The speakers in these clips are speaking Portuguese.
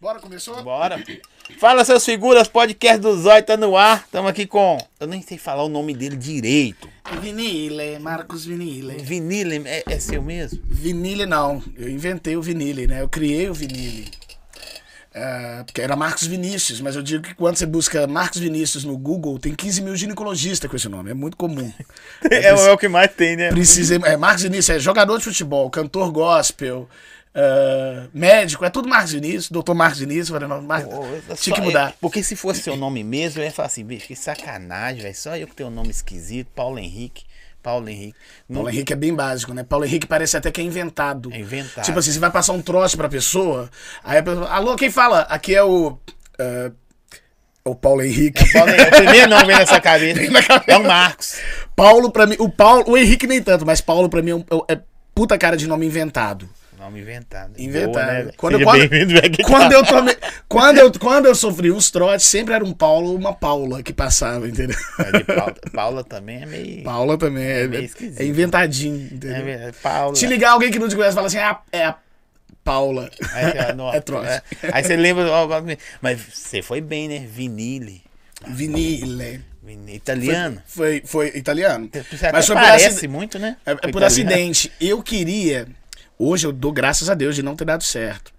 Bora, começou? Bora. Fala, seus figuras, podcast do Zói tá no ar. Estamos aqui com. Eu nem sei falar o nome dele direito. Vinile, Marcos Vinile. Vinile, é, é seu mesmo? Vinile não, eu inventei o Vinile, né? Eu criei o Vinile. É, porque era Marcos Vinícius, mas eu digo que quando você busca Marcos Vinícius no Google, tem 15 mil ginecologistas com esse nome, é muito comum. É, é o que mais tem, né? Precisa, é, Marcos Vinícius é jogador de futebol, cantor gospel, uh, médico, é tudo Marcos Vinícius, doutor Marcos não, Mar... Tinha que só- mudar. é, porque se fosse seu nome mesmo, eu ia falar assim, bicho, que sacanagem, velho. Só eu que tenho um nome esquisito, Paulo Henrique. Paulo Henrique. Não- Paulo Henrique é bem básico, né? Paulo Henrique parece até que é inventado. É inventado. Tipo assim, você vai passar um troço pra pessoa, aí a pessoa, alô, quem fala? Aqui é o. é, o Paulo Henrique. Paulo Henrique, o primeiro nome vem nessa cabeça. Vem cabeça. É o Marcos. Paulo pra mim. O Paulo. O Henrique nem tanto, mas Paulo pra mim é, um- é puta cara de nome inventado. Nome inventado. Inventado. Boa, né? Quando- quando- velho, que Quando tá- eu tomei. Quando eu, quando eu sofri os trotes, sempre era um Paulo ou uma Paula que passava, entendeu? É Paula. Paula também é meio. Paula também é, meio é, inventadinho, É entendeu? verdade, Paula. Se ligar alguém que não te conhece e fala assim, é a, é a Paula. Aí, não, É troço. é. Aí você lembra. Mas você foi bem, né? Vinile. Vinile. Italiano. Foi, foi italiano. Você Mas foi por, parece acid- muito, né? é, é por italiano. acidente. Eu queria. Hoje eu dou graças a Deus de não ter dado certo.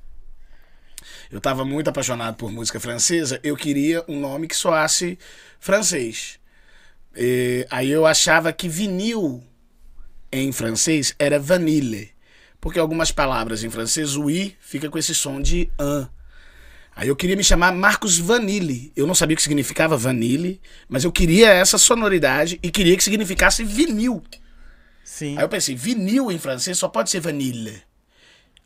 Eu tava muito apaixonado por música francesa. Eu queria um nome que soasse francês. E, aí eu achava que vinil em francês era vanille. Porque algumas palavras em francês, o i fica com esse som de an. Aí eu queria me chamar Marcos Vanille. Eu não sabia o que significava vanille, mas eu queria essa sonoridade e queria que significasse vinil. Sim. Aí eu pensei, vinil em francês só pode ser vanille.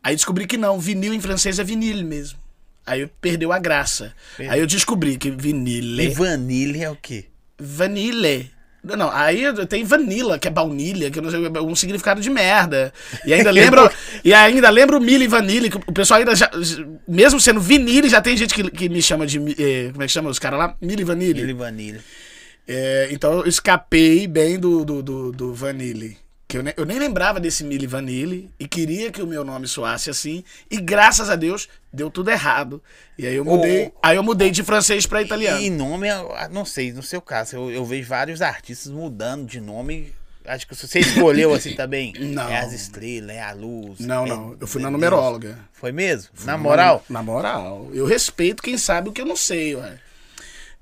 Aí descobri que não, vinil em francês é vinil mesmo. Aí eu perdeu a graça. Aí eu descobri que E vinile, vanille é o quê? vanille. Não, não, aí tem vanilla, que é baunilha, que eu não sei, é um significado de merda. E ainda lembro, e ainda lembro o milho e vanille, que o pessoal ainda já, mesmo sendo vinile, já tem gente que, que me chama de, eh, como é que chama os caras lá? Milho e vanille. Ele vanille. É, então eu escapei bem do, do, do, do Vanille. Que eu, nem, eu nem lembrava desse Mili Vanille e queria que o meu nome soasse assim. E graças a Deus deu tudo errado. E aí eu mudei, aí eu mudei de francês pra italiano. E nome, é- não sei, no seu caso, eu, eu vejo vários artistas mudando de nome. Acho que você escolheu assim também. Não. É as estrelas, é a luz. Não, é- não. Eu fui na numeróloga. Foi mesmo? Na moral? Na moral. Eu respeito quem sabe o que eu não sei, ué.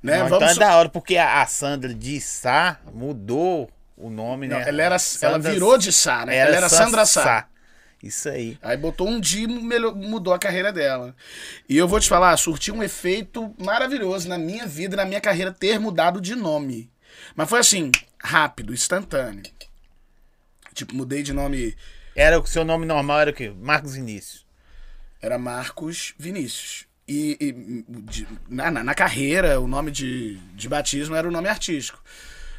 Né? Não, Vamos então é da hora, porque a, a Sandra de Sá mudou o nome, Não, né? ela, era, ela Sandra- virou de Sá, né? Ela era Sandra Sá. Isso aí. Aí botou um dia e mudou a carreira dela. E eu vou te falar, surtiu um efeito maravilhoso na minha vida, e na minha carreira, ter mudado de nome. Mas foi assim, rápido, instantâneo. Tipo, mudei de nome, Era o seu nome normal, era o quê? Marcos Vinícius. era Marcos Vinícius. E, e, de- na, na, na carreira, o nome de, de batismo era o nome artístico.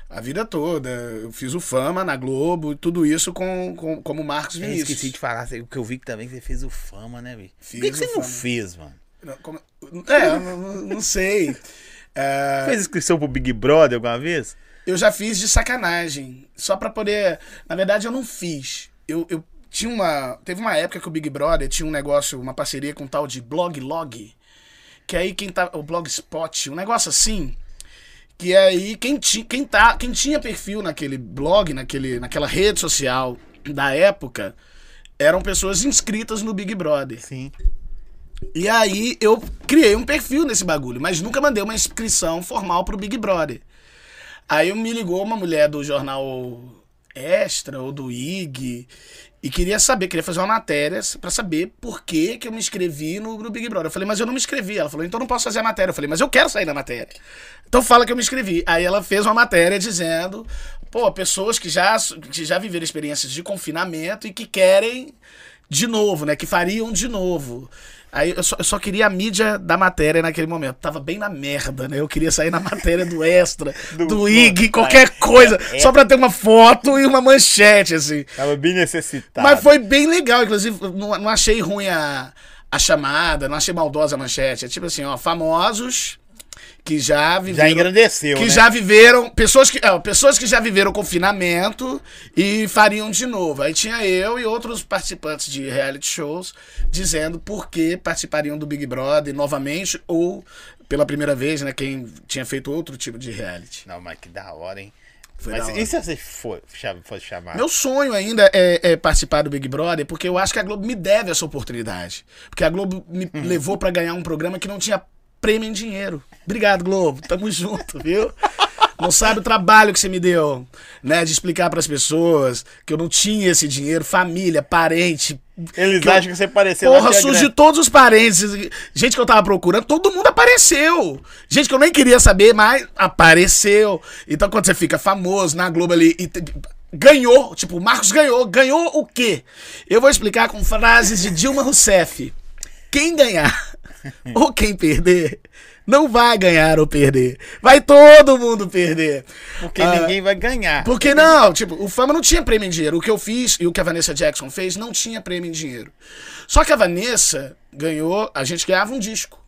A vida toda, eu fiz o Fama na Globo, tudo isso com, com, como Marcos Eu Vinícius. esqueci de falar, o que eu vi que também você fez o fama, né, bicho? Por que, que você não Fama. fez, mano? Não, como- É, eu não, não- não sei. É, Fez inscrição pro Big Brother alguma vez? Eu já fiz de sacanagem. Só pra poder. Na verdade, eu não fiz. Eu, eu tinha uma. Teve uma época que o Big Brother tinha um negócio, uma parceria com um tal de Blog Log. Que aí quem tá. O Blogspot, um negócio assim. Que aí quem, ti, quem, tá, quem tinha perfil naquele blog, naquele, naquela rede social da época, eram pessoas inscritas no Big Brother. Sim. E aí eu criei um perfil nesse bagulho, mas nunca mandei uma inscrição formal pro Big Brother. Aí me ligou uma mulher do jornal Extra ou do IG e queria saber, queria fazer uma matéria pra saber por que, que eu me inscrevi no, no Big Brother. Eu falei, mas eu não me inscrevi. Ela falou, então não posso fazer a matéria. Eu falei, mas eu quero sair da matéria. Então fala que eu me inscrevi. Aí ela fez uma matéria dizendo, pô, pessoas que já, que já viveram experiências de confinamento e que querem de novo, né? Que fariam de novo. Aí eu só, eu só queria a mídia da matéria naquele momento. Tava bem na merda, né? Eu queria sair na matéria do Extra, do, Do- IG, qualquer coisa. é. Só pra ter uma foto e uma manchete, assim. Tava bem necessitado. Mas foi bem legal, inclusive, não, não achei ruim a, a chamada, não achei maldosa a manchete. É tipo assim, ó, famosos que já Já viveram. engrandeceu, que né? já viveram. Pessoas que, é, pessoas que já viveram confinamento e fariam de novo. Aí tinha eu e outros participantes de reality shows dizendo por que participariam do Big Brother novamente ou pela primeira vez, né? Quem tinha feito outro tipo de reality. Não, mas que da hora, hein? Foi mas e se você for, fosse chamar? Meu sonho ainda é, é participar do Big Brother, porque eu acho que a Globo me deve essa oportunidade. Porque a Globo me Uhum. levou pra ganhar um programa que não tinha prêmio em dinheiro. Obrigado, Globo. Tamo junto, viu? Não sabe o trabalho que você me deu, né? De explicar pras pessoas que eu não tinha esse dinheiro, família, parente. Eles que eu- acham que você pareceu lá Porra, surgiu grana. todos os parentes. Gente que eu tava procurando, todo mundo apareceu. Gente que eu nem queria saber, mas apareceu. Então quando você fica famoso na Globo ali e ganhou, tipo, o Marcos ganhou. Ganhou o quê? Eu vou explicar com frases de Dilma Rousseff. Quem ganhar ou quem perder, não vai ganhar ou perder. Vai todo mundo perder. Porque Ah, ninguém vai ganhar. porque não, tipo, o Fama não tinha prêmio em dinheiro. O que eu fiz e o que a Vanessa Jackson fez não tinha prêmio em dinheiro. Só que a Vanessa ganhou, a gente ganhava um disco.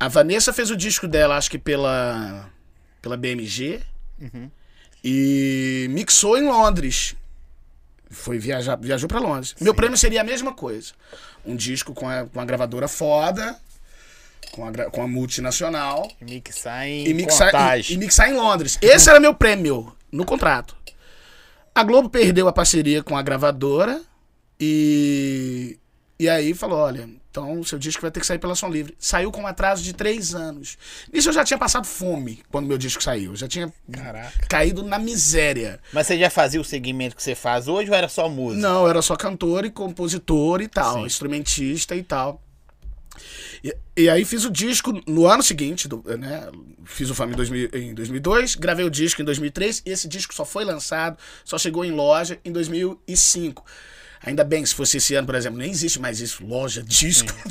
A Vanessa fez o disco dela, acho que pela pela BMG. E mixou em Londres. Foi viajar, viajou pra Londres. Meu prêmio seria a mesma coisa. Um disco com a, com a gravadora foda, com a, com a multinacional E mixar em e mixar, e, e mixar em Londres. Esse era meu prêmio no contrato. A Globo perdeu a parceria com a gravadora e, e aí falou: olha, então o seu disco vai ter que sair pela Som Livre. Saiu com um atraso de três anos. Nisso eu já tinha passado fome quando meu disco saiu. Eu já tinha Caraca. caído na miséria. Mas você já fazia o segmento que você faz hoje ou era só música? Não, eu era só cantor e compositor e tal, Sim. instrumentista e tal. E, e aí fiz o disco no ano seguinte, do- né? Fiz o Fama em, 2000 em 2002, gravei o disco em 2003 e esse disco só foi lançado, só chegou em loja em 2005. Ainda bem, se fosse esse ano, por exemplo, nem existe mais isso, loja, disco.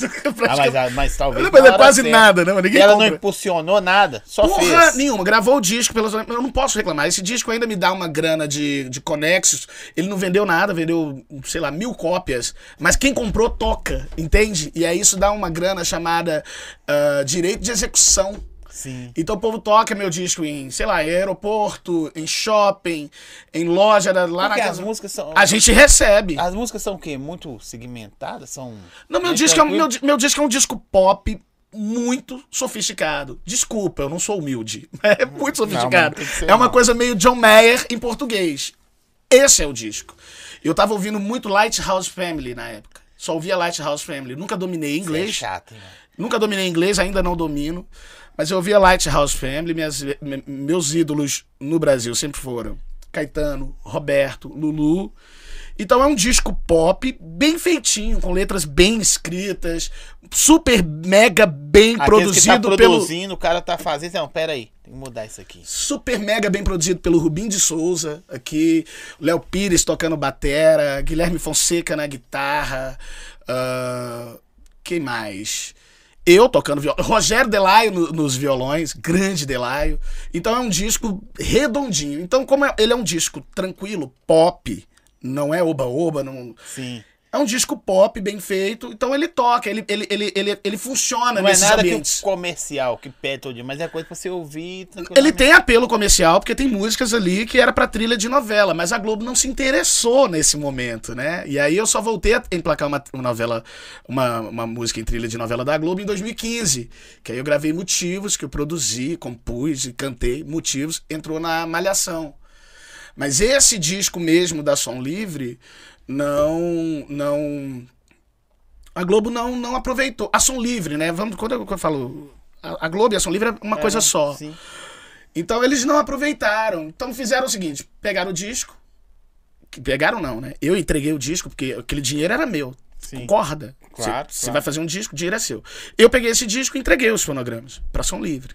Ah, mas, ah, mas talvez. Mas é quase certa. nada, né? Ninguém ela compra. não impulsionou nada, só Porra fez. nenhuma, gravou o disco, pelas... eu não posso reclamar. Esse disco ainda me dá uma grana de, de conexos. Ele não vendeu nada, vendeu, sei lá, mil cópias. Mas quem comprou toca, entende? E aí isso dá uma grana chamada ah, direito de execução. Sim. Então o povo toca meu disco em, sei lá, em aeroporto, em shopping, em loja, lá Porque na as casa. músicas são. A gente recebe. As músicas são o quê? Muito segmentadas? São. Não, meu disco, é um, meu, meu disco é um disco pop muito sofisticado. Desculpa, eu não sou humilde. É muito sofisticado. que ser, é uma não. coisa meio John Mayer em português. Esse é o disco. Eu tava ouvindo muito Lighthouse Family na época. Só ouvia Lighthouse Family. Nunca dominei Você é inglês. chato, mano? Nunca dominei inglês, ainda não domino. Mas eu ouvia Lighthouse Family. Minhas, me- meus ídolos no Brasil sempre foram Caetano, Roberto, Lulu. Então é um disco pop bem feitinho, com letras bem escritas, super mega bem Aqueles produzido que tá pelo produzindo, o cara tá fazendo. Não, pera aí, tem que mudar isso aqui. super mega bem produzido pelo Rubim de Souza aqui, Léo Pires tocando batera, Guilherme Fonseca na guitarra, ah, quem mais? Eu tocando violão, Rogério Delaio no- nos violões, grande Delaio. Então é um disco redondinho. Então como é- ele é um disco tranquilo, pop, não é oba-oba, não... Sim. É um disco pop bem feito, então ele toca, ele, ele, ele, ele, ele funciona Não é nesses nada que ambientes. o comercial que pede todo dia, mas é coisa pra você ouvir. Ele tem apelo comercial, porque tem músicas ali que era pra trilha de novela, mas a Globo não se interessou nesse momento, né? E aí eu só voltei a emplacar uma, uma novela, uma, uma música em trilha de novela da Globo em 2015. Que aí eu gravei Motivos, que eu produzi, compus e cantei. Motivos, entrou na Malhação. Mas esse disco mesmo da Som Livre, não. não a Globo não, não aproveitou. A Som Livre, né? Vamos, quando eu, quando eu falo. A, a Globo e a Som Livre é uma É, coisa só. Sim. Então eles não aproveitaram. Então fizeram o seguinte: pegaram o disco. Pegaram não, né? Eu entreguei o disco, porque aquele dinheiro era meu. Sim. Concorda? Claro, Você claro. vai fazer um disco, o dinheiro é seu. Eu peguei esse disco e entreguei os fonogramas pra Som Livre.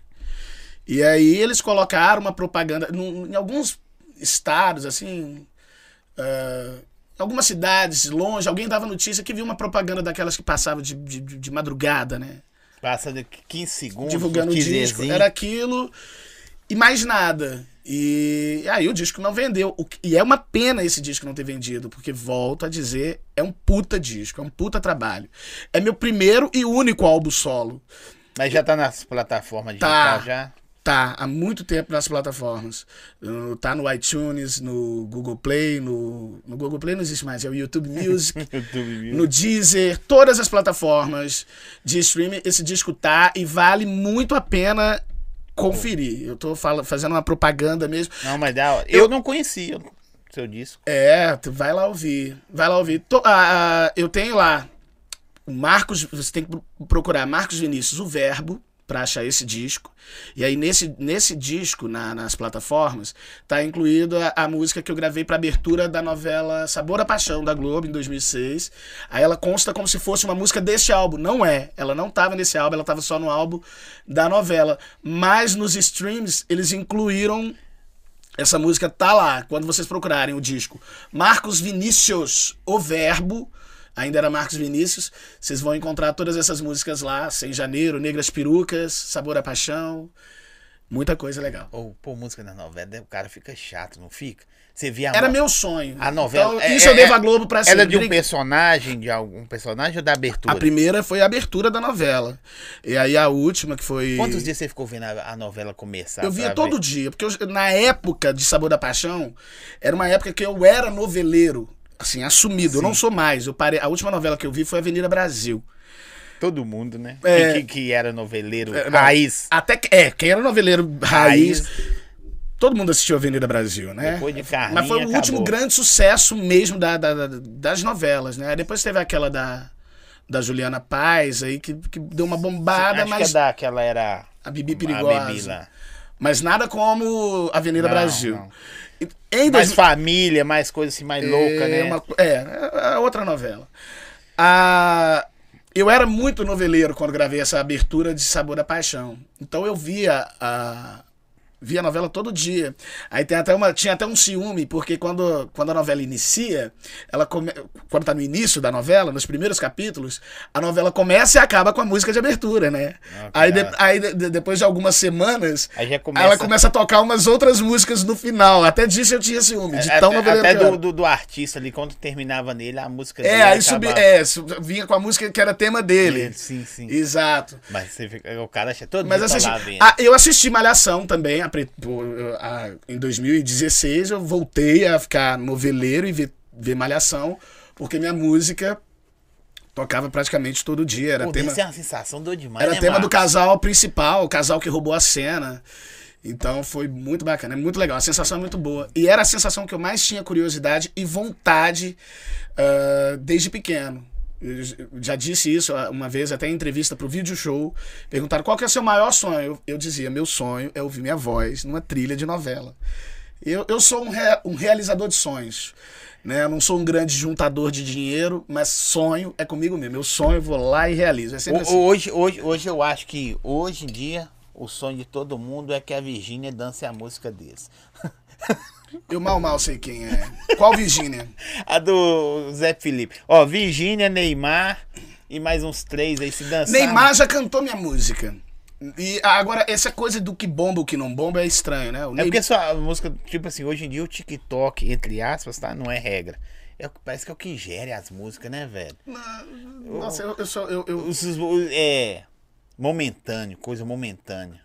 E aí eles colocaram uma propaganda. num- em alguns estados, assim. em algumas cidades longe, alguém dava notícia que viu uma propaganda daquelas que passavam de, de, de madrugada, né? Passa de 15 segundos. divulgando o disco. Era aquilo e mais nada. E aí o disco não vendeu. E é uma pena esse disco não ter vendido, porque volto a dizer, é um puta disco, é um puta trabalho. É meu primeiro e único álbum solo. Mas já tá nas plataformas Tá. digitais já? Tá há muito tempo nas plataformas. Tá no iTunes, no Google Play, no, no Google Play não existe mais, é o YouTube Music. YouTube no Deezer, todas as plataformas de streaming, esse disco tá e vale muito a pena conferir. Eu tô fala- fazendo uma propaganda mesmo. Não, mas dá. Eu, não conhecia o seu disco. É, tu vai lá ouvir. Vai lá ouvir. Ah, ah, eu tenho lá o Marcos, você tem que pro- procurar Marcos Vinícius, o Verbo, pra achar esse disco. E aí nesse, nesse disco, na- nas plataformas, tá incluído a, música que eu gravei pra abertura da novela Sabor a Paixão, da Globo, em 2006. Aí ela consta como se fosse uma música desse álbum. Não é. Ela não tava nesse álbum, ela tava só no álbum da novela. Mas nos streams, eles incluíram essa música tá lá, quando vocês procurarem o disco. Marcos Vinícius, o verbo, ainda era Marcos Vinícius, vocês vão encontrar todas essas músicas lá, Sem Janeiro, Negras Perucas, Sabor a Paixão, muita coisa legal. Ou, pô, música da novela, o cara fica chato, não fica? Você via a Era meu sonho. A novela. Então, é- isso eu é- devo à Globo pra Era assim, de um personagem, de algum personagem ou da abertura? A primeira foi a abertura da novela. E aí a última, que foi. Quantos dias você ficou vendo a, a novela começar? Eu via todo ver? dia, porque eu- na época de Sabor da Paixão, era uma época que eu era noveleiro, assim, assumido. Eu não sou mais. Eu parei, a última novela que eu vi foi Avenida Brasil. Todo mundo, né? É. Que, que, era noveleiro É, raiz. Até que, é, quem era noveleiro raiz, Raiz. todo mundo assistiu Avenida Brasil, né? Depois de Carminha, Mas foi o acabou. último grande sucesso mesmo da, da- da- das novelas, né? Depois teve aquela da, da Juliana Paz aí, que, que deu uma bombada, Acho mas que é era. a Bibi A Perigosa. Bibi lá. Mas nada como Avenida Não, Brasil. não. Em Mais 2000 família, mais coisa assim, mais louca, é, né? uma é, é outra novela. Ah, eu era muito noveleiro quando gravei essa abertura de Sabor da Paixão. Então eu via a, via a novela todo dia. Aí tem até uma, tinha até um ciúme, porque quando, quando a novela inicia, ela come, quando tá no início da novela, nos primeiros capítulos, a novela começa e acaba com a música de abertura, né? Ah, aí de- aí de- de- depois de algumas semanas, começa. ela começa a tocar umas outras músicas no final. Até disso eu tinha ciúme, de É, tão até até do, do, do artista ali, quando terminava nele, a música É, aí subi, é, vinha com a música que era tema dele. Sim, sim. Exato. Mas você o cara acha todo Mas tá assisti, lá vendo. ah, eu assisti Malhação também. a- em 2016 eu voltei a ficar noveleiro e ver, ver Malhação, porque minha música tocava praticamente todo dia. Era Pô, tema, ser uma sensação doida demais, era né, tema do Marcos? casal principal, o casal que roubou a cena. Então foi muito bacana, é muito legal. A sensação é muito boa. E era a sensação que eu mais tinha curiosidade e vontade ah, desde pequeno. Já disse isso uma vez, até em entrevista pro Vídeo Show. Perguntaram qual que é o seu maior sonho. Eu, eu dizia: meu sonho é ouvir minha voz numa trilha de novela. Eu, eu sou um, rea- um realizador de sonhos. Né? Eu não sou um grande juntador de dinheiro, mas sonho é comigo mesmo. Eu sonho, eu vou lá e realizo. É O- assim. Hoje, hoje, hoje eu acho que, hoje em dia, o sonho de todo mundo é que a Virgínia dance a música deles. Eu mal mal sei quem é. Qual Virgínia? A do Zé Felipe. Ó, Virgínia, Neymar e mais uns três aí se dançar. Neymar já cantou minha música. E agora, essa coisa do que bomba, o que não bomba é estranho, né? O É Neymar- porque só a música, tipo assim, hoje em dia o TikTok, entre aspas, tá? Não é regra. É, parece que é o que gere as músicas, né, velho? Nossa, eu, eu sou. Eu, eu- os- é. Momentâneo, coisa momentânea.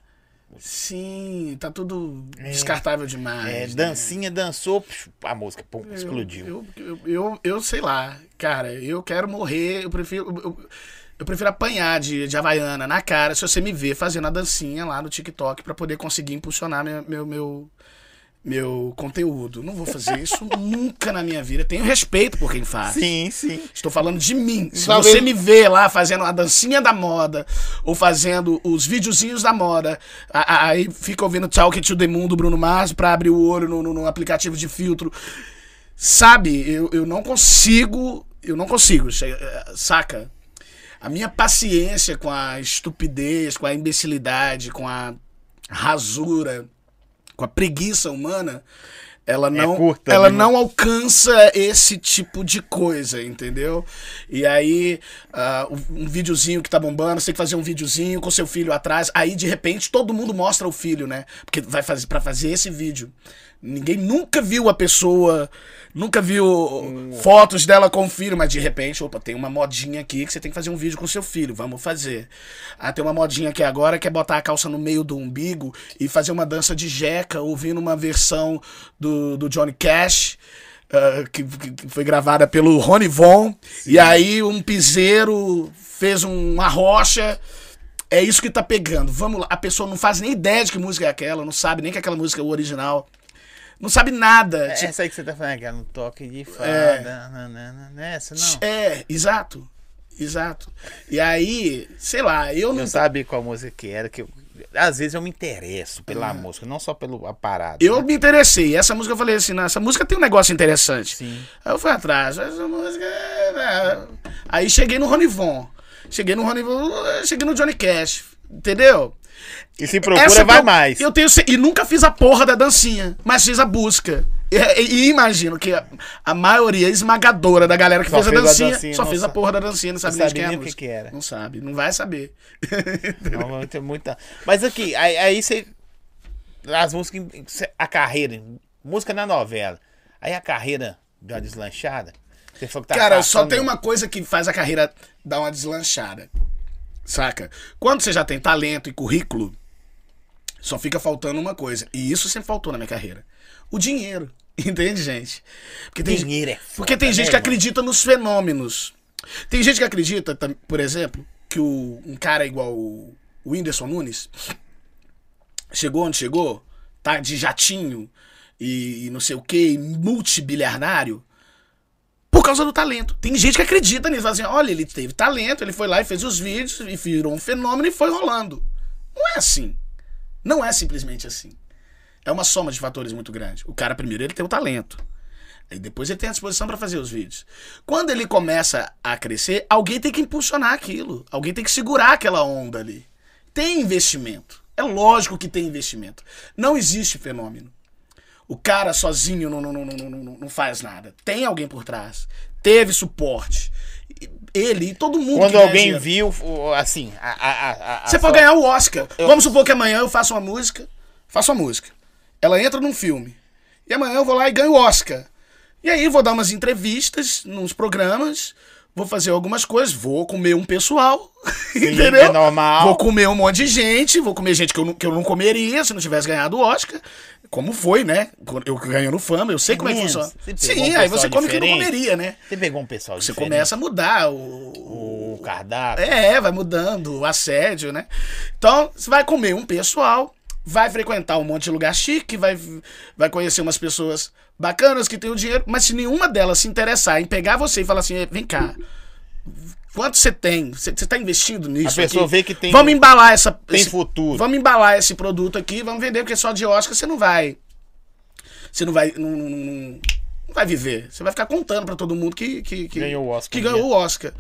Sim, tá tudo descartável demais. É, né? dancinha, dançou, a música, pum, Eu- explodiu. Eu, eu, eu, eu sei lá, cara, eu quero morrer, eu prefiro. Eu, eu prefiro apanhar de, de Havaiana na cara se você me ver fazendo a dancinha lá no TikTok pra poder conseguir impulsionar meu, meu, meu, meu conteúdo. Não vou fazer isso nunca na minha vida. Tenho respeito por quem faz. Sim, sim. Estou falando de mim. Se Talvez- você me vê lá fazendo a dancinha da moda ou fazendo os videozinhos da moda, aí fica ouvindo Talk to the Moon do Bruno Mars pra abrir o olho no, no- no aplicativo de filtro. Sabe, eu, eu não consigo. Eu não consigo, eh, saca? A minha paciência com a estupidez, com a imbecilidade, com a rasura, com a preguiça humana Ela não, curta, ela né? não alcança esse tipo de coisa, entendeu? E aí, um um videozinho que tá bombando, você tem que fazer um videozinho com seu filho atrás. Aí, de repente, todo mundo mostra o filho, né? Porque vai fazer para fazer esse vídeo. Ninguém nunca viu a pessoa, nunca viu fotos dela com o filho, mas de repente, opa, tem uma modinha aqui que você tem que fazer um vídeo com seu filho, vamos fazer. Ah, tem uma modinha aqui agora que é botar a calça no meio do umbigo e fazer uma dança de jeca, ouvindo uma versão do, do Johnny Cash. ah, que, que- foi gravada pelo Rony Von, e aí um piseiro fez um- uma rocha, é isso que tá pegando. Vamos lá. A pessoa não faz nem ideia de que música é aquela, não sabe nem que aquela música é o original. Não sabe nada. É Tipo, essa aí que você tá falando, aquela no toque de fada. É. nanana, Não é essa, não? É, exato. Exato. E aí, sei lá, eu não. Eu sabia qual música que era, que eu- às vezes eu me interesso pela música, não só pelo parada. Eu né? me interessei. Essa música eu falei assim, "Não, essa música tem um negócio interessante. Sim. Aí eu fui atrás. Essa música. é, né? Aí cheguei no Rony Von. Cheguei no Rony Von. Cheguei no Johnny Cash. Entendeu? E se procura, Essa vai eu- mais. Eu tenho, e nunca fiz a porra da dancinha, mas fiz a busca. E, e- e imagino que a, a maioria esmagadora da galera que Só fez, a fez a dancinha, dancinha, só não fez a porra da dancinha, não sabe nem de sabia quem é nem que que era. Não sabe, não vai saber. Não, ter muita. Mas aqui, aí, aí você. As músicas. A carreira. Música na novela. Aí a carreira deu uma deslanchada. Você falou que tá Cara, só tem uma coisa que faz a carreira dar uma deslanchada. Saca? Quando você já tem talento e currículo, só fica faltando uma coisa. E isso sempre faltou na minha carreira. O dinheiro. Entende, gente? Porque tem, Dinheiro é foda, porque tem gente né, que irmão? acredita nos fenômenos. Tem gente que acredita, por exemplo, que o, um cara igual o o Whindersson Nunes chegou onde chegou, tá de jatinho e, e não sei o que, multibiliardário, por causa do talento. Tem gente que acredita nisso, fala assim, olha, ele teve talento, ele foi lá e fez os vídeos e virou um fenômeno e foi rolando. Não é assim. Não é simplesmente assim. É uma soma de fatores muito grande. O cara, primeiro, ele tem o talento. Aí depois ele tem a disposição para fazer os vídeos. Quando ele começa a crescer, alguém tem que impulsionar aquilo. Alguém tem que segurar aquela onda ali. Tem investimento. É lógico que tem investimento. Não existe fenômeno. O cara sozinho não, não, não, não, não, não- faz nada. Tem alguém por trás. Teve suporte. Ele e todo mundo. Quando alguém viu, assim. A, a, a, Você pode ganhar o Oscar. Vamos supor que amanhã eu faço uma música. Faço uma música. Ela entra num filme. E amanhã eu vou lá e ganho o Oscar. E aí vou dar umas entrevistas nos programas. Vou fazer algumas coisas. Vou comer um pessoal. entendeu? é normal. Vou comer um monte de gente. Vou comer gente que eu, não, que eu não comeria se não tivesse ganhado o Oscar. Como foi, né? Eu ganhando fama, eu sei como é que funciona. Sim, um aí você come o que não diferente? comeria, né? Você pegou um pessoal Você diferente. começa a mudar o, O cardápio. é, vai mudando o assédio, né? Então, você vai comer um pessoal, vai frequentar um monte de lugar chique, vai, vai conhecer umas pessoas bacanas que têm o dinheiro, mas se nenhuma delas se interessar em pegar você e falar assim, "Eh, vem cá, quanto você tem? Você está investindo nisso? A pessoa aqui? vê que tem- Vamos embalar essa. tem esse- futuro. Vamos embalar esse produto aqui, vamos vender, porque só de Oscar você não vai. Você não vai. Não, não- não- não vai viver. Você vai ficar contando pra todo mundo que, que, que Ganhou o Oscar Que ganhou o Oscar.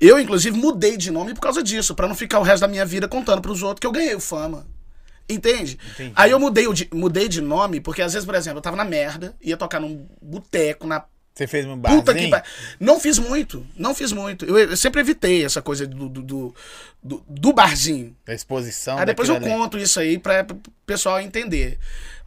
Eu, inclusive, mudei de nome por causa disso, pra não ficar o resto da minha vida contando pros outros que eu ganhei fama. Entende? Entendi. Aí eu mudei, o de- mudei de nome, porque às vezes, por exemplo, eu tava na merda, ia tocar num boteco, na Você fez um barzinho? Puta que pariu. Não fiz muito, não fiz muito. Eu, eu sempre evitei essa coisa do, do, do, do- barzinho. Da exposição. Aí depois eu ali. conto isso aí pra pro pessoal entender.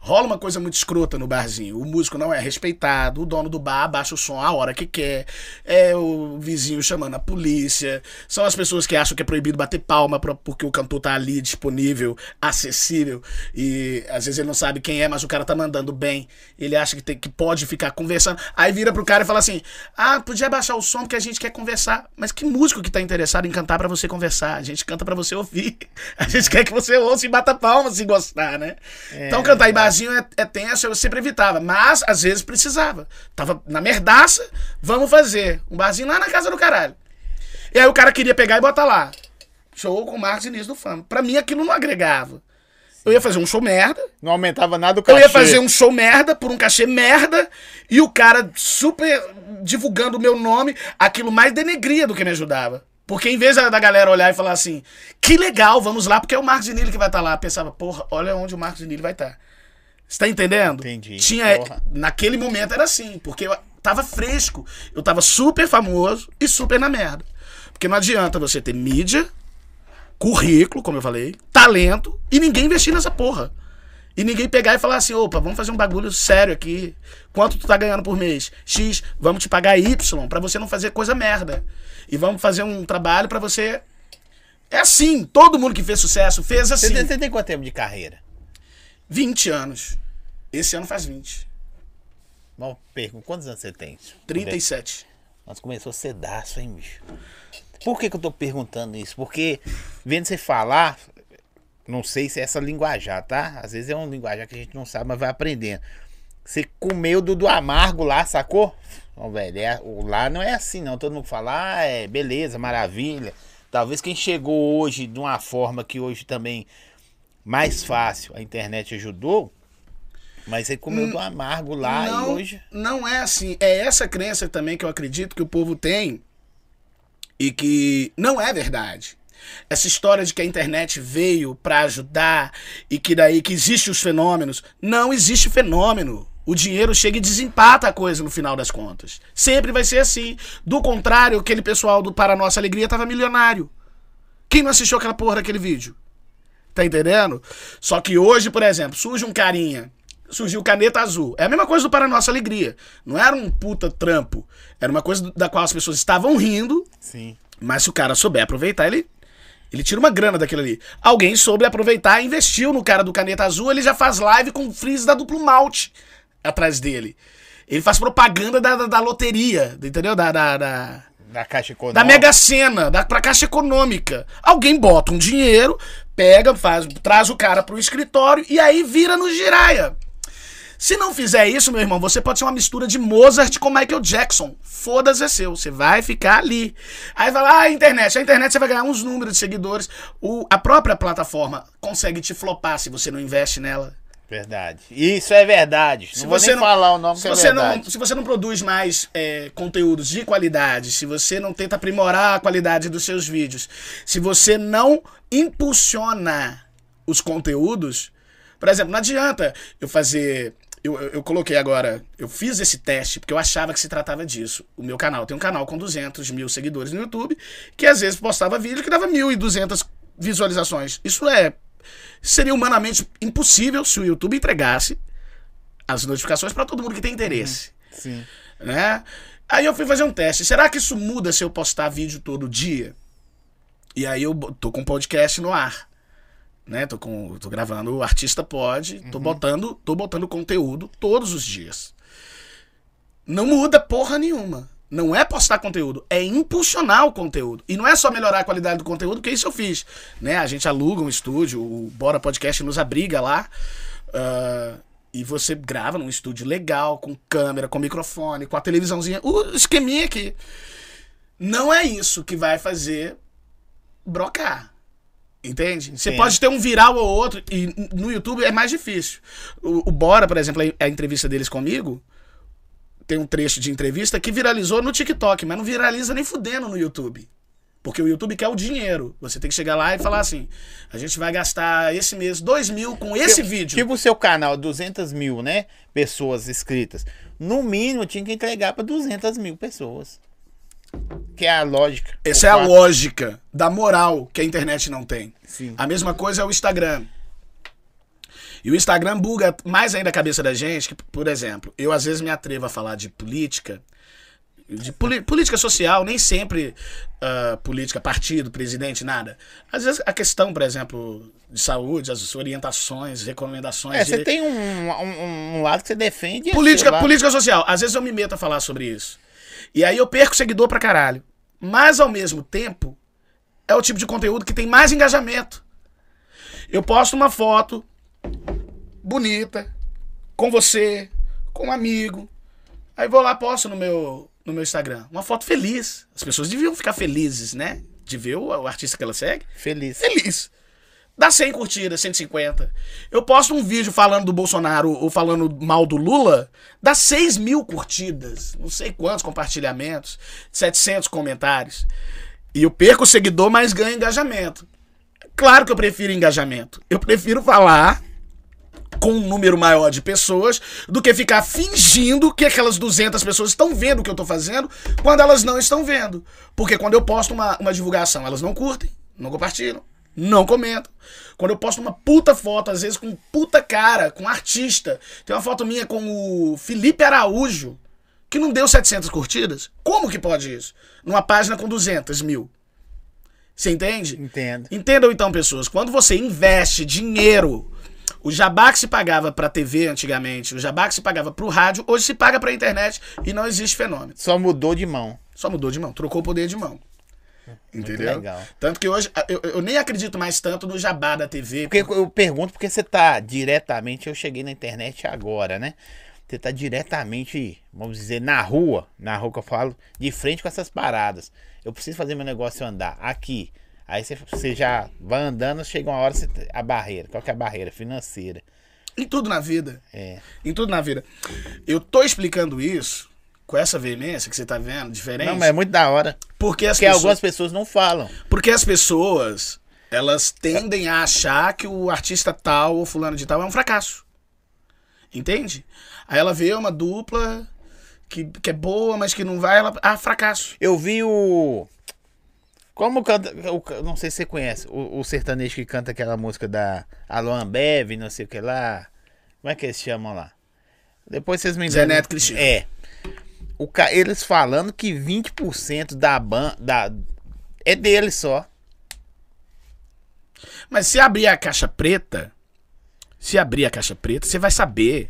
Rola uma coisa muito escrota no barzinho. O músico não é respeitado, o dono do bar abaixa o som a hora que quer. É o vizinho chamando a polícia. São as pessoas que acham que é proibido bater palma pra- porque o cantor tá ali disponível, acessível. E às vezes ele não sabe quem é, mas o cara tá mandando bem. Ele acha que, tem, que pode ficar conversando. Aí vira pro cara e fala assim: Ah, podia abaixar o som porque a gente quer conversar. Mas que músico que tá interessado em cantar pra você conversar? A gente canta pra você ouvir. A gente quer que você ouça e bata palma se gostar, né? então cantar em barzinho é, é tenso, eu sempre evitava. Mas às vezes precisava. Tava na merdaça, vamos fazer. Um barzinho lá na casa do caralho. E aí o cara queria pegar e botar lá. Show com o Marcos Diniz do Fama. Pra mim aquilo não agregava. Eu ia fazer um show merda, Não aumentava nada o eu cachê. ia fazer um show merda por um cachê merda e o cara super divulgando o meu nome, aquilo mais denegria do que me ajudava. Porque em vez da galera olhar e falar assim, que legal, vamos lá, porque é o Marcos Nilo que vai estar lá. Eu pensava, porra, olha onde o Marcos Nilo vai estar. Você tá entendendo? Entendi. Tinha, Porra. naquele momento era assim, porque eu tava fresco. Eu tava super famoso e super na merda. Porque não adianta você ter mídia, currículo, como eu falei, talento e ninguém investir nessa porra. E ninguém pegar e falar assim, opa, vamos fazer um bagulho sério aqui. Quanto tu tá ganhando por mês? X, vamos te pagar Y, pra você não fazer coisa merda. E vamos fazer um trabalho pra você. É assim, todo mundo que fez sucesso fez Você, assim. tem- você tem quanto tempo de carreira? 20 anos. Esse ano faz 20. Mal pergunto, quantos anos você tem? 37. Nós começou cedaço, hein, bicho? Por que, que eu tô perguntando isso? Porque, vendo você falar, não sei se é essa linguajar, tá? Às vezes é um linguajar que a gente não sabe, mas vai aprendendo. Você comeu do, do amargo lá, sacou? Ó, velho, é- o lá não é assim, não. Todo mundo fala, ah, é beleza, maravilha. Talvez quem chegou hoje de uma forma que hoje também mais fácil, a internet ajudou, mas você comeu do amargo lá e não, hoje. não é assim. É essa crença também que eu acredito que o povo tem e que não é verdade. Essa história de que a internet veio pra ajudar e que daí que existe os fenômenos, não existe fenômeno. O dinheiro chega e desempata a coisa no final das contas. Sempre vai ser assim. Do contrário, aquele pessoal do Para Nossa Alegria tava milionário. Quem não assistiu aquela porra daquele vídeo? Tá entendendo? Só que hoje, por exemplo, surge um carinha, surgiu caneta azul. É a mesma coisa do Para Nossa Alegria. Não era um puta trampo. Era uma coisa da qual as pessoas estavam rindo, Sim. mas se o cara souber aproveitar, ele, ele tira uma grana daquilo ali. Alguém soube aproveitar e investiu no cara do caneta azul, ele já faz live com freeze da duplo malte atrás dele. Ele faz propaganda da, da, da loteria, entendeu? Da, da, da, Da Caixa Econômica. da Mega Sena, da, pra Caixa Econômica. Alguém bota um dinheiro, pega, faz, traz o cara pro escritório e aí vira no giraia. Se não fizer isso, meu irmão, você pode ser uma mistura de Mozart com Michael Jackson. Foda-se é seu, você vai ficar ali. Aí vai lá, ah, internet. A internet você vai ganhar uns números de seguidores. O, a própria plataforma consegue te flopar se você não investe nela. Verdade. Isso é verdade. Se não vou você nem não- falar o nome se que é você não, verdade. se você não produz mais é, conteúdos de qualidade, se você não tenta aprimorar a qualidade dos seus vídeos, se você não impulsiona os conteúdos, por exemplo, não adianta eu fazer. Eu, eu, eu coloquei agora, eu fiz esse teste porque eu achava que se tratava disso. O meu canal tem um canal com 200 mil seguidores no YouTube, que às vezes postava vídeo que dava 1.200 visualizações. Isso é. Seria humanamente impossível se o YouTube entregasse as notificações para todo mundo que tem interesse, Sim. né? Aí eu fui fazer um teste. Será que isso muda se eu postar vídeo todo dia? E aí eu tô com um podcast no ar, né? Tô com tô gravando o Artista Pod, tô botando, tô botando conteúdo todos os dias. Não muda porra nenhuma. Não é postar conteúdo, é impulsionar o conteúdo. E não é só melhorar a qualidade do conteúdo, que isso eu fiz. Né? A gente aluga um estúdio, o Bora Podcast nos abriga lá. ah, e você grava num estúdio legal, com câmera, com microfone, com a televisãozinha. O esqueminha aqui. Não é isso que vai fazer brocar. Entende? Você Sim. pode ter um viral ou outro, e no YouTube é mais difícil. O, o Bora, por exemplo, a entrevista deles comigo, tem um trecho de entrevista que viralizou no TikTok, mas não viraliza nem fudendo no YouTube. Porque o YouTube quer o dinheiro. Você tem que chegar lá e falar assim: a gente vai gastar esse mês 2 mil com esse Tipo- vídeo. Tipo o seu canal, 200 mil, né? Pessoas inscritas. No mínimo, tinha que entregar para 200 mil pessoas. Que é a lógica. Essa é a lógica da moral que a internet não tem. Sim. A mesma coisa é o Instagram. E o Instagram buga mais ainda a cabeça da gente, que, por exemplo, eu às vezes me atrevo a falar de política, de política social, nem sempre ah, política, partido, presidente, nada. Às vezes a questão, por exemplo, de saúde, as orientações, recomendações. É, você de- tem um, um, um lado que você defende. Política, lado- política social. Às vezes eu me meto a falar sobre isso. E aí eu perco seguidor pra caralho. Mas ao mesmo tempo, é o tipo de conteúdo que tem mais engajamento. Eu posto uma foto bonita, com você, com um amigo. Aí vou lá, posto no meu, no meu Instagram. Uma foto feliz. As pessoas deviam ficar felizes, né? De ver o, o artista que ela segue Feliz. feliz. Dá 100 curtidas, 150. Eu posto um vídeo falando do Bolsonaro ou falando mal do Lula, dá 6 mil curtidas, não sei quantos compartilhamentos, 700 comentários. E eu perco o seguidor, mas ganho engajamento. Claro que eu prefiro engajamento. Eu prefiro falar com um número maior de pessoas do que ficar fingindo que aquelas 200 pessoas estão vendo o que eu tô fazendo quando elas não estão vendo. Porque quando eu posto uma, uma divulgação, elas não curtem, não compartilham, não comentam. Quando eu posto uma puta foto, às vezes com puta cara, com artista, tem uma foto minha com o Felipe Araújo, que não deu 700 curtidas. Como que pode isso? Numa página com 200 mil. Você entende? Entendo. Entendam então, pessoas, quando você investe dinheiro, o jabá que se pagava pra TV antigamente, o jabá que se pagava pro rádio, hoje se paga pra internet e não existe fenômeno. Só mudou de mão. Só mudou de mão, trocou o poder de mão. Entendeu? legal. Tanto que hoje eu, eu nem acredito mais tanto no jabá da TV. Porque eu pergunto porque você tá diretamente, eu cheguei na internet agora, né? Você tá diretamente, vamos dizer, na rua, na rua que eu falo, de frente com essas paradas. Eu preciso fazer meu negócio andar aqui. Aí você, você já vai andando, chega uma hora, você, a barreira. Qual que é a barreira? Financeira. Em tudo na vida. É. Em tudo na vida. Eu tô explicando isso com essa veemência que você tá vendo, diferente. Não, mas é muito da hora. Porque as Porque pessoas, algumas pessoas não falam. porque as pessoas elas tendem a achar que o artista tal ou fulano de tal é um fracasso. Entende? Aí ela vê uma dupla que, que é boa, mas que não vai, ela. Ah, fracasso. Eu vi o. Como canta. o- não sei se você conhece. O, o sertanejo que canta aquela música da Alô Ambev, não sei o que lá. Como é que eles chamam lá? Depois vocês me Zé dão- Neto Cristiano. É. O, eles falando que 20% da banda. Da, é deles só. Mas se abrir a caixa preta, se abrir a caixa preta, você vai saber.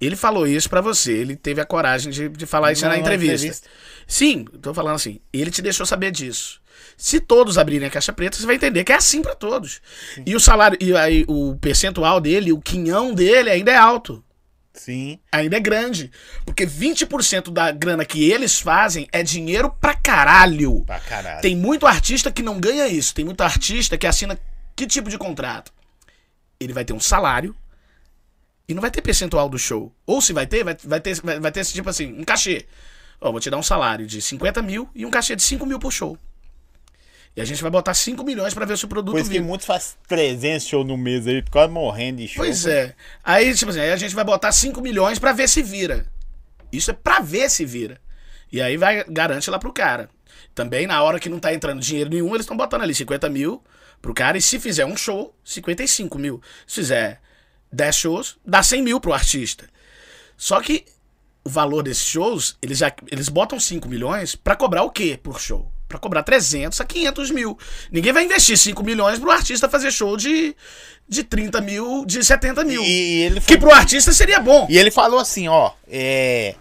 Ele falou isso pra você, ele teve a coragem de, de falar isso Não, na na entrevista. entrevista. Sim, tô falando assim, ele te deixou saber disso. Se todos abrirem a caixa preta, você vai entender que é assim pra todos. E o salário, e aí o percentual dele, o quinhão dele ainda é alto. Sim. Ainda é grande. Porque 20% da grana que eles fazem é dinheiro pra caralho. Pra caralho. Tem muito artista que não ganha isso. Tem muito artista que assina que tipo de contrato? Ele vai ter um salário e não vai ter percentual do show. Ou se vai ter, vai, vai ter, vai, vai ter esse tipo assim, um cachê. Ó, vou te dar um salário de 50 mil e um cachê de 5 mil por show. E a gente vai botar 5 milhões pra ver se o produto Por isso que vira. muitos fazem 300 shows no mês aí, quase morrendo de show. Pois é. Aí, tipo assim, aí a gente vai botar 5 milhões pra ver se vira. Isso é pra ver se vira. E aí vai, garante lá pro cara. Também, na hora que não tá entrando dinheiro nenhum, eles estão botando ali 50 mil pro cara. E se fizer um show, 55 mil. Se fizer 10 shows, dá 100 mil pro artista. Só que o valor desses shows, eles já eles botam 5 milhões pra cobrar o quê por show? Pra cobrar 300 a 500 mil. Ninguém vai investir 5 milhões pro artista fazer show de, de 30 mil, de 70 mil. E, e ele Que pro artista seria bom. E ele falou assim, ó, é,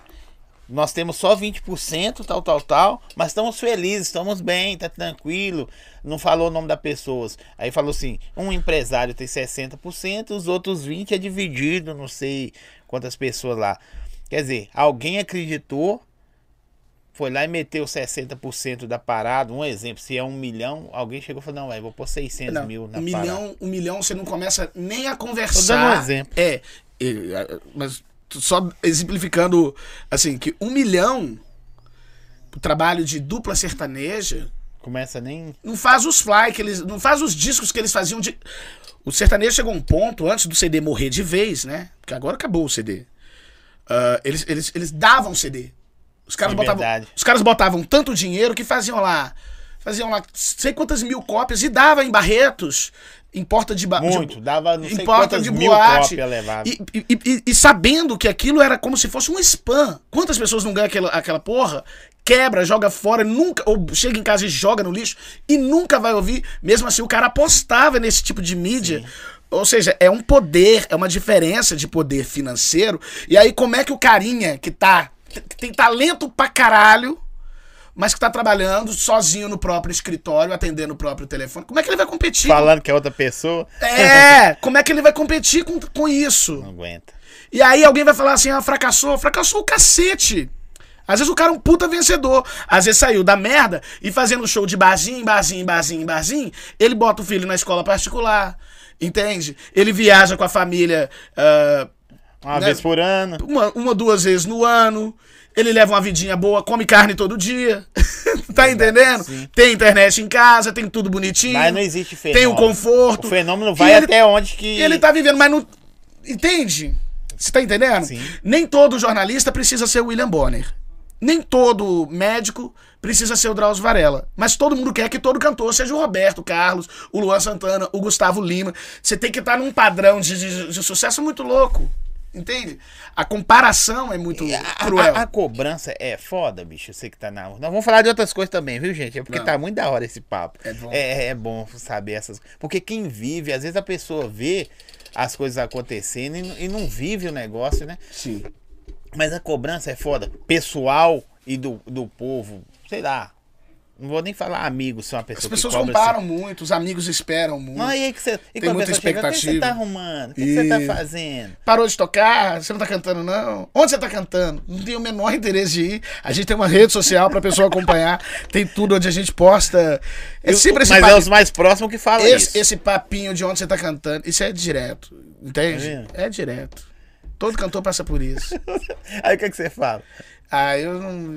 nós temos só 20%, tal, tal, tal, mas estamos felizes, estamos bem, tá tranquilo. Não falou o nome das pessoas. Aí falou assim, um empresário tem 60%, os outros 20 é dividido, não sei quantas pessoas lá. Quer dizer, alguém acreditou, foi lá e meteu 60% da parada. Um exemplo, se é um milhão, alguém chegou e falou, não, vai, vou pôr 600 Não, mil na um parada. milhão, um milhão você não começa nem a Tô conversar. dando um exemplo. É, mas só exemplificando assim que um milhão o trabalho de dupla sertaneja Começa nem... não faz os fly que eles não faz os discos que eles faziam de o sertanejo chegou a um ponto antes do CD morrer de vez, né? Porque agora acabou o CD. Ah, eles, eles, eles davam CD. Os caras botavam os caras botavam tanto dinheiro que faziam lá faziam lá sei quantas mil cópias e dava em Barretos em porta de ba- de- Muito, dava não sei em porta de mil boate. E, e- e- e sabendo que aquilo era como se fosse um spam. Quantas pessoas não ganham aquela, aquela porra? Quebra, joga fora, nunca. Ou chega em casa e joga no lixo e nunca vai ouvir. Mesmo assim, o cara apostava nesse tipo de mídia. Ou seja, é um poder, é uma diferença de poder financeiro. E aí, como é que o carinha que tá. Que tem talento pra caralho, mas que tá trabalhando sozinho no próprio escritório, atendendo o próprio telefone, como é que ele vai competir? Falando que é outra pessoa, É, como é que ele vai competir com, com isso? não aguenta. E aí alguém vai falar assim, ah, fracassou. Fracassou o cacete. Às vezes o cara é um puta vencedor. Às vezes saiu da merda e fazendo show de barzinho, barzinho, barzinho, barzinho, ele bota o filho na escola particular. Entende? Ele viaja com a família ah, Uma Né? vez por ano. uma, uma, duas vezes no ano. Ele leva uma vidinha boa, come carne todo dia. tá entendendo? sim. Tem internet em casa, tem tudo bonitinho. Mas não existe fenômeno. Tem o conforto. O fenômeno vai ele- até onde que. E ele tá vivendo, mas não. Entende? Você tá entendendo? Sim. Nem todo jornalista precisa ser o William Bonner. Nem todo médico precisa ser o Drauzio Varela. Mas todo mundo quer que todo cantor seja o Roberto Carlos, o Luan Santana, o Gustavo Lima. Você tem que estar num padrão de, de- de sucesso muito louco. Entende? A comparação é muito a, a- cruel. a cobrança é foda, bicho. Você que tá na. Nós vamos falar de outras coisas também, viu, gente? É porque Não. tá muito da hora esse papo. É bom. É, é bom saber essas. Porque quem vive, às vezes a pessoa vê as coisas acontecendo e, não- e não vive o negócio, né? Sim. Mas a cobrança é foda. Pessoal e do, do povo, sei lá. Não vou nem falar amigo, se é uma pessoa As pessoas que comparam assim. muito, os amigos esperam muito. E aí que você. E Tem muita pessoa chega, o que você expectativa. tá arrumando? O que você tá E- fazendo? Parou de tocar? Você não tá cantando, não? Onde você tá cantando? Não tenho o menor interesse de ir. A gente tem uma rede social pra pessoa acompanhar. Tem tudo onde a gente posta. É Eu- sempre esse, Mas é papi- os mais próximos que falam esse, isso. esse papinho de onde você tá cantando. Isso é direto. Entende? É mesmo? É direto. Todo cantor passa por isso. Aí o que, que você fala? Ah, eu não.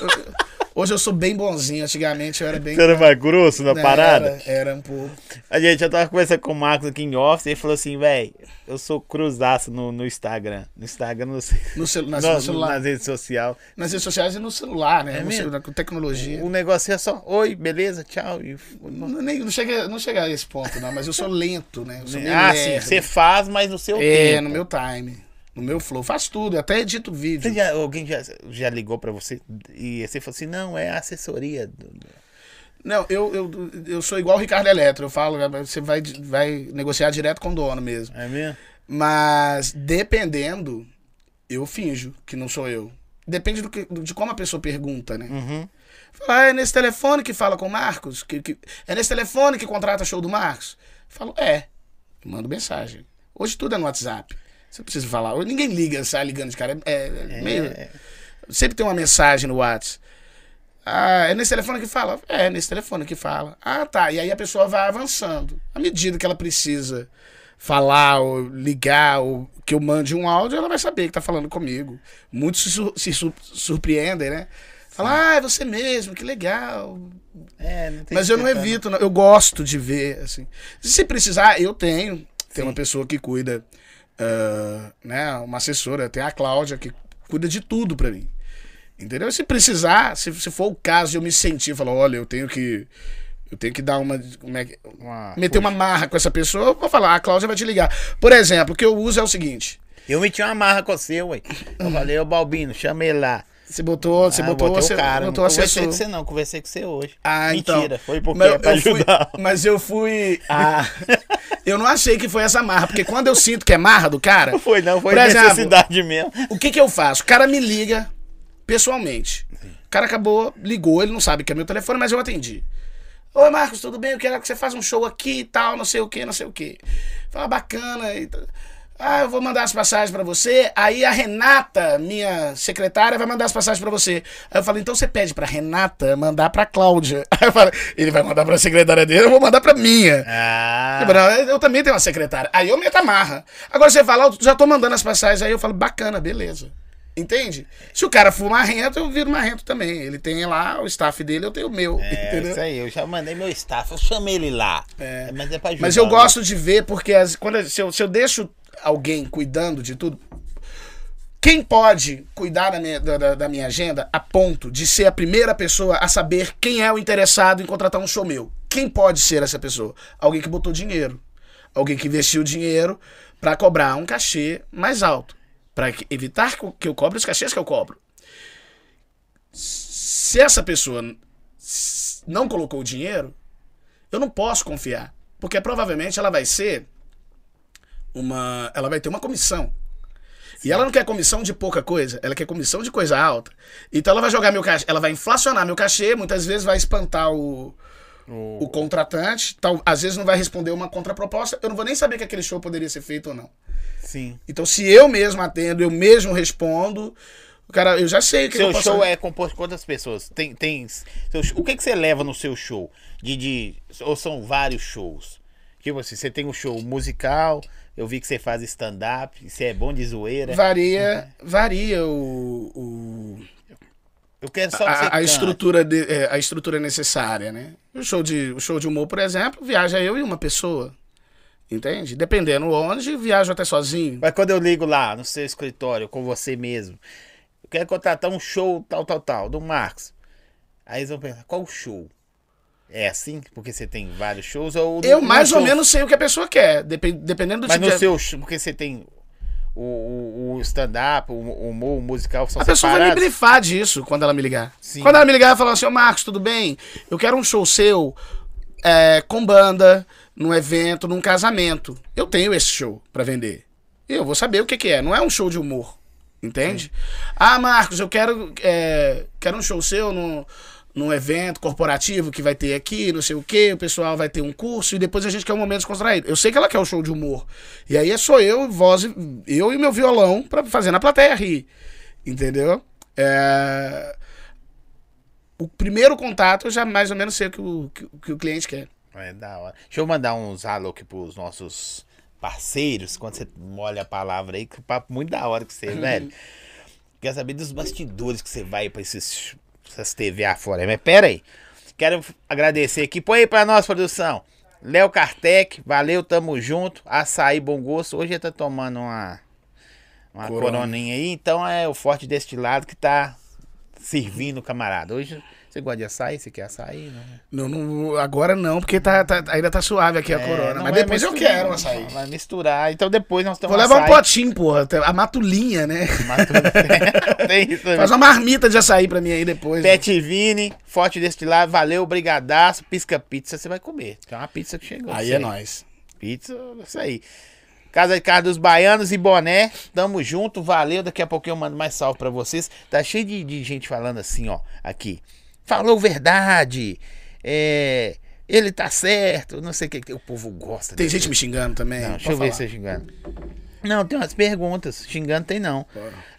eu- hoje eu sou bem bonzinho. Antigamente eu era bem. Você era mais grosso na Não, parada? Era, era um pouco. A gente, eu tava conversando com o Marcos aqui em office e ele falou assim, velho, eu sou cruzaço no, no Instagram. No Instagram, no, No, celu nas, no- no celular. nas redes sociais. Nas redes sociais e no celular, né? É No celular, com tecnologia. O negócio é só, oi, beleza, tchau. E... Não, nem- não, chega, não chega a esse ponto, não, mas eu sou lento, né? Eu sou meio Ah, sim, você faz, mas no seu É, tempo. no meu time. No meu flow. Faço tudo, até edito vídeo. Você já, alguém já, já ligou pra você e você falou assim, não, é assessoria. do- Não, eu, eu, eu sou igual o Ricardo Eletro. Eu falo, você vai, vai negociar direto com o dono mesmo. É mesmo? Mas, dependendo, eu finjo que não sou eu. Depende do que, de como a pessoa pergunta, né? Uhum. Fala, ah, é nesse telefone que fala com o Marcos? Que, que- é nesse telefone que contrata show do Marcos? Eu falo, é. Eu mando mensagem. Hoje tudo é no WhatsApp. Você precisa falar. Ninguém liga, sai ligando de cara. É, é meio. Sempre tem uma mensagem no WhatsApp. Ah, é nesse telefone que fala? É, nesse telefone que fala. Ah, tá. E aí a pessoa vai avançando. À medida que ela precisa falar ou ligar ou que eu mande um áudio, ela vai saber que tá falando comigo. Muitos se, sur- se sur- surpreendem, né? Fala, ah, é você mesmo, que legal. É, não tem Mas eu não tentar, evito, não. eu gosto de ver, assim. Se precisar, eu tenho. Tem uma pessoa que cuida, ah, né? Uma assessora, tem a Cláudia, que cuida de tudo pra mim. Entendeu? Se precisar, se, se for o caso de eu me sentir, falar, olha, eu tenho que. Eu tenho que dar uma. É Uma- meter uma marra com essa pessoa, eu vou falar, a Cláudia vai te ligar. Por exemplo, o que eu uso é o seguinte: Eu meti uma marra com você, ué. Eu falei, ô Balbino, chama ele lá. Você botou, você Ah, botou, você o cara, botou não conversei com você não, conversei com você hoje. Ah, Mentira, então. foi porque Mas é pra eu fui- ajudar. mas eu fui. Ah, eu não achei que foi essa marra, porque quando eu sinto que é marra do cara. Não foi não, foi exemplo, necessidade mesmo. O que que eu faço? O cara me liga pessoalmente. O cara acabou, ligou, ele não sabe que é meu telefone, mas eu atendi. Oi, Marcos, tudo bem? Eu quero que você faça um show aqui e tal, não sei o que, não sei o que. Fala, bacana. E... tal. Ah, eu vou mandar as passagens pra você. Aí a Renata, minha secretária, vai mandar as passagens pra você. Aí eu falei, então você pede pra Renata mandar pra Cláudia. Aí eu falei, ele vai mandar pra secretária dele, eu vou mandar pra minha. Ah, Tipo, Eu também tenho uma secretária. Aí eu meto a marra. Agora você fala, eu já tô mandando as passagens. Aí eu falo, bacana, beleza. Entende? Se o cara for marrento, eu viro marrento também. Ele tem lá o staff dele, eu tenho o meu. é, entendeu? isso aí, eu já mandei meu staff, eu chamei ele lá. É. Mas é pra ajudar. Mas eu né? gosto de ver, porque as- quando, se, eu, se eu deixo alguém cuidando de tudo. Quem pode cuidar da minha, da- da minha agenda a ponto de ser a primeira pessoa a saber quem é o interessado em contratar um show meu? Quem pode ser essa pessoa? Alguém que botou dinheiro. Alguém que investiu dinheiro para cobrar um cachê mais alto. Para evitar que eu- cobre os cachês que eu cobro. Se essa pessoa não colocou o dinheiro, eu não posso confiar. Porque provavelmente ela vai ser uma. Ela vai ter uma comissão. E ela não quer comissão de pouca coisa, ela quer comissão de coisa alta. Então ela vai jogar meu cachê, ela vai inflacionar meu cachê, muitas vezes vai espantar o, o contratante, tal, às vezes não vai responder uma contraproposta, eu não vou nem saber que aquele show poderia ser feito ou não. Sim. Então se eu mesmo atendo, eu mesmo respondo, cara, eu já sei que Seu show é composto de quantas pessoas? Tem, tem, o que, que você leva no seu show? De, de, ou são vários shows? Tipo assim, você tem um show musical, eu vi que você faz stand-up, você é bom de zoeira. Varia, varia o- o, Eu quero só que você a, a estrutura de- é, a estrutura necessária, né? O show, de, o show de humor, por exemplo, viaja eu e uma pessoa. Entende? Dependendo onde, viajo até sozinho. Mas quando eu ligo lá no seu escritório com você mesmo, eu quero contratar um show tal, tal, tal, do Marcos. Aí eles vão pensar, qual show? É assim? Porque você tem vários shows? Ou Eu no mais ou show- menos sei o que a pessoa quer, depen- dependendo do Mas tipo no de... seu show, porque você tem o, o, o stand-up, o, o humor, o musical, são A pessoa vai me separados. brifar disso quando ela me ligar. Sim. Quando ela me ligar e falar assim, ô Marcos, tudo bem? Eu quero um show seu é, com banda, num evento, num casamento. Eu tenho esse show pra vender. Eu vou saber o que, que é. Não é um show de humor. Entende? Ah, Marcos, eu quero, é, quero um show seu no, num evento corporativo que vai ter aqui, não sei o quê, o pessoal vai ter um curso e depois a gente quer um momento descontraído. Eu sei que ela quer um show de humor. E aí é só eu, voz, eu e meu violão pra fazer na plateia rir. Entendeu? É, O primeiro contato eu já mais ou menos sei o que o, que, o- que o cliente quer. É da hora. Deixa eu mandar uns alô aqui pros nossos parceiros, quando você molha a palavra aí, que o papo muito da hora que você, velho. Quer saber dos bastidores que você vai pra esses, essas TV afora. Mas pera aí. Quero agradecer aqui. Põe aí pra nós, produção. Léo Kartek, valeu, tamo junto. Açaí Bom Gosto. Hoje ele tá tomando uma, uma Corona. coroninha aí. Então é o forte destilado que tá servindo o camarada. Hoje você gosta de açaí? Você quer açaí? Não? Não, não, agora não, porque tá, tá- ainda tá suave aqui a É, corona. Mas depois eu misturar, quero um açaí. Vai misturar. Então depois nós temos Vou levar um açaí. potinho, porra. A matulinha, né? Tem isso também. Faz uma marmita de açaí pra mim aí depois. Pet Vini, forte destilado, valeu, brigadaço, pisca pizza, você vai comer. Tem uma pizza que chegou. Aí é nóis. Pizza, isso aí. Casa de Casa dos Baianos e Boné, tamo junto, valeu. Daqui a pouco eu mando mais salve pra vocês. Tá cheio de, de gente falando assim, ó, aqui. Falou verdade. É, ele tá certo. Não sei o que. O povo gosta Tem gente me xingando também. Não, deixa eu ver falar. se eu xingando. Não, tem umas perguntas. Xingando tem não.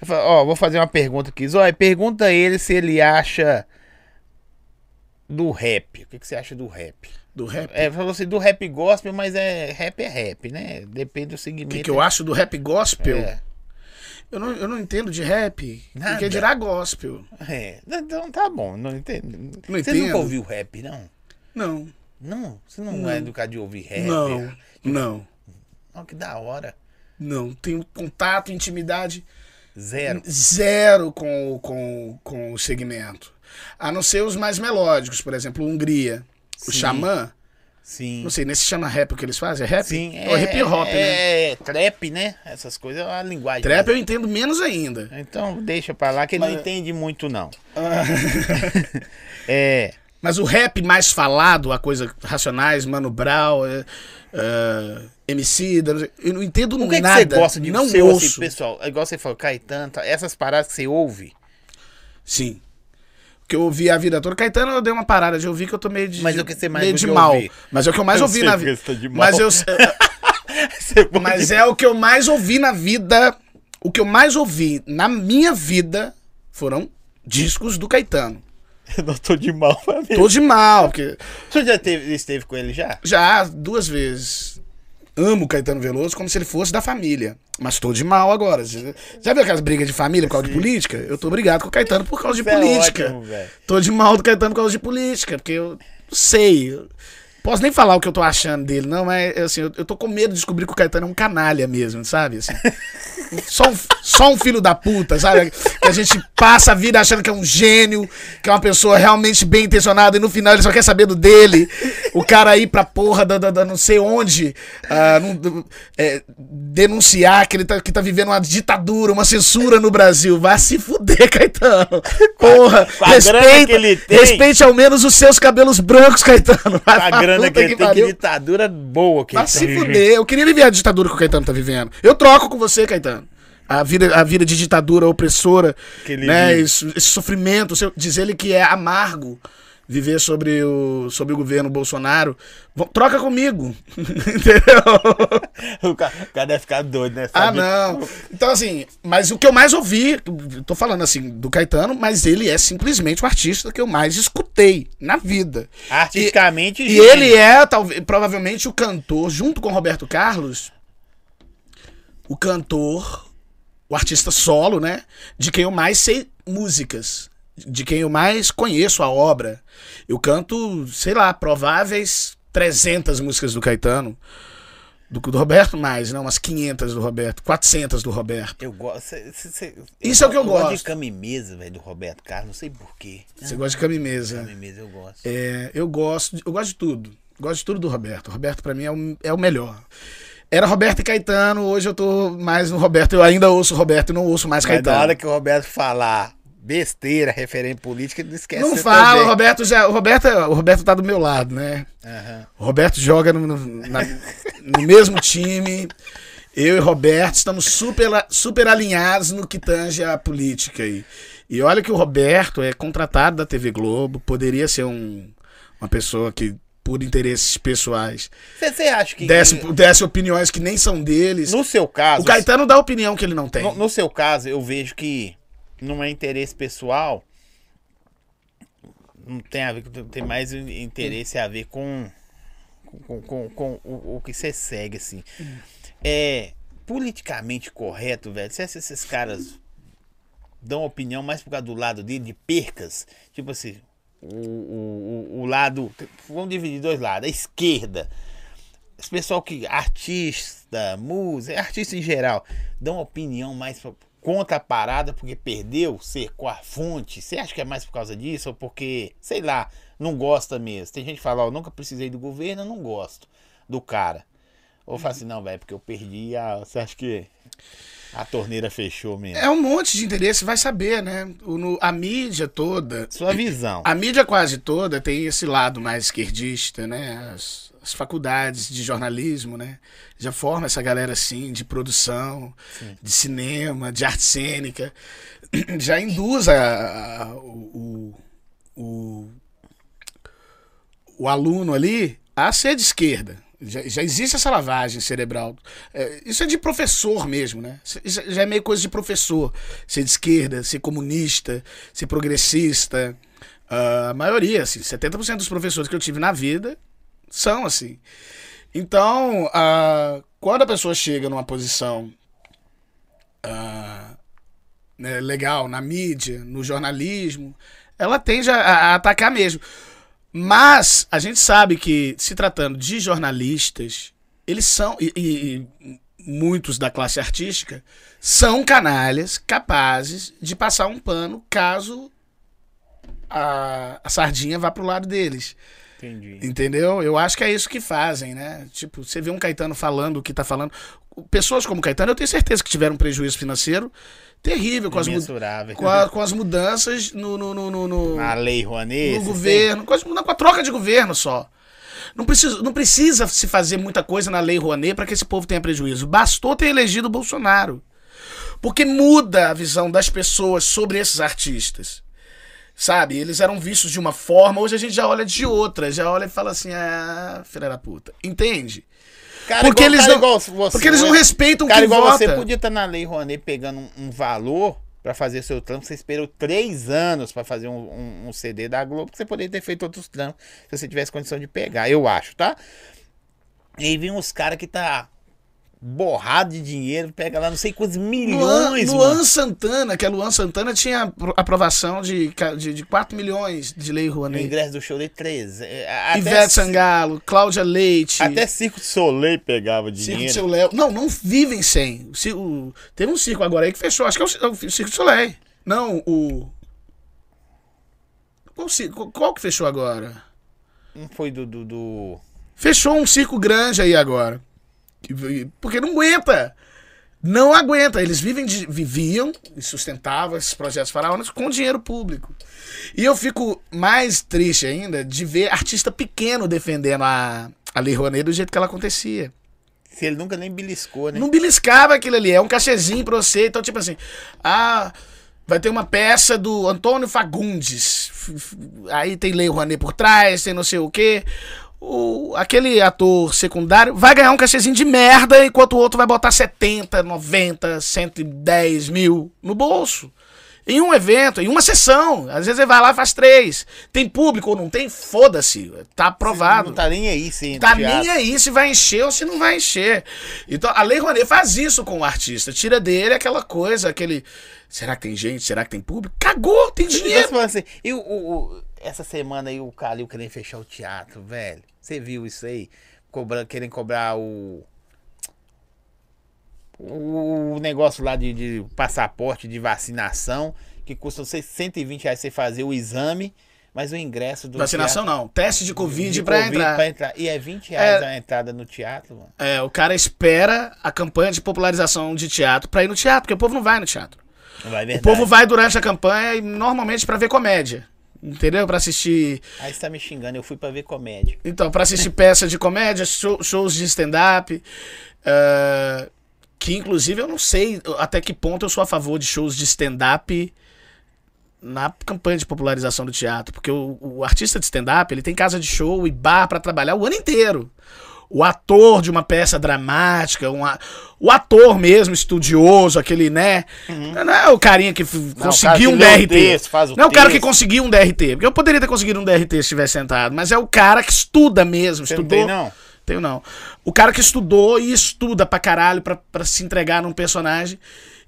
Falo, Ó, vou fazer uma pergunta aqui. Zóia, pergunta a ele se ele acha do rap. O que, que você acha do rap? Do rap. É, falou assim, do rap gospel, mas é rap é rap, né? Depende do O segmento. que, que eu acho do rap gospel? É. Eu, não, eu não entendo de rap. Nada. O que dirá gospel? É, então tá bom, não entendo. Não Você nunca entendo. ouviu rap, não? Não. Não? Você não, é educado de ouvir rap? Não. Não. Não, que da hora. Não. Tenho contato, intimidade Zero. zero com, o- com, com o segmento. A não ser os mais melódicos, por exemplo, Hungria. O Sim. Xamã. Sim. Não sei, nesse chama rap o que eles fazem? É rap? Sim, Ou hip hop, é, né? É, trap, né? Essas coisas é uma linguagem. Trap eu entendo menos ainda. Então deixa pra lá que ele não Mas- entende muito, não. É. Mas o rap mais falado, a coisa Racionais, Mano Brown, é, é, MC, eu não entendo O que, é que nada. você gosta de não seu, ouço. assim, pessoal? É igual você falou, Caetano, tá? essas paradas que você ouve. Sim. Que eu ouvi a vida toda. Caetano eu dei uma parada de ouvir que eu tô meio de, Mas é o que você mais meio de mal. ouvir? Mas é o que eu mais Eu ouvi na vida. tá. Mas, eu, pode- mas é o que eu mais ouvi na vida. O que eu mais ouvi na minha vida foram discos do Caetano. Eu não tô de mal pra mim. Tô de mal, porque Você já teve, esteve com ele já? já duas vezes amo o Caetano Veloso como se ele fosse da família. Mas tô de mal agora. Já viu aquelas brigas de família por causa de política? Eu tô brigado com o Caetano por causa de Isso é política. ótimo, velho. tô de mal do Caetano por causa de política, porque eu sei. eu Posso nem falar o que eu tô achando dele, não, mas assim, eu, eu tô com medo de descobrir que o Caetano é um canalha mesmo, sabe? Assim, só, um, só um filho da puta, sabe? Que a gente passa a vida achando que é um gênio, que é uma pessoa realmente bem intencionada, e no final ele só quer saber do dele. O cara ir pra porra da, da- da não sei onde, ah, não- é, denunciar que ele tá, que tá vivendo uma ditadura, uma censura no Brasil. Vai se fuder, Caetano. Porra, respeita, respeite ao menos os seus cabelos brancos, Caetano. Vai Puta que que pariu. ditadura boa que Vai tá se fuder. Eu queria viver a ditadura que o Caetano tá vivendo. Eu troco com você, Caetano. A vida, a vida de ditadura opressora, Que né? Esse, esse sofrimento, seu- diz ele que é amargo viver sobre o, sobre o governo Bolsonaro. Vão- troca comigo. Entendeu? O cara, o cara deve ficar doido, né? Ah, Sabe? não. Então, assim, mas o que eu mais ouvi, tô falando assim, do Caetano, mas ele é simplesmente o artista que eu mais escutei na vida. Artisticamente, E gênio. ele é, talvez, provavelmente, o cantor, junto com Roberto Carlos, o cantor, o artista solo, né? De quem eu mais sei músicas. De quem eu mais conheço a obra. Eu canto, sei lá, prováveis 300 músicas do Caetano. Do, do Roberto, mais, não, umas 500 do Roberto, 400 do Roberto. Eu gosto. cê- cê- cê- Isso é o que eu gosto. gosto. de cama e mesa, velho, do Roberto Carlos. Não sei porquê. Você gosta de cama e mesa? Cama e mesa eu gosto. É, eu gosto, de- eu gosto de tudo. Gosto de tudo do Roberto. O Roberto, pra mim, é o, é o melhor. Era Roberto e Caetano, hoje eu tô mais no Roberto. Eu ainda ouço o Roberto e não ouço mais Mas na Caetano. hora que o Roberto falar besteira referente política, ele não esquece. Não fala, o. Roberto já. O Roberto, o Roberto tá do meu lado, né? Aham. O Roberto joga no, no- na- no mesmo time. Eu e Roberto estamos super, super alinhados no que tange a política aí. E olha que o Roberto é contratado da TV Globo, poderia ser um, uma pessoa que, por interesses pessoais, Você acha que. desse, desse opiniões que nem são deles. No seu caso. o Caetano dá opinião que ele não tem. No, no seu caso, eu vejo que não é interesse pessoal. Não tem a ver com. Tem mais interesse a ver com. Com, com, com o, o que você segue, assim. É politicamente correto, velho. Se esses esses caras dão opinião mais por causa do lado dele, de percas, tipo assim, o, o, o, o lado. Vamos dividir dois lados. A esquerda esse pessoal que artista, música, artista em geral, dão opinião mais pra- contra a parada porque perdeu, secou a fonte. Você acha que é mais por causa disso ou porque, sei lá, não gosta mesmo? Tem gente que fala, ó, nunca precisei do governo, eu não gosto do cara. Ou fala assim, não, velho, porque eu perdi a. Você acha que a torneira fechou mesmo? É um monte de interesse, vai saber, né? O, no- a mídia toda, Sua visão. A mídia quase toda tem esse lado mais esquerdista, né? As, as faculdades de jornalismo, né? Já forma essa galera assim, de produção, de cinema, de arte cênica. Já induz a, a- o, o, o, o aluno ali a ser de esquerda. Já, já existe essa lavagem cerebral. É, isso é de professor mesmo, né? Isso já é meio coisa de professor. Ser de esquerda, ser comunista, ser progressista. Ah, a maioria, assim, 70% dos professores que eu tive na vida são assim. Então, quando a pessoa chega numa posição né, legal na mídia, no jornalismo, ela tende a, a atacar mesmo. Mas a gente sabe que, se tratando de jornalistas, eles são, e, e- muitos da classe artística, são canalhas capazes de passar um pano caso a, a sardinha vá pro lado deles. Entendi. Entendeu? Eu acho que é isso que fazem, né? Tipo, você vê um Caetano falando o que tá falando. Pessoas como Caetano, eu tenho certeza que tiveram um prejuízo financeiro terrível com as, com, a- com as mudanças no, no, no, no- no- A lei Rouanet. no governo, com, as- com a troca de governo só. Não precisa, não precisa se fazer muita coisa na lei Rouanet para que esse povo tenha prejuízo. Bastou ter elegido o Bolsonaro. Porque muda a visão das pessoas sobre esses artistas. Sabe? Eles eram vistos de uma forma, hoje a gente já olha de outra. Já olha e fala assim, ah, filha da puta. Entende? Cara Porque igual- eles cara não- você, porque eles não né? respeitam Cara quem igual vota. você podia estar na lei Rouanet pegando um, um valor pra fazer seu trampo. Você esperou três anos pra fazer um, um- um CD da Globo, que você poderia ter feito outros trampos se você tivesse condição de pegar, eu acho, tá? E aí vem uns caras que tá borrado de dinheiro, pega lá não sei quantos Luan, milhões, Luan mano. Santana, que a Luan Santana tinha apro- aprovação de, de, de 4 milhões de lei No Rouanet. ingresso do show de 13. é, Até, Ivete Sangalo, Cláudia Leite. até Circo de Soleil pegava Circo dinheiro. do Seu Léo. Não, não vivem sem. O, o- teve um circo agora aí que fechou. Acho que é o, é o Circo do Soleil. Não, o. Qual, circo- qual que fechou agora? Não foi do, do, do- Fechou um circo grande aí agora. Que- Porque não aguenta. Não aguenta. Eles vivem de- viviam e sustentavam esses projetos faraônicos com dinheiro público. E eu fico mais triste ainda de ver artista pequeno defendendo a, a Lei Rouanet do jeito que ela acontecia. Se ele nunca nem beliscou, né? Não beliscava aquilo ali, é um cachezinho pra você. Então, tipo assim, ah, vai ter uma peça do Antônio Fagundes. Aí tem Lei Rouanet por trás, tem não sei o quê. O, aquele ator secundário vai ganhar um cachezinho de merda, enquanto o outro vai botar 70, 90, 110 mil no bolso. Em um evento, em uma sessão. Às vezes ele vai lá e faz três. Tem público ou não tem? Foda-se. Tá aprovado. Não tá nem aí, sim. Tá nem aí se vai encher ou se não vai encher. Então, a Lei Rouanet faz isso com o artista. Tira dele aquela coisa, aquele. Será que tem gente? Será que tem público? Cagou, tem dinheiro. assim, e o, o- o- essa semana aí o Calil querendo fechar o teatro, velho. Você viu isso aí? Cobrando, querendo cobrar o. o negócio lá de, de passaporte de vacinação, que custa 120 reais você fazer o exame, mas o ingresso do Vacinação teatro, não, teste de Covid, de pra, Covid entrar. pra entrar. E é 20 reais É. a entrada no teatro, mano. É, o cara espera a campanha de popularização de teatro pra ir no teatro, porque o povo não vai no teatro. Vai O povo vai durante a campanha e normalmente pra ver comédia. Entendeu? Pra assistir. Aí você tá me xingando, eu fui pra ver comédia. Então, pra assistir peça de comédia, show- shows de stand-up. eh, que inclusive eu não sei até que ponto eu sou a favor de shows de stand-up na campanha de popularização do teatro. Porque o, o artista de stand-up ele tem casa de show e bar pra trabalhar o ano inteiro. O ator de uma peça dramática, um a- o ator mesmo, estudioso, aquele, né? Não é o carinha que Uhum. cara conseguiu que um DRT. texto, faz o não é o cara que conseguiu um DRT. Porque eu poderia ter conseguido um DRT se estivesse sentado, mas é o cara que estuda mesmo. Você não estudou. tem, não? Tenho não. O cara que estudou e estuda pra caralho pra, pra se entregar num personagem.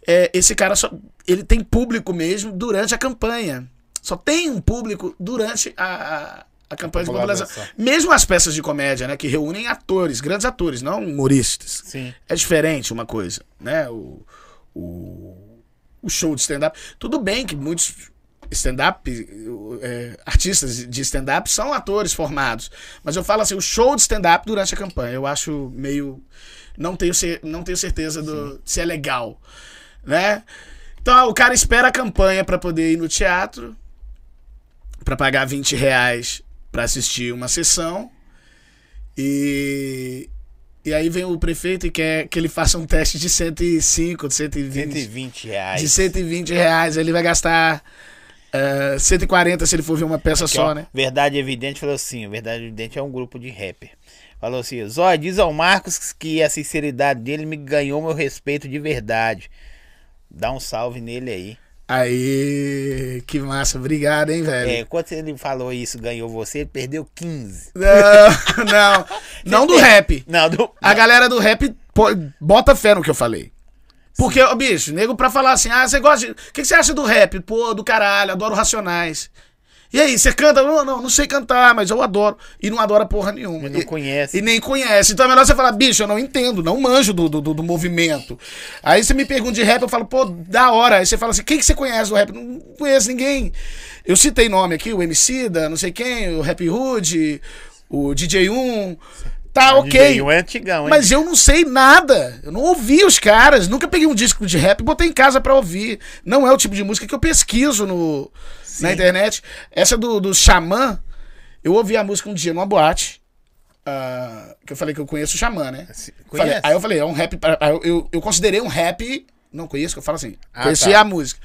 é, esse cara só. Ele tem público mesmo durante a campanha. Só tem um público durante a, a, a campanha de popularização. popularização. Mesmo as peças de comédia, né? Que reúnem atores, grandes atores, não humoristas. Sim. É diferente uma coisa, né? O, o, o show de stand-up. Tudo bem que muitos stand-up, é, artistas de stand-up são atores formados. Mas eu falo assim, o show de stand-up durante a campanha, eu acho meio. Não tenho, não tenho certeza do, se é legal. Né? Então o cara espera a campanha pra poder ir no teatro, pra pagar 20 reais pra assistir uma sessão. E, e aí vem o prefeito e quer que ele faça um teste de 105, de 120, 120 reais. de 120 reais. Ele vai gastar eh, 140 se ele for ver uma peça Aqui, só, ó, né? Verdade Evidente falou assim: Verdade Evidente é um grupo de rapper. Falou assim: Zóia, diz ao Marcos que a sinceridade dele me ganhou meu respeito de verdade. Dá um salve nele aí. Aí, que massa. Obrigado, hein, velho. É, quando ele falou isso, ganhou você, ele perdeu 15. Não, não. Não do rap. Não, do. A galera do rap pô, bota fé no que eu falei. Porque, ô, bicho, nego pra falar assim, ah, você gosta de. O que, que você acha do rap? Pô, do caralho, adoro Racionais. E aí, você canta? Não, não, não sei cantar, mas eu adoro. E não adora porra nenhuma. Ele não E- conhece. E nem conhece. Então é melhor você falar, bicho, eu não entendo, não manjo do, do, do- movimento. Aí você me pergunta de rap, eu falo, pô, da hora. Aí você fala assim, quem que você conhece do rap? Não conheço ninguém. Eu citei nome aqui, o MC da não sei quem, o Rap Hood, o DJ1. Tá, ok. Um é antigão, hein? Mas eu não sei nada. Eu não ouvi os caras. Nunca peguei um disco de rap e botei em casa pra ouvir. Não é o tipo de música que eu pesquiso no, na internet. Essa do, do Xamã, eu ouvi a música um dia numa boate. ah, que eu falei que eu conheço o Xamã, né? Se- Falei- aí eu falei, é um rap. eu, eu, eu considerei um rap. Não conheço, que eu falo assim. Ah, conheci tá. a música.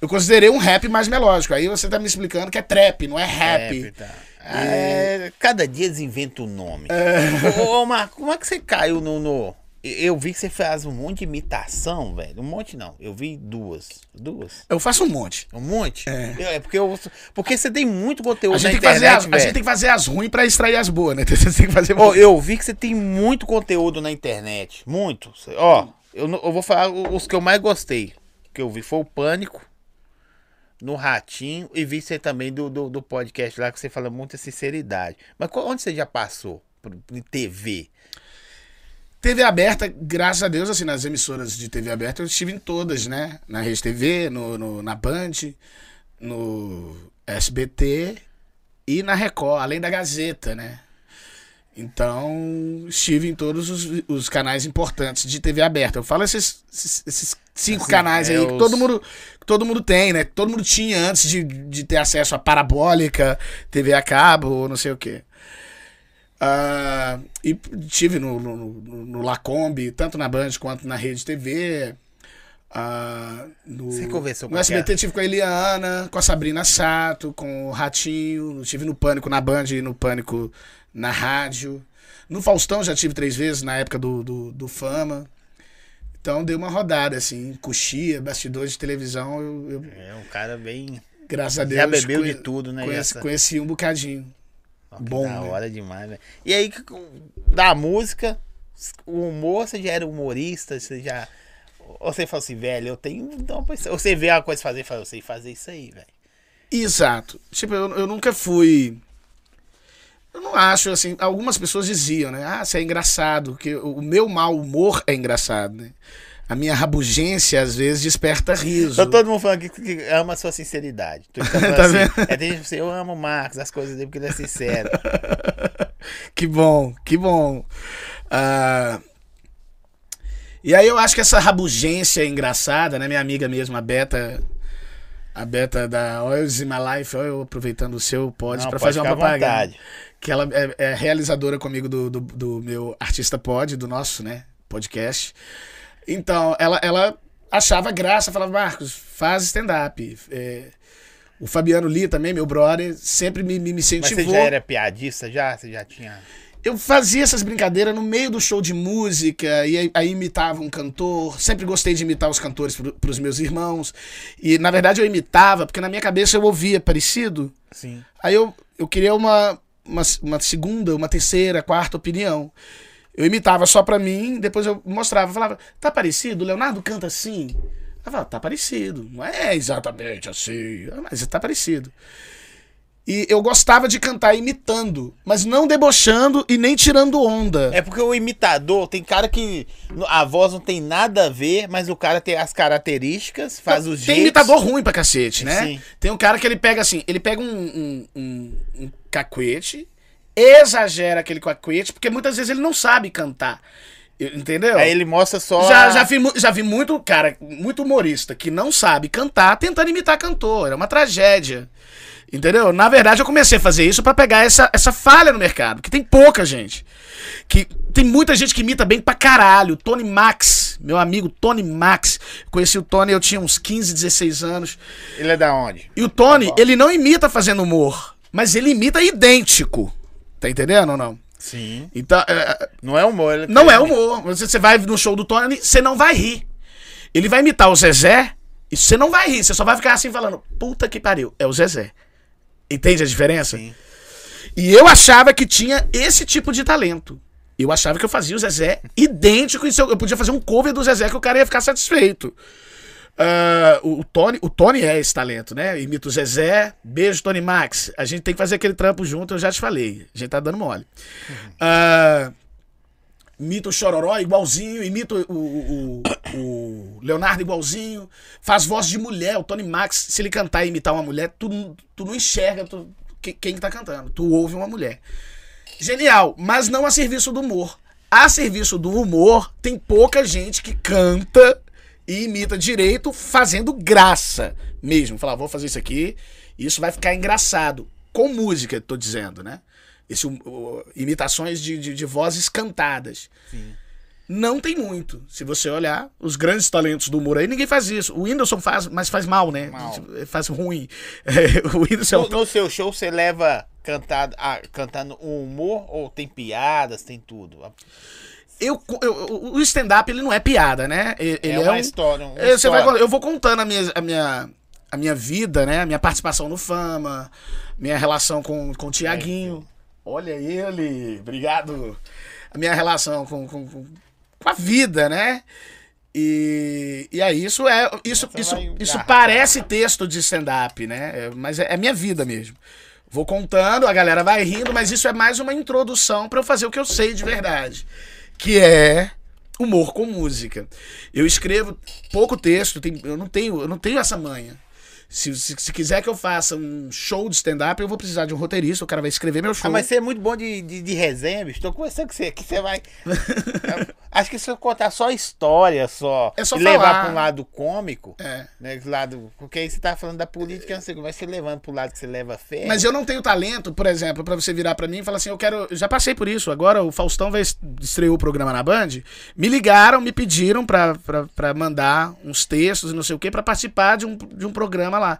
Eu considerei um rap mais melódico. Aí você tá me explicando que é trap, não é rap. Rap, tá. É, cada dia eles inventam um nome. É. Ô, ô, Marco, como é que você caiu no, no- Eu vi que você faz um monte de imitação, velho. Um monte não. Eu vi duas. Duas? Eu faço um monte. Um monte? É. Eu- É porque, eu, porque você tem muito conteúdo A gente, na tem que fazer internet, a velho. gente tem que fazer as ruins pra extrair as boas, né? Você tem que fazer. Ô, eu vi que você tem muito conteúdo na internet. Muito. Ó, eu, não- eu vou falar os que eu mais gostei. Que eu vi foi o Pânico, no Ratinho, e vi você também do, do, do podcast lá que você fala muita sinceridade. Mas qual- onde você já passou? Por, em TV? TV aberta, graças a Deus, assim, nas emissoras de TV aberta, eu estive em todas, né? Na Rede TV, no, no- na Band, no SBT e na Record, além da Gazeta, né? Então, estive em todos os, os canais importantes de TV aberta. Eu falo esses, esses, esses cinco Assim, canais é aí que os- todo mundo, que todo mundo tem, né? Que todo mundo tinha antes de, de ter acesso a parabólica, TV a cabo, ou não sei o quê. Ah, e tive no, no, no, no Lacombe, tanto na Band quanto na Rede TV. Ah, no, Você conversou com no SBT tive com a Eliana, com a Sabrina Sato, com o Ratinho, tive no Pânico na Band e no Pânico na rádio. No Faustão já tive três vezes na época do, do, do Fama. Então deu uma rodada, assim, coxia, bastidores de televisão, eu, eu, É um cara bem. graças a Deus. Já bebeu conhe- de tudo, né? Conheci, Essa- conheci um bocadinho. Ó, bom, Da né? hora demais, velho. E aí, da música, o humor, você já era humorista, você já. Ou você fala assim, velho, eu tenho. Então, você vê a coisa fazer e fala, eu sei fazer isso aí, velho. Exato. Tipo, eu, eu nunca fui. Eu não acho, assim, algumas pessoas diziam, né? Ah, você é engraçado, que o meu mau humor é engraçado, né? A minha rabugência, às vezes, desperta riso. Tá todo mundo falando que, que ama a sua sinceridade. Tu tá Tá assim, vendo? é, tem gente que fala eu amo o Marcos, as coisas dele, porque ele é sincero. Que bom, que bom. Ah, e aí eu acho que essa rabugência é engraçada, né? Minha amiga mesmo, a Beta, a Beta da Oils in My Life, eu aproveitando o seu pod para fazer uma propaganda. Que ela é, é realizadora comigo do, do, do meu Artista Pod, do nosso, né, podcast. Então, ela, ela achava graça, falava, Marcos, faz stand-up. É, o Fabiano Lee também, meu brother, sempre me, me, me Mas incentivou. você já era piadista já? Você já tinha. Eu fazia essas brincadeiras no meio do show de música, e aí, aí imitava um cantor. Sempre gostei de imitar os cantores pro, pros meus irmãos. E na verdade eu imitava, porque na minha cabeça eu ouvia parecido. Sim. Aí eu, eu queria uma, uma, uma segunda, uma terceira, quarta opinião. Eu imitava só pra mim, depois eu mostrava, falava, tá parecido? O Leonardo canta assim? Eu falava, tá parecido. Não é exatamente assim, mas tá parecido. E eu gostava de cantar imitando, mas não debochando e nem tirando onda. É porque o imitador, tem cara que a voz não tem nada a ver, mas o cara tem as características, faz os Tem jeitos. imitador ruim pra cacete, né? Sim. Tem um cara que ele pega assim, ele pega um, um, um, um cacuete, exagera aquele cacuete, porque muitas vezes ele não sabe cantar. Entendeu? Aí ele mostra só. Já, a- já, vi, já vi muito cara, muito humorista que não sabe cantar tentando imitar cantor. É uma tragédia. Entendeu? Na verdade, eu comecei a fazer isso pra pegar essa, essa falha no mercado, que tem pouca gente. Que tem muita gente que imita bem pra caralho. Tony Max, meu amigo Tony Max. Conheci o Tony, eu tinha uns 15, 16 anos. Ele é da onde? E o Tony, ele não imita fazendo humor, mas ele imita idêntico. Tá entendendo ou não? Sim. Então, é, Não é humor. Não é humor. Você, você vai no show do Tony, você não vai rir. Ele vai imitar o Zezé e você não vai rir. Você só vai ficar assim falando, puta que pariu, é o Zezé. Entende a diferença? Sim. E eu achava que tinha esse tipo de talento. Eu achava que eu fazia o Zezé idêntico. E eu, eu podia fazer um cover do Zezé que o cara ia ficar satisfeito. Ah, o, Tony, o Tony é esse talento, né? Imita o Zezé. Beijo, Tony Max. A gente tem que fazer aquele trampo junto, eu já te falei. A gente tá dando mole. Ah, imita o Chororó igualzinho, imita o, o- o- o Leonardo igualzinho, faz voz de mulher, o Tony Max, se ele cantar e imitar uma mulher, tu, tu não enxerga tu- que- quem que tá cantando, tu ouve uma mulher. Genial, mas não a serviço do humor. A serviço do humor, tem pouca gente que canta e imita direito fazendo graça mesmo. Falar, vou fazer isso aqui, isso vai ficar engraçado. Com música, tô dizendo, né? Esse, o- o- imitações de, de, de vozes cantadas. Não tem muito. Se você olhar, os grandes talentos do humor aí, ninguém faz isso. O Whindersson faz, mas faz mal, né? Mal. Faz ruim. É, o Whindersson é No, no seu show você leva cantado, ah, cantando um humor ou tem piadas, tem tudo? Eu, eu- o stand-up ele não é piada, né? Ele É é, uma um- história, uma É, você vai- história. eu vou contando a minha, a minha, a minha vida, né? A minha participação no Fama, minha relação com, com o Tiaguinho. Olha ele, obrigado. A minha relação com, com, com, com a vida, né? E, e aí, isso é. Isso, Você isso, vai isso parece texto de stand-up, né? É, mas é, é minha vida mesmo. Vou contando, a galera vai rindo, mas isso é mais uma introdução pra eu fazer o que eu sei de verdade. Que é humor com música. Eu escrevo pouco texto, tem- eu não tenho, eu não tenho essa manha. Se, se, se quiser que eu faça um show de stand-up, eu vou precisar de um roteirista, o cara vai escrever meu show. Ah, mas você é muito bom de, de, de resenha, bicho. Tô conversando com você aqui, você vai. Acho que se eu contar só história, só. É só e levar falar. para um lado cômico, É. né? Lado, porque aí você tá falando da política, não sei, mas você levando pro lado que você leva fé. Mas eu não tenho talento, por exemplo, pra você virar pra mim e falar assim, eu quero, eu já passei por isso. Agora o Faustão vai est- estreou o programa na Band. Me ligaram, me pediram pra mandar uns textos e não sei o que pra participar de um, de um programa lá.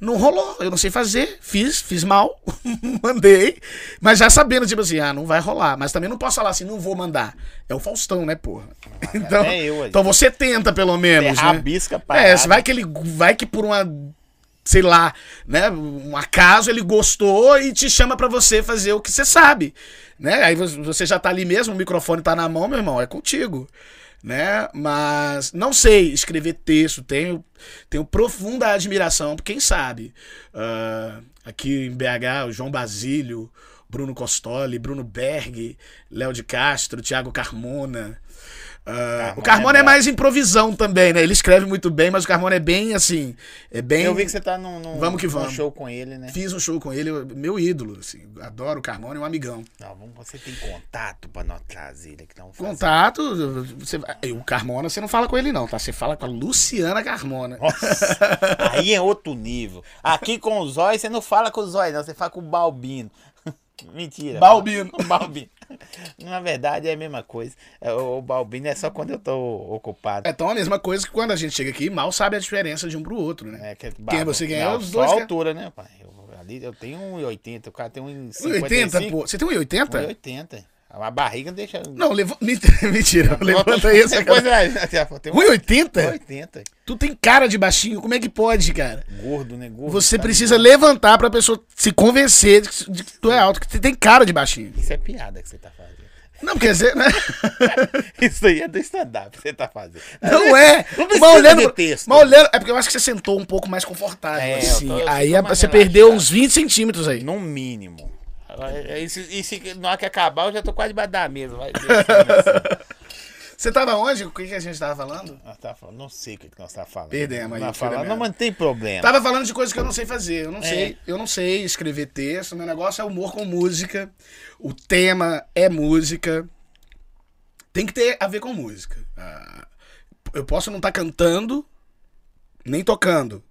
Não rolou, eu não sei fazer, fiz, fiz mal, mandei, mas já sabendo, tipo assim, ah, não vai rolar. Mas também não posso falar assim, não vou mandar. É o Faustão, né, porra? Então, é eu então você tenta, pelo menos, né? rabisca a É, parada. se vai que ele vai que por uma sei lá, né, um acaso ele gostou e te chama pra você fazer o que você sabe, né? Aí vo- você já tá ali mesmo, o microfone tá na mão, meu irmão, é contigo, né? Mas não sei escrever texto, tenho tenho profunda admiração por quem sabe. Ah, aqui em BH, o João Basílio, Bruno Costoli, Bruno Berg, Léo de Castro, Thiago Carmona. Ah, o Carmona é é mais improvisão também, né? Ele escreve muito bem, mas o Carmona é bem assim. É bem. Eu vi que você tá num, num- Vamos que num vamos. show com ele, né? Fiz um show com ele, eu- meu ídolo, assim. Adoro o Carmona, é um amigão. Não, você tem contato pra nós trazer ele aqui. Não. Contato, você, o Carmona você não fala com ele não, tá? Você fala com a Luciana Carmona. Nossa, aí é outro nível. Aqui com o Zóio, você não fala com o Zóio, não. Você fala com o Balbino. Mentira. Balbino. Balbino. Na verdade é a mesma coisa. É, O o Balbino é só quando eu tô ocupado. É tão a mesma coisa que quando a gente chega aqui, mal sabe a diferença de um pro outro, né? É, que é Quem é você, quem é? Os só dois, a cara. altura, né, pai? Eu, ali eu tenho 1,80, o cara tem 1,80, 1,55. pô. Você tem 1,80? 1,80. A barriga deixa... Não, leva... mentira, levanta cara. vai- tem 1,80? 1,80. Tu tem cara de baixinho, como é que pode, cara? Gordo, né? Gordo. Você tá precisa levantar pra pessoa se convencer de que tu é alto, que tu tem cara de baixinho. Isso é piada que você tá fazendo. Não, quer dizer, né? Isso aí é do stand-up que você tá fazendo. Não é. Não precisa Mas olhando, texto. mas olhando, é porque eu acho que você sentou um pouco mais confortável, É, assim. tô- aí é- mais você relaxado. perdeu uns 20 centímetros aí. No mínimo. Agora, é Isso, isso, na hora que acabar, eu já tô quase debaixo da mesa. Vai assim. Você tava onde? O que, que a gente tava falando? Nós tá falando, não sei o que, que nós tá falando. Perdemos aí, falando, não, mas não tem problema. Tava falando de coisas que eu não sei fazer. Eu não É. sei, eu não sei escrever texto. Meu negócio é humor com música. O tema é música. Tem que ter a ver com música. Ah, eu posso não estar cantando, nem tocando.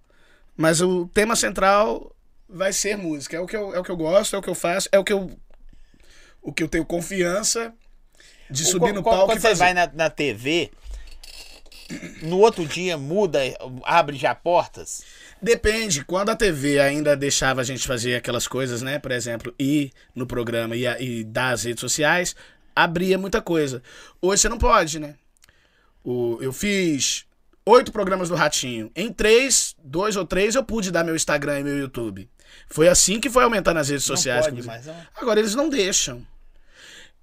Mas o tema central vai ser música. É o que eu, é o que eu gosto, é o que eu faço, é o que eu, o que eu tenho confiança de O- subir quando- no quando- palco Quando e você fazer. vai na, na TV, no outro dia muda, abre já portas. Depende. Quando a TV ainda deixava a gente fazer aquelas coisas, né? Por exemplo, ir no programa e, e dar as redes sociais, abria muita coisa. Hoje você não pode, né? O, eu fiz oito programas do Ratinho. Em três, dois ou três, eu pude dar meu Instagram e meu YouTube. Foi assim que foi aumentando as redes sociais. pode não? Agora eles não deixam.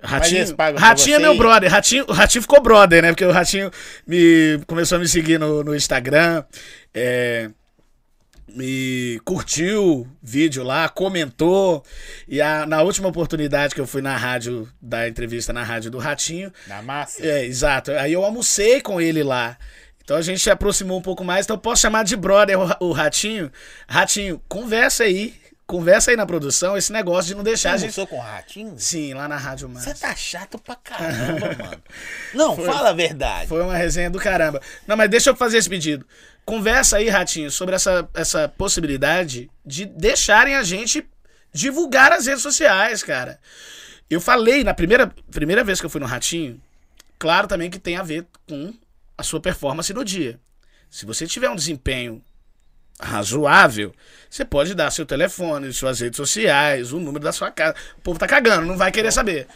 Ratinho, Ratinho é meu brother. Ratinho, o Ratinho ficou brother, né? Porque o Ratinho me, começou a me seguir no, no Instagram. é, me curtiu vídeo lá, comentou. E a- na última oportunidade que eu fui na rádio, da entrevista na rádio do Ratinho, Na massa. é, exato. Aí eu almocei com ele lá. Então a gente se aproximou um pouco mais. Então eu posso chamar de brother o, Ratinho. Ratinho, conversa aí. Conversa aí na produção esse negócio de não Você deixar a gente. almoçou com o ratinho? Sim, lá na Rádio Mais. Você tá chato pra caramba, mano. Não, fala a verdade. Foi uma resenha do caramba. Não, mas deixa eu fazer esse pedido. Conversa aí, Ratinho, sobre essa, essa possibilidade de deixarem a gente divulgar as redes sociais, cara. Eu falei na primeira, primeira vez que eu fui no Ratinho, claro também que tem a ver com a sua performance no dia. Se você tiver um desempenho razoável, você pode dar seu telefone, suas redes sociais, o número da sua casa. O povo tá cagando, não vai querer saber.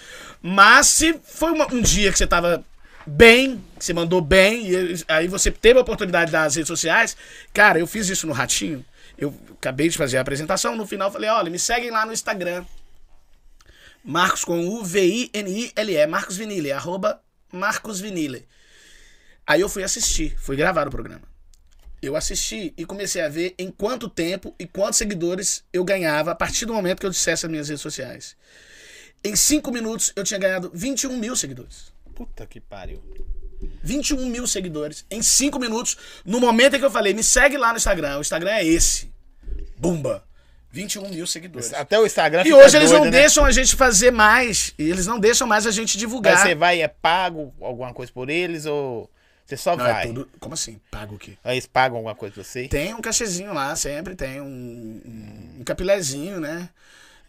Mas se foi uma- um dia que você tava bem, que você mandou bem, e aí você teve a oportunidade das redes sociais, cara, eu fiz isso no Ratinho. Eu acabei de fazer a apresentação, no final falei, olha, me seguem lá no Instagram. Marcos com U-V-I-N-I-L-E, Marcos Vinile, arroba Marcos Vinile. Aí eu fui assistir, fui gravar o programa. Eu assisti e comecei a ver em quanto tempo e quantos seguidores eu ganhava a partir do momento que eu dissesse as minhas redes sociais. Em cinco minutos eu tinha ganhado 21 mil seguidores. Puta que pariu. 21 mil seguidores em cinco minutos. No momento em que eu falei, me segue lá no Instagram. O Instagram é esse. Bumba. 21 mil seguidores. Até o Instagram E hoje eles não doido, né? deixam a gente fazer mais. E eles não deixam mais a gente Aí divulgar. você vai e é pago alguma coisa por eles ou você só Não, vai? é tudo. Como assim? Paga o quê? Eles pagam alguma coisa pra você? Tem um cachezinho lá, sempre tem um, um, um capilézinho, né?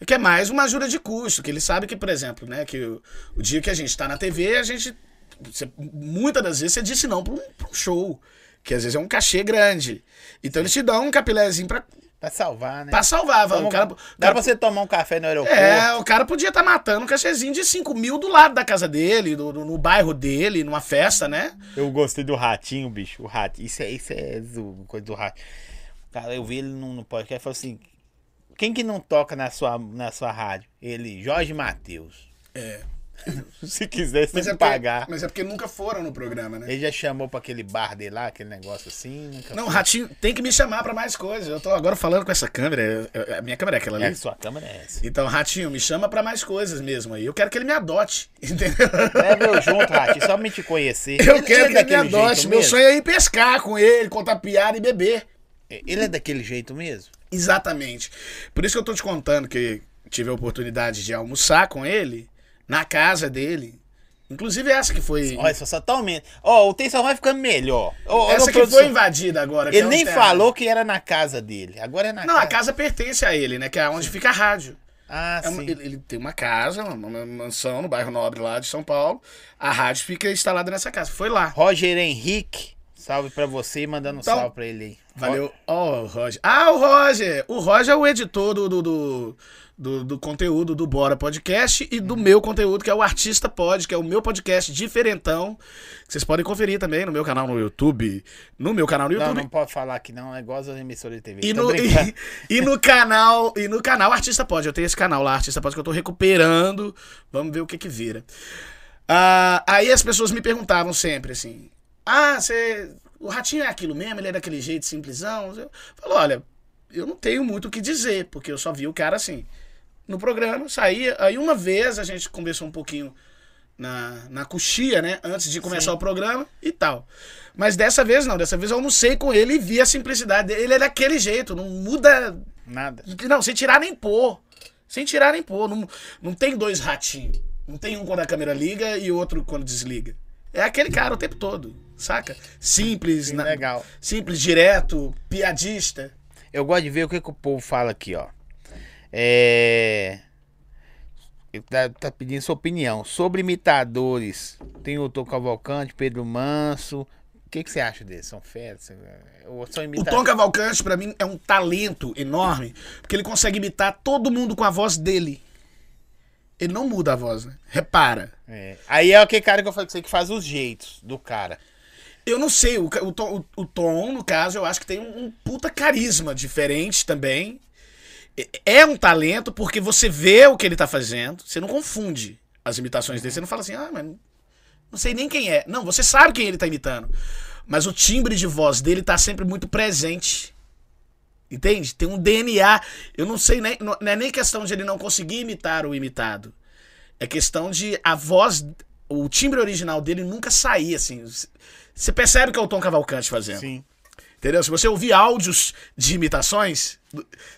Que é mais uma ajuda de custo, que ele sabe que, por exemplo, né, que o, o dia que a gente tá na TV, a gente. você- muitas das vezes você disse não pra um, pra um show. Que às vezes é um cachê grande. Então eles te dão um capilézinho pra, Pra salvar, né? pra salvar. Toma- O cara, Dá cara- pra você tomar um café no aeroporto. é, o cara podia estar matando um cachezinho de 5 mil do lado da casa dele, do, do- no bairro dele, numa festa, né? Eu gostei do ratinho, bicho. O ratinho. Isso é, isso é zo- coisa do ratinho. Cara, eu vi ele no, no podcast e falou assim: quem que não toca na sua, na sua rádio? Ele, Jorge Matheus. É. Se quiser, você Mas é, que porque, pagar. mas é porque nunca foram no programa, né? Ele já chamou pra aquele bar dele lá, aquele negócio assim. Não, foi. Ratinho tem que me chamar pra mais coisas. Eu tô agora falando com essa câmera. A minha câmera é aquela ali. É, sua câmera é essa. Então, Ratinho, me chama pra mais coisas mesmo aí. Eu quero que ele me adote, entendeu? Leva eu junto, Ratinho, só pra me te conhecer. Eu Ele- quero ele é que ele me adote. Meu mesmo? sonho é ir pescar com ele, contar piada e beber. Ele é daquele jeito mesmo? Exatamente. Por isso que eu tô te contando que tive a oportunidade de almoçar com ele na casa dele. Inclusive essa que foi. Olha, só, tá aumentando. Ó, o texto vai ficando melhor. Ó, essa que foi invadida agora. Ele é nem onde tem a- falou que era na casa dele. Agora é na Não, casa. a casa pertence a ele, né? Que é onde fica a rádio. Ah, É uma- sim. ele, ele tem uma casa, uma, mansão no bairro Nobre lá de São Paulo. A rádio fica instalada nessa casa. Foi lá. Roger Henrique, salve pra você e mandando um Então, salve pra ele aí. Valeu. Ó, o Roger. Ah, o Roger! O Roger é o editor do, do, do, do- do conteúdo do Bora Podcast e do meu conteúdo, que é o Artista Pod, que é o meu podcast diferentão. que Vocês podem conferir também no meu canal no YouTube. No meu canal no Não, YouTube. não pode falar que não, é igual as emissoras de TV. E Tô no, e, e no canal e no canal Artista Pod. Eu tenho esse canal lá, Artista Pod, que eu tô recuperando. Vamos ver o que que vira. Ah, aí as pessoas me perguntavam sempre assim: Ah, você. O ratinho é aquilo mesmo? Ele é daquele jeito simplesão? Eu falo, olha, eu não tenho muito o que dizer, porque eu só vi o cara assim. No programa, saía. Aí uma vez a gente conversou um pouquinho na, na coxia, né? Antes de começar Sim. o programa e tal. Mas dessa vez não, dessa vez eu almocei com ele e vi a simplicidade dele. Ele é daquele jeito, não muda. Nada. Não, sem tirar nem pôr. Sem tirar nem pôr. Não, não tem dois ratinhos. Não tem um quando a câmera liga e outro quando desliga. É aquele cara o tempo todo, saca? Simples, Sim, na- legal. simples, direto, piadista. Eu gosto de ver o que, que o povo fala aqui, ó. É. Ele tá, tá pedindo sua opinião. Sobre imitadores. Tem o Tom Cavalcante, Pedro Manso. O que, que você acha deles? São feras? Ou são O? Tom Cavalcante, pra mim, é um talento enorme, porque ele consegue imitar todo mundo com a voz dele. Ele não muda a voz, né? Repara. É. Aí é aquele cara que eu falei que você que faz os jeitos do cara. Eu não sei, o, o, Tom, o, o Tom, no caso, eu acho que tem um, um puta carisma diferente também. É- É um talento porque você vê o que ele tá fazendo, você não confunde as imitações dele. Você não fala assim, ah, mas não sei nem quem é. Não, você sabe quem ele tá imitando. Mas o timbre de voz dele tá sempre muito presente. Entende? Tem um DNA. Eu não sei nem. Não é nem questão de ele não conseguir imitar o imitado. É questão de a voz. O timbre original dele nunca sair, assim. Você percebe que é o Tom Cavalcante fazendo. Sim. Entendeu? Se você ouvir áudios de imitações,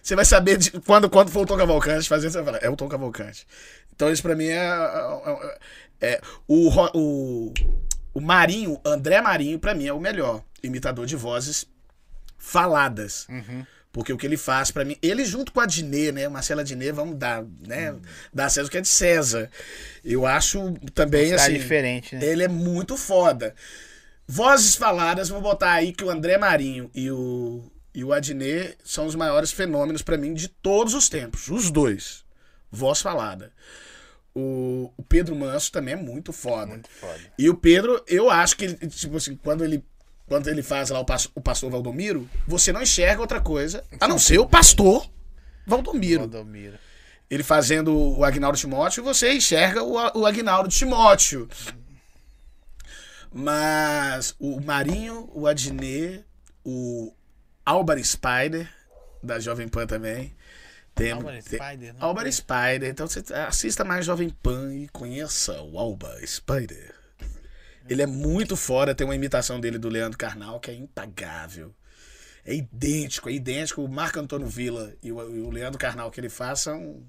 você vai saber de- quando, quando for o Tom Cavalcante fazendo, você vai falar, é o Tom Cavalcante. Então isso pra mim é. é- é- o, Ro- o, o Marinho, André Marinho, pra mim é o melhor imitador de vozes faladas. Porque o que ele faz pra mim, ele junto com a Dinê, né, Marcela Dinê, vamos dar, né, dar César o que é de César. Eu acho também Tá assim, diferente, né? ele é muito foda. Vozes faladas, vou botar aí que o André Marinho e o, e o Adnet são os maiores fenômenos pra mim de todos os tempos. Os dois. Voz falada. O, o Pedro Manso também é muito foda. Muito foda. E o Pedro, eu acho que, ele, tipo assim, quando ele, quando ele faz lá o, o pastor Valdomiro, você não enxerga outra coisa a não ser o pastor Valdomiro. Valdomiro. Ele fazendo o Agnaldo Timóteo, você enxerga o, o Agnaldo Timóteo. Mas o Marinho, o Adnet, o Álvaro Spider, da Jovem Pan também. Tem, Álvaro tem- Spider, não Álvaro Spider. Então você assista mais Jovem Pan e conheça o Alba Spider. Ele é muito fora, tem uma imitação dele do Leandro Carnal que é impagável. É idêntico, é idêntico. O Marco Antônio Villa e o, e o Leandro Carnal que ele faz são.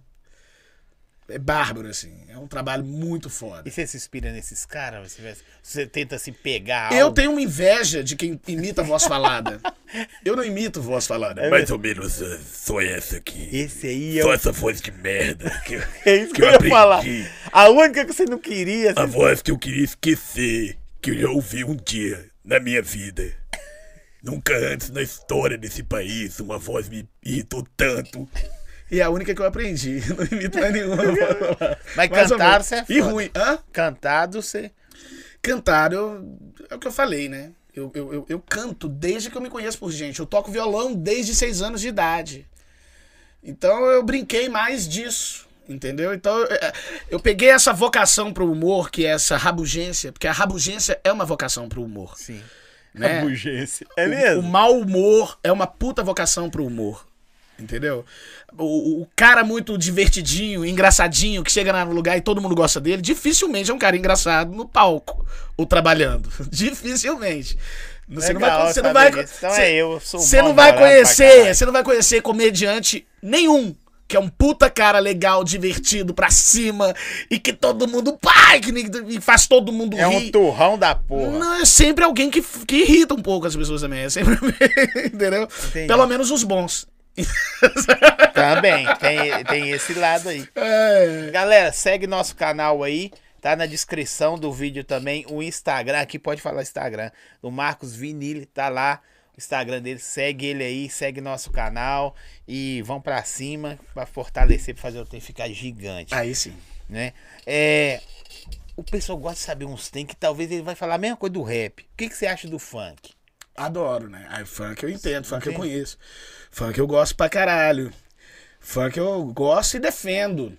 É bárbaro, assim. É um trabalho muito foda. E você se inspira nesses caras? Você, você tenta se pegar Eu algo? tenho uma inveja de quem imita voz falada. Eu não imito voz falada. É Mais ou menos eh, só essa aqui. Esse aí é Só o... essa voz de merda. Que, eu- É isso que, que eu eu ia aprendi. falar. A única que você não queria... a Você... voz que eu queria esquecer, que eu já ouvi um dia na minha vida. Nunca antes na história desse país uma voz me irritou tanto. E é a única que eu aprendi. Não imito mais nenhuma. Mas cantar você é E foda. ruim. Hã? Cantado, você... Cantar, eu, é o que eu falei, né? Eu, eu, eu, eu canto desde que eu me conheço por gente. Eu toco violão desde seis anos de idade. Então eu brinquei mais disso. Entendeu? Então, é, eu peguei essa vocação pro humor, que é essa rabugência, porque a rabugência é uma vocação pro humor. Sim. Né? Rabugência. É O- mesmo? O, mau humor é uma puta vocação pro humor. Entendeu? O, o cara muito divertidinho, engraçadinho, que chega no lugar e todo mundo gosta dele, dificilmente é um cara engraçado no palco ou trabalhando. Dificilmente. Você não vai, você não vai, disso. Então você- é eu, você não vai conhecer, você não vai conhecer comediante nenhum que é um puta cara legal, divertido, pra cima e que todo mundo, pai, que e faz todo mundo É um rir. turrão da porra. Não, é sempre alguém que, que irrita um pouco as pessoas também. É sempre. Entendeu? Entendi. Pelo menos os bons. Também, tem, tem esse lado aí. É. Galera, segue nosso canal aí. Tá na descrição do vídeo também o Instagram. Aqui pode falar Instagram. Do Marcos Vinili. Tá lá o Instagram dele. Segue ele aí. Segue nosso canal. E vão pra cima pra fortalecer, pra fazer o tempo ficar gigante. Aí sim. Né? É, o pessoal gosta de saber uns tem que talvez ele vai falar a mesma coisa do rap. O que, que você acha do funk? Adoro, né? Aí, funk eu entendo, funk eu conheço. Funk eu gosto pra caralho. Funk eu gosto e defendo.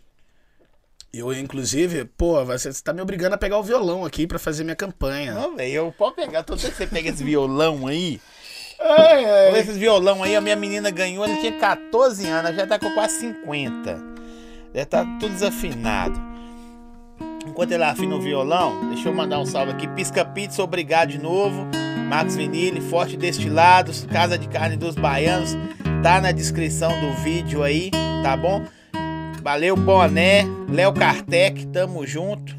Eu, inclusive, pô, você tá me obrigando a pegar o violão aqui pra fazer minha campanha. Não, velho, eu posso pegar. Toda vez que você pega esse violão aí. Ai, ai. Esse violão aí, a minha menina ganhou, ela tinha 14 anos, já tá com quase 50. Já tá tudo desafinado. Enquanto ela afina o violão, deixa eu mandar um salve aqui. Pisca Pizza, obrigado de novo. Max Vinile, Forte Destilados, Casa de Carne dos Baianos. Tá na descrição do vídeo aí, tá bom? Valeu, Boné, Léo Kartek, tamo junto.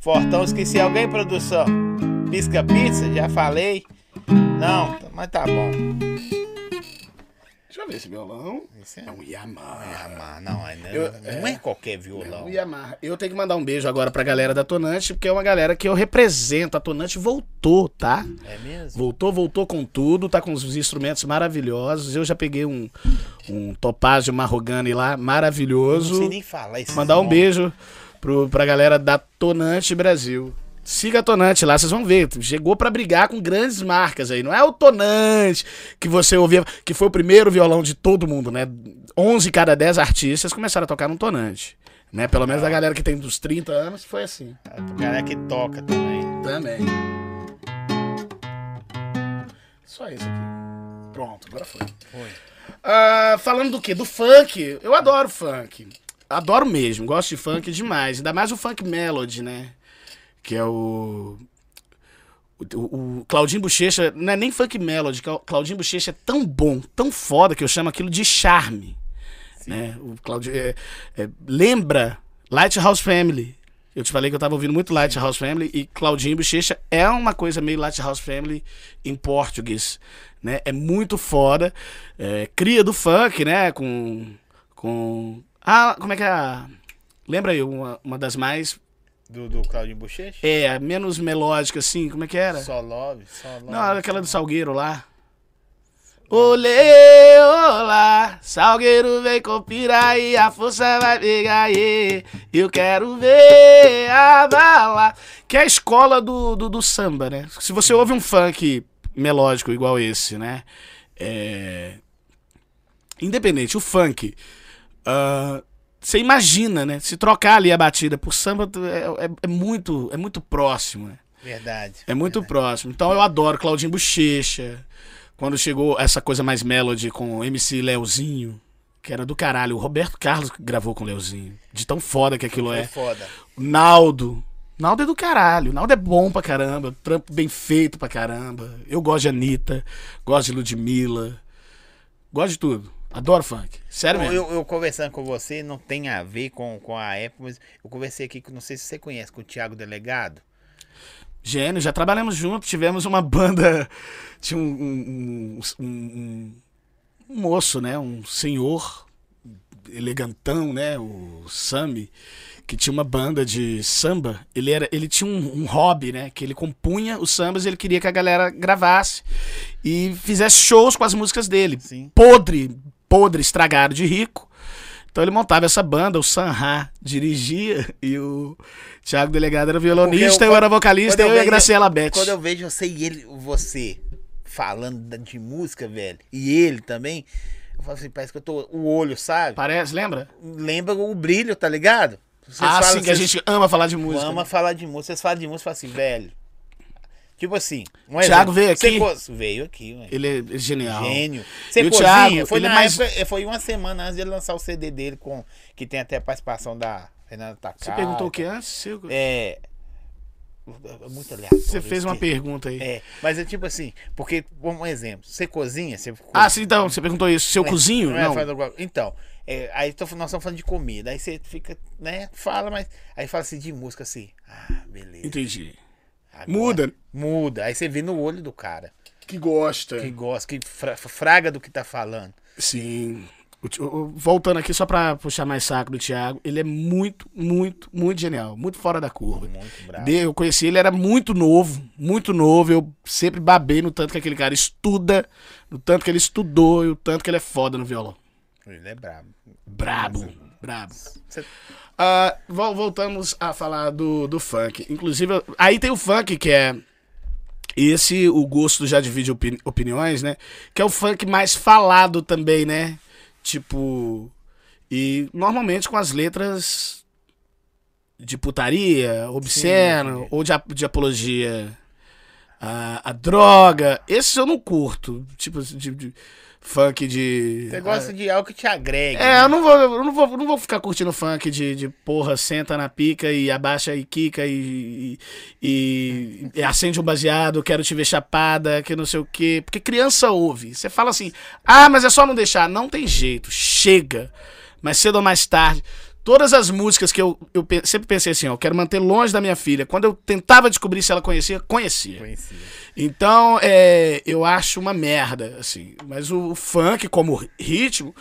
Fortão, esqueci alguém, produção? Pisca Pizza, já falei. Não, mas tá bom. Deixa eu ver esse violão. Esse É um Yamaha. Yamaha, não, é- não, Eu- não é qualquer É violão. um Yamaha. Eu tenho que mandar um beijo agora pra galera da Tonante, porque é uma galera que eu represento. A Tonante voltou, tá? É mesmo? Voltou, voltou com tudo, tá com os instrumentos maravilhosos. Eu já peguei um, um Topázio Marrogani lá, Não maravilhoso. sei nem falar isso. Mandar um beijo pro, pra galera da Tonante Brasil. Siga a Tonante lá, vocês vão ver. Chegou pra brigar com grandes marcas aí. Não é o Tonante que você ouvia, que foi o primeiro violão de todo mundo, né? 11 cada 10 artistas começaram a tocar no Tonante. Né? Pelo menos a galera que tem dos 30 anos foi assim. O cara que toca também. Também. Só isso aqui. Pronto, agora foi. Foi. Ah, falando do que? Do funk. Eu adoro funk. Adoro mesmo. Gosto de funk demais. Ainda mais o funk melody, né? Que é o. O, o Claudinho Bochecha. Não é nem funk melody. Claudinho Bochecha é tão bom, tão foda, que eu chamo aquilo de charme. Né? O Claudinho. é- é- lembra Lighthouse Family. Eu te falei que eu tava ouvindo muito Lighthouse Family e Claudinho Bochecha é uma coisa meio Lighthouse Family em português, né? É muito foda. É, cria do funk, né? Com. Com. Ah, como é que é? Lembra aí, uma, uma das mais. Do, do Claudinho Bochecha? É, menos melódica, assim, como é que era? Só love, só love. Não, aquela do Salgueiro lá. Olê, olá, Salgueiro vem com piraí, a força vai pegar, e eu quero ver a bala. Que é a escola do, do, do samba, né? Se você ouve um funk melódico igual esse, né? É... Independente, o funk. ah, você imagina, né? Se trocar ali a batida por samba, é, é- é muito, é muito próximo, né? Verdade. É muito próximo. Então eu adoro Claudinho Bochecha. Quando chegou essa coisa mais melody com o MC Leozinho, que era do caralho. O Roberto Carlos gravou com o Leozinho. De tão foda que aquilo Foi é. foda. Naldo. Naldo é do caralho. Naldo é bom pra caramba. Trampo bem feito pra caramba. Eu gosto de Anitta. Gosto de Ludmilla. Gosto de tudo. Adoro funk. Sério mesmo. Eu, eu conversando com você, não tem a ver com, com a época, mas eu conversei aqui, não sei se você conhece, com o Thiago Delegado. Gênio, já trabalhamos juntos, tivemos uma banda. Tinha um, um, um- um- moço, né? Um senhor elegantão, né? O Sami, que tinha uma banda de samba. Ele, era, ele tinha um, um hobby, né? Que ele compunha os sambas e ele queria que a galera gravasse e fizesse shows com as músicas dele. Sim. Podre, podre, estragado de rico. Então ele montava essa banda, o Sanha dirigia e o Thiago Delegado era violonista, eu- eu, era vocalista, quando eu, e a Graciela Beth. Quando eu vejo você e ele, você falando de música, velho, e ele também, Eu falo assim, parece que eu tô. O olho, sabe? Parece, lembra? Lembra o brilho, tá ligado? Vocês ah, falam- sim, que a vocês gente ama falar de música. ama falar de música. Vocês falam de música e falam assim, velho. Tipo assim. Um Thiago veio aqui? Veio aqui, ué. Ele é genial. Gênio. E o Secozinha, Thiago, foi ele é na mais- época, foi uma semana antes de ele lançar o CD dele, com, que tem até a participação da Fernanda Takata. Você perguntou o que antes? É. é Muito aleatório. Você fez uma pergunta aí. É, mas é tipo assim, porque, um exemplo, você cozinha, você Ah, sim, então, você perguntou isso. Seu é, cozinho? é, Não. alguma- Então, é, aí tô- nós estamos falando de comida, aí você fica, né, fala, mas aí fala assim de música assim, ah, beleza. Entendi. Agora- Muda. Muda, aí você vê no olho do cara, Que gosta. que gosta, que fra- fraga do que tá falando. Sim. Voltando aqui, só pra puxar mais saco do Thiago, ele é muito, muito, muito genial. Muito fora da curva. Muito bravo. Eu conheci ele, era muito novo, muito novo. Eu sempre babei no tanto que aquele cara estuda, no tanto que ele estudou e o tanto que ele é foda no violão. Ele é brabo. Brabo, brabo. Vol- voltamos a falar do, do funk. Inclusive, aí tem o funk que é. Esse, o gosto já divide opini- opiniões, né? Que é o funk mais falado também, né? Tipo. E normalmente com as letras de putaria, obsceno, sim. ou de, de apologia à, à droga. Esses eu não curto. Tipo, de, de funk de. Você gosta de algo que te agrega. É, né? eu não vou, eu não vou, eu não vou ficar curtindo funk de, de porra, senta na pica e abaixa e quica e, e, e acende um baseado, quero te ver chapada, que não sei o quê. Porque criança ouve. Você fala assim, ah, mas é só não deixar. Não tem jeito, chega. Mais cedo ou mais tarde. Todas as músicas que eu, eu pe- sempre pensei assim, ó, eu quero manter longe da minha filha. Quando eu tentava descobrir se ela conhecia, conhecia. Conhecia. Então, é, eu acho uma merda, assim. Mas o, o funk, como ritmo,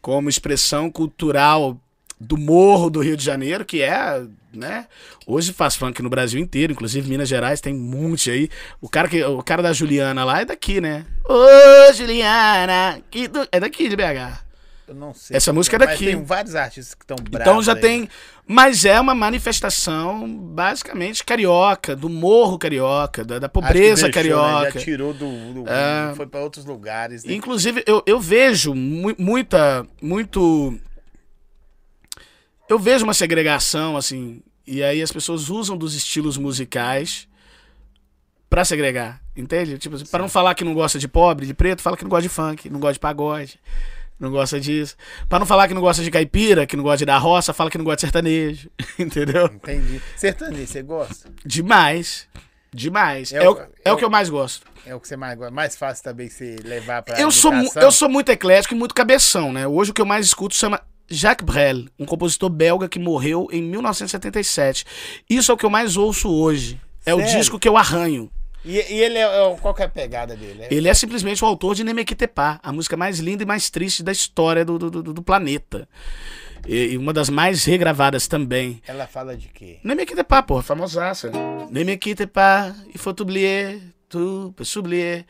como expressão cultural do morro do Rio de Janeiro, que é, né? Hoje faz funk no Brasil inteiro, inclusive Minas Gerais tem um monte aí. O cara, que, o cara da Juliana lá é daqui, né? Ô, Juliana! Que do- é daqui de BH. Eu não sei. Essa música é mas daqui. tem vários artistas que estão. Então já aí. tem. Mas é uma manifestação basicamente carioca, do morro carioca, da, da pobreza deixou, né? carioca. Já tirou do. do É. Foi pra outros lugares. Né? Inclusive, eu, eu vejo mu- muita. Muito. Eu vejo uma segregação, assim. E aí as pessoas usam dos estilos musicais pra segregar. Entende? Tipo, pra não falar que não gosta de pobre, de preto, fala que não gosta de funk, não gosta de pagode. Não gosta disso. Pra não falar que não gosta de caipira, que não gosta de dar roça, fala que não gosta de sertanejo. Entendeu? Entendi. Sertanejo, você gosta? Demais. Demais. É É, o- o, é é o o- que eu mais gosto. É o que você mais gosta. Mais fácil também você levar pra. Eu sou, eu sou muito eclético e muito cabeção, né? Hoje o que eu mais escuto chama Jacques Brel, um compositor belga que morreu em 1977. Isso é o que eu mais ouço hoje. É o Sério? disco que eu arranho. E, e ele é, é Qual que é a pegada dele? É- Ele é simplesmente o autor de Nemequitepá, a música mais linda e mais triste da história do, do, do- do planeta. E, e uma das mais regravadas também. Ela fala de quê? Ne me quitte pas, porra, famosaça. Ne me quitte pas, il faut oublier, tu peux oublier.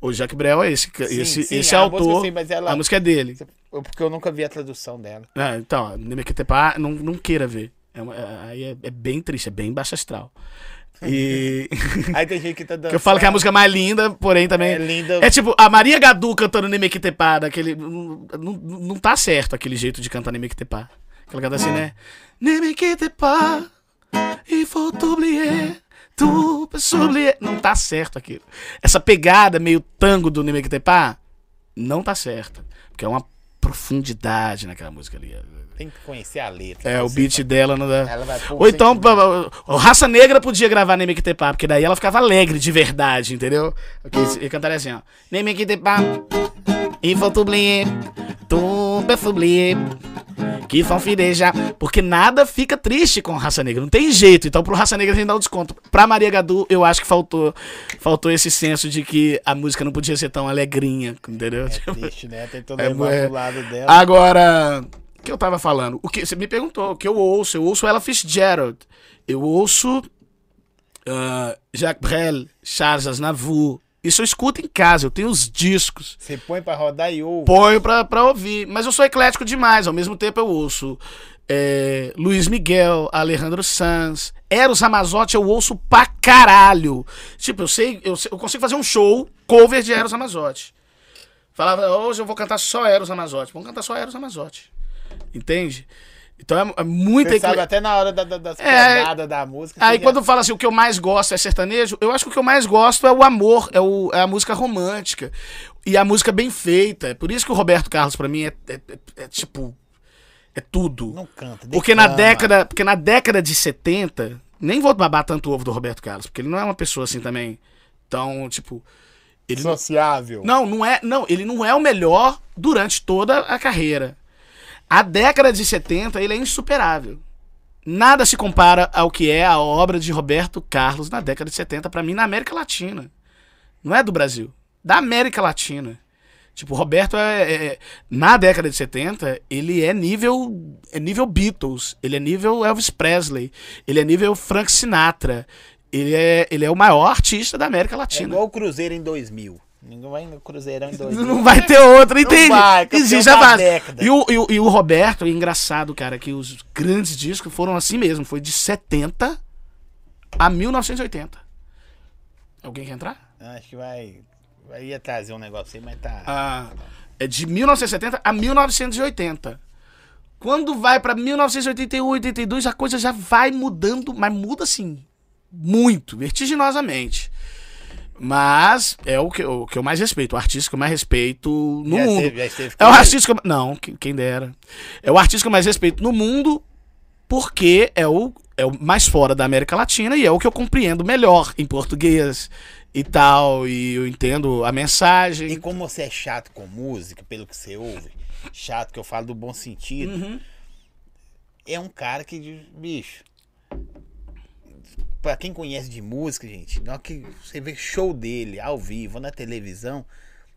O Jacques Brel é esse, Sim, esse, sim, esse a autor. música sei, mas ela- A música é dele. Porque eu nunca vi a tradução dela. Ah, então, Ne me quitte pas, não, não queira ver. É uma- é- aí é, é bem triste, é bem baixo astral. E Aí tem gente que tá dando. que eu falo que é a música mais linda, porém também É linda. é tipo a Maria Gadu cantando Nemequitepá, daquele não, não, não tá certo aquele jeito de cantar Nemequitepá. Aquela canta assim, né? Nemequitepá, il faut oublier, tu oublier. Não tá certo aquilo. Essa pegada meio tango do Nemequitepá não tá certa, porque é uma profundidade naquela música ali. Tem que conhecer a letra. É, o Você beat dela não dá. Ela vai Ou então, o Raça Negra podia gravar Nemequitepá, porque daí ela ficava alegre de verdade, entendeu? Porque ele cantaria assim, ó. Nemequitepá, il faut oublier, tu peux oublier, que vão. Porque nada fica triste com Raça Negra, não tem jeito. Então pro Raça Negra a gente dá um desconto. Pra Maria Gadu, eu acho que faltou, faltou esse senso de que a música não podia ser tão alegrinha, entendeu? É Tipo, triste, né? É, levar é. pro lado dela. Agora, o que eu tava falando? O que você me perguntou? O que eu ouço? Eu ouço Ella Fitzgerald. Eu ouço ah, Jacques Brel, Charles Aznavour. Isso eu escuto em casa. Eu tenho os discos. Você põe pra rodar e ouve. Ponho pra, pra ouvir. Mas eu sou eclético demais. Ao mesmo tempo eu ouço é, Luiz Miguel, Alejandro Sanz. Eros Ramazotti eu ouço pra caralho. Tipo, eu sei, eu eu consigo fazer um show cover de Eros Ramazotti. Falava, hoje eu vou cantar só Eros Ramazotti. Vamos cantar só Eros Ramazotti. Entende? Então é, é muito Você sabe até na hora da, da, das É. da música. Aí quando fala assim, o que eu mais gosto é sertanejo, eu acho que o que eu mais gosto é o amor, é, o- é a música romântica. E a música bem feita. É por isso que o Roberto Carlos, pra mim, é, é- é- é tipo. É tudo. Não canta. Porque na declama. década, porque na década de 70, nem vou babar tanto o ovo do Roberto Carlos, porque ele não é uma pessoa assim também tão, tipo, ele não, Sociável. não, não é, não, ele não é o melhor durante toda a carreira. A década de 70, ele é insuperável. Nada se compara ao que é a obra de Roberto Carlos na década de 70 pra mim na América Latina. Não é do Brasil, da América Latina. Tipo, Roberto é, é- na década de 70, ele é nível é nível Beatles, ele é nível Elvis Presley, ele é nível Frank Sinatra. Ele é, ele é o maior artista da América É Latina. igual o Cruzeiro em 2000. Ninguém vai no Cruzeirão em 2000. Não vai ter outra, entende? vai, Existe a base. E o, e, o, e o Roberto, é engraçado, cara, que os grandes discos foram assim mesmo. Foi de 70 a 1980. Alguém quer entrar? Acho que vai. Vai ia trazer um negócio aí, mas tá. Ah, é de 1970 a 1980. Quando vai pra 1981, 82, a coisa já vai mudando, mas muda assim, muito, vertiginosamente. Mas é o que, eu- o que eu mais respeito, o artista que eu mais respeito no Já mundo. esteve- já esteve é o artista que eu, Não, que- quem dera. É o artista que eu mais respeito no mundo porque é o, é o mais fora da América Latina e é o que eu compreendo melhor em português e tal. E eu entendo a mensagem. E como você é chato com música, pelo que você ouve, chato que eu falo do bom sentido, Uhum. é um cara que, bicho. Pra quem conhece de música, gente, na hora que você vê show dele ao vivo, na televisão,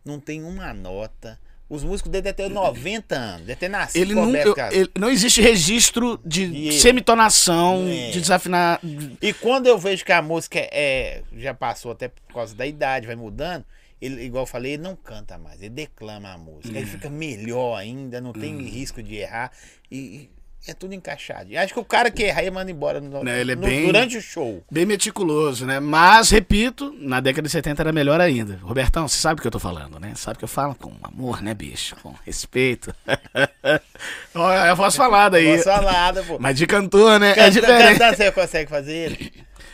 não tem uma nota. Os músicos dele devem ter 90 anos, deve ter nascido Ele não, eu- ele- não existe registro de E ele? semitonação, É. de desafinar. E quando eu vejo que a música é, já passou até por causa da idade, vai mudando, ele, igual eu falei, ele não canta mais, ele declama a música. É. Aí fica melhor ainda, não tem Hum. risco de errar. E é tudo encaixado. E acho que o cara que errar, ele manda embora no- Né, ele é no- bem- durante o show. Bem meticuloso, né? Mas, repito, na década de 70 era melhor ainda. Robertão, você sabe o que eu tô falando, né? Sabe que eu falo com amor, né, bicho? Com respeito. Olha, é a voz falada aí. Nossa falada, pô. Mas de cantor, né? É Canta- diferente. Cantar você consegue fazer?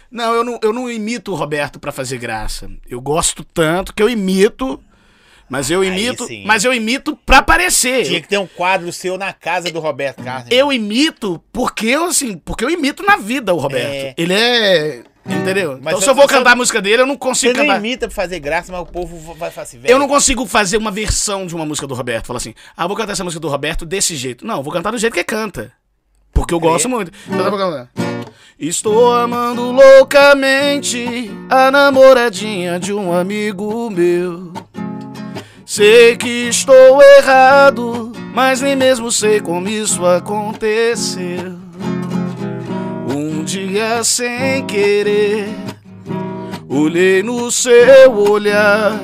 Não, eu não, eu não imito o Roberto pra fazer graça. Eu gosto tanto que eu imito, mas eu imito, sim. mas eu imito pra aparecer. Tinha que ter um quadro seu na casa do Roberto Carlos. Eu imito porque eu, assim, porque eu imito na vida o Roberto. É. Ele é. Entendeu? Mas então, se eu- eu vou eu- cantar a música dele, eu não consigo Você cantar. imita pra fazer graça, mas o povo vai falar assim, velho. Eu não consigo fazer uma versão de uma música do Roberto. Falar assim, ah, vou cantar essa música do Roberto desse jeito. Não, eu vou cantar do jeito que canta. Porque eu gosto muito. Então, cantar. Estou amando loucamente a namoradinha de um amigo meu. Sei que estou errado, mas nem mesmo sei como isso aconteceu. Um dia sem querer, olhei no seu olhar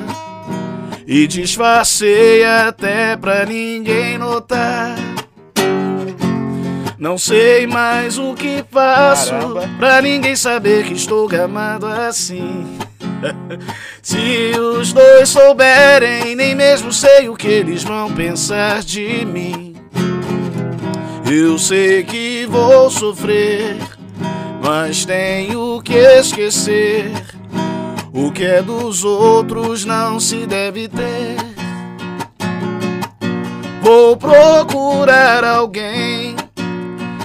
e disfarcei até pra ninguém notar. Não sei mais o que faço Caramba. pra ninguém saber que estou gamado assim. Se os dois souberem, nem mesmo sei o que eles vão pensar de mim. Eu sei que vou sofrer, mas tenho que esquecer. O que é dos outros não se deve ter. Vou procurar alguém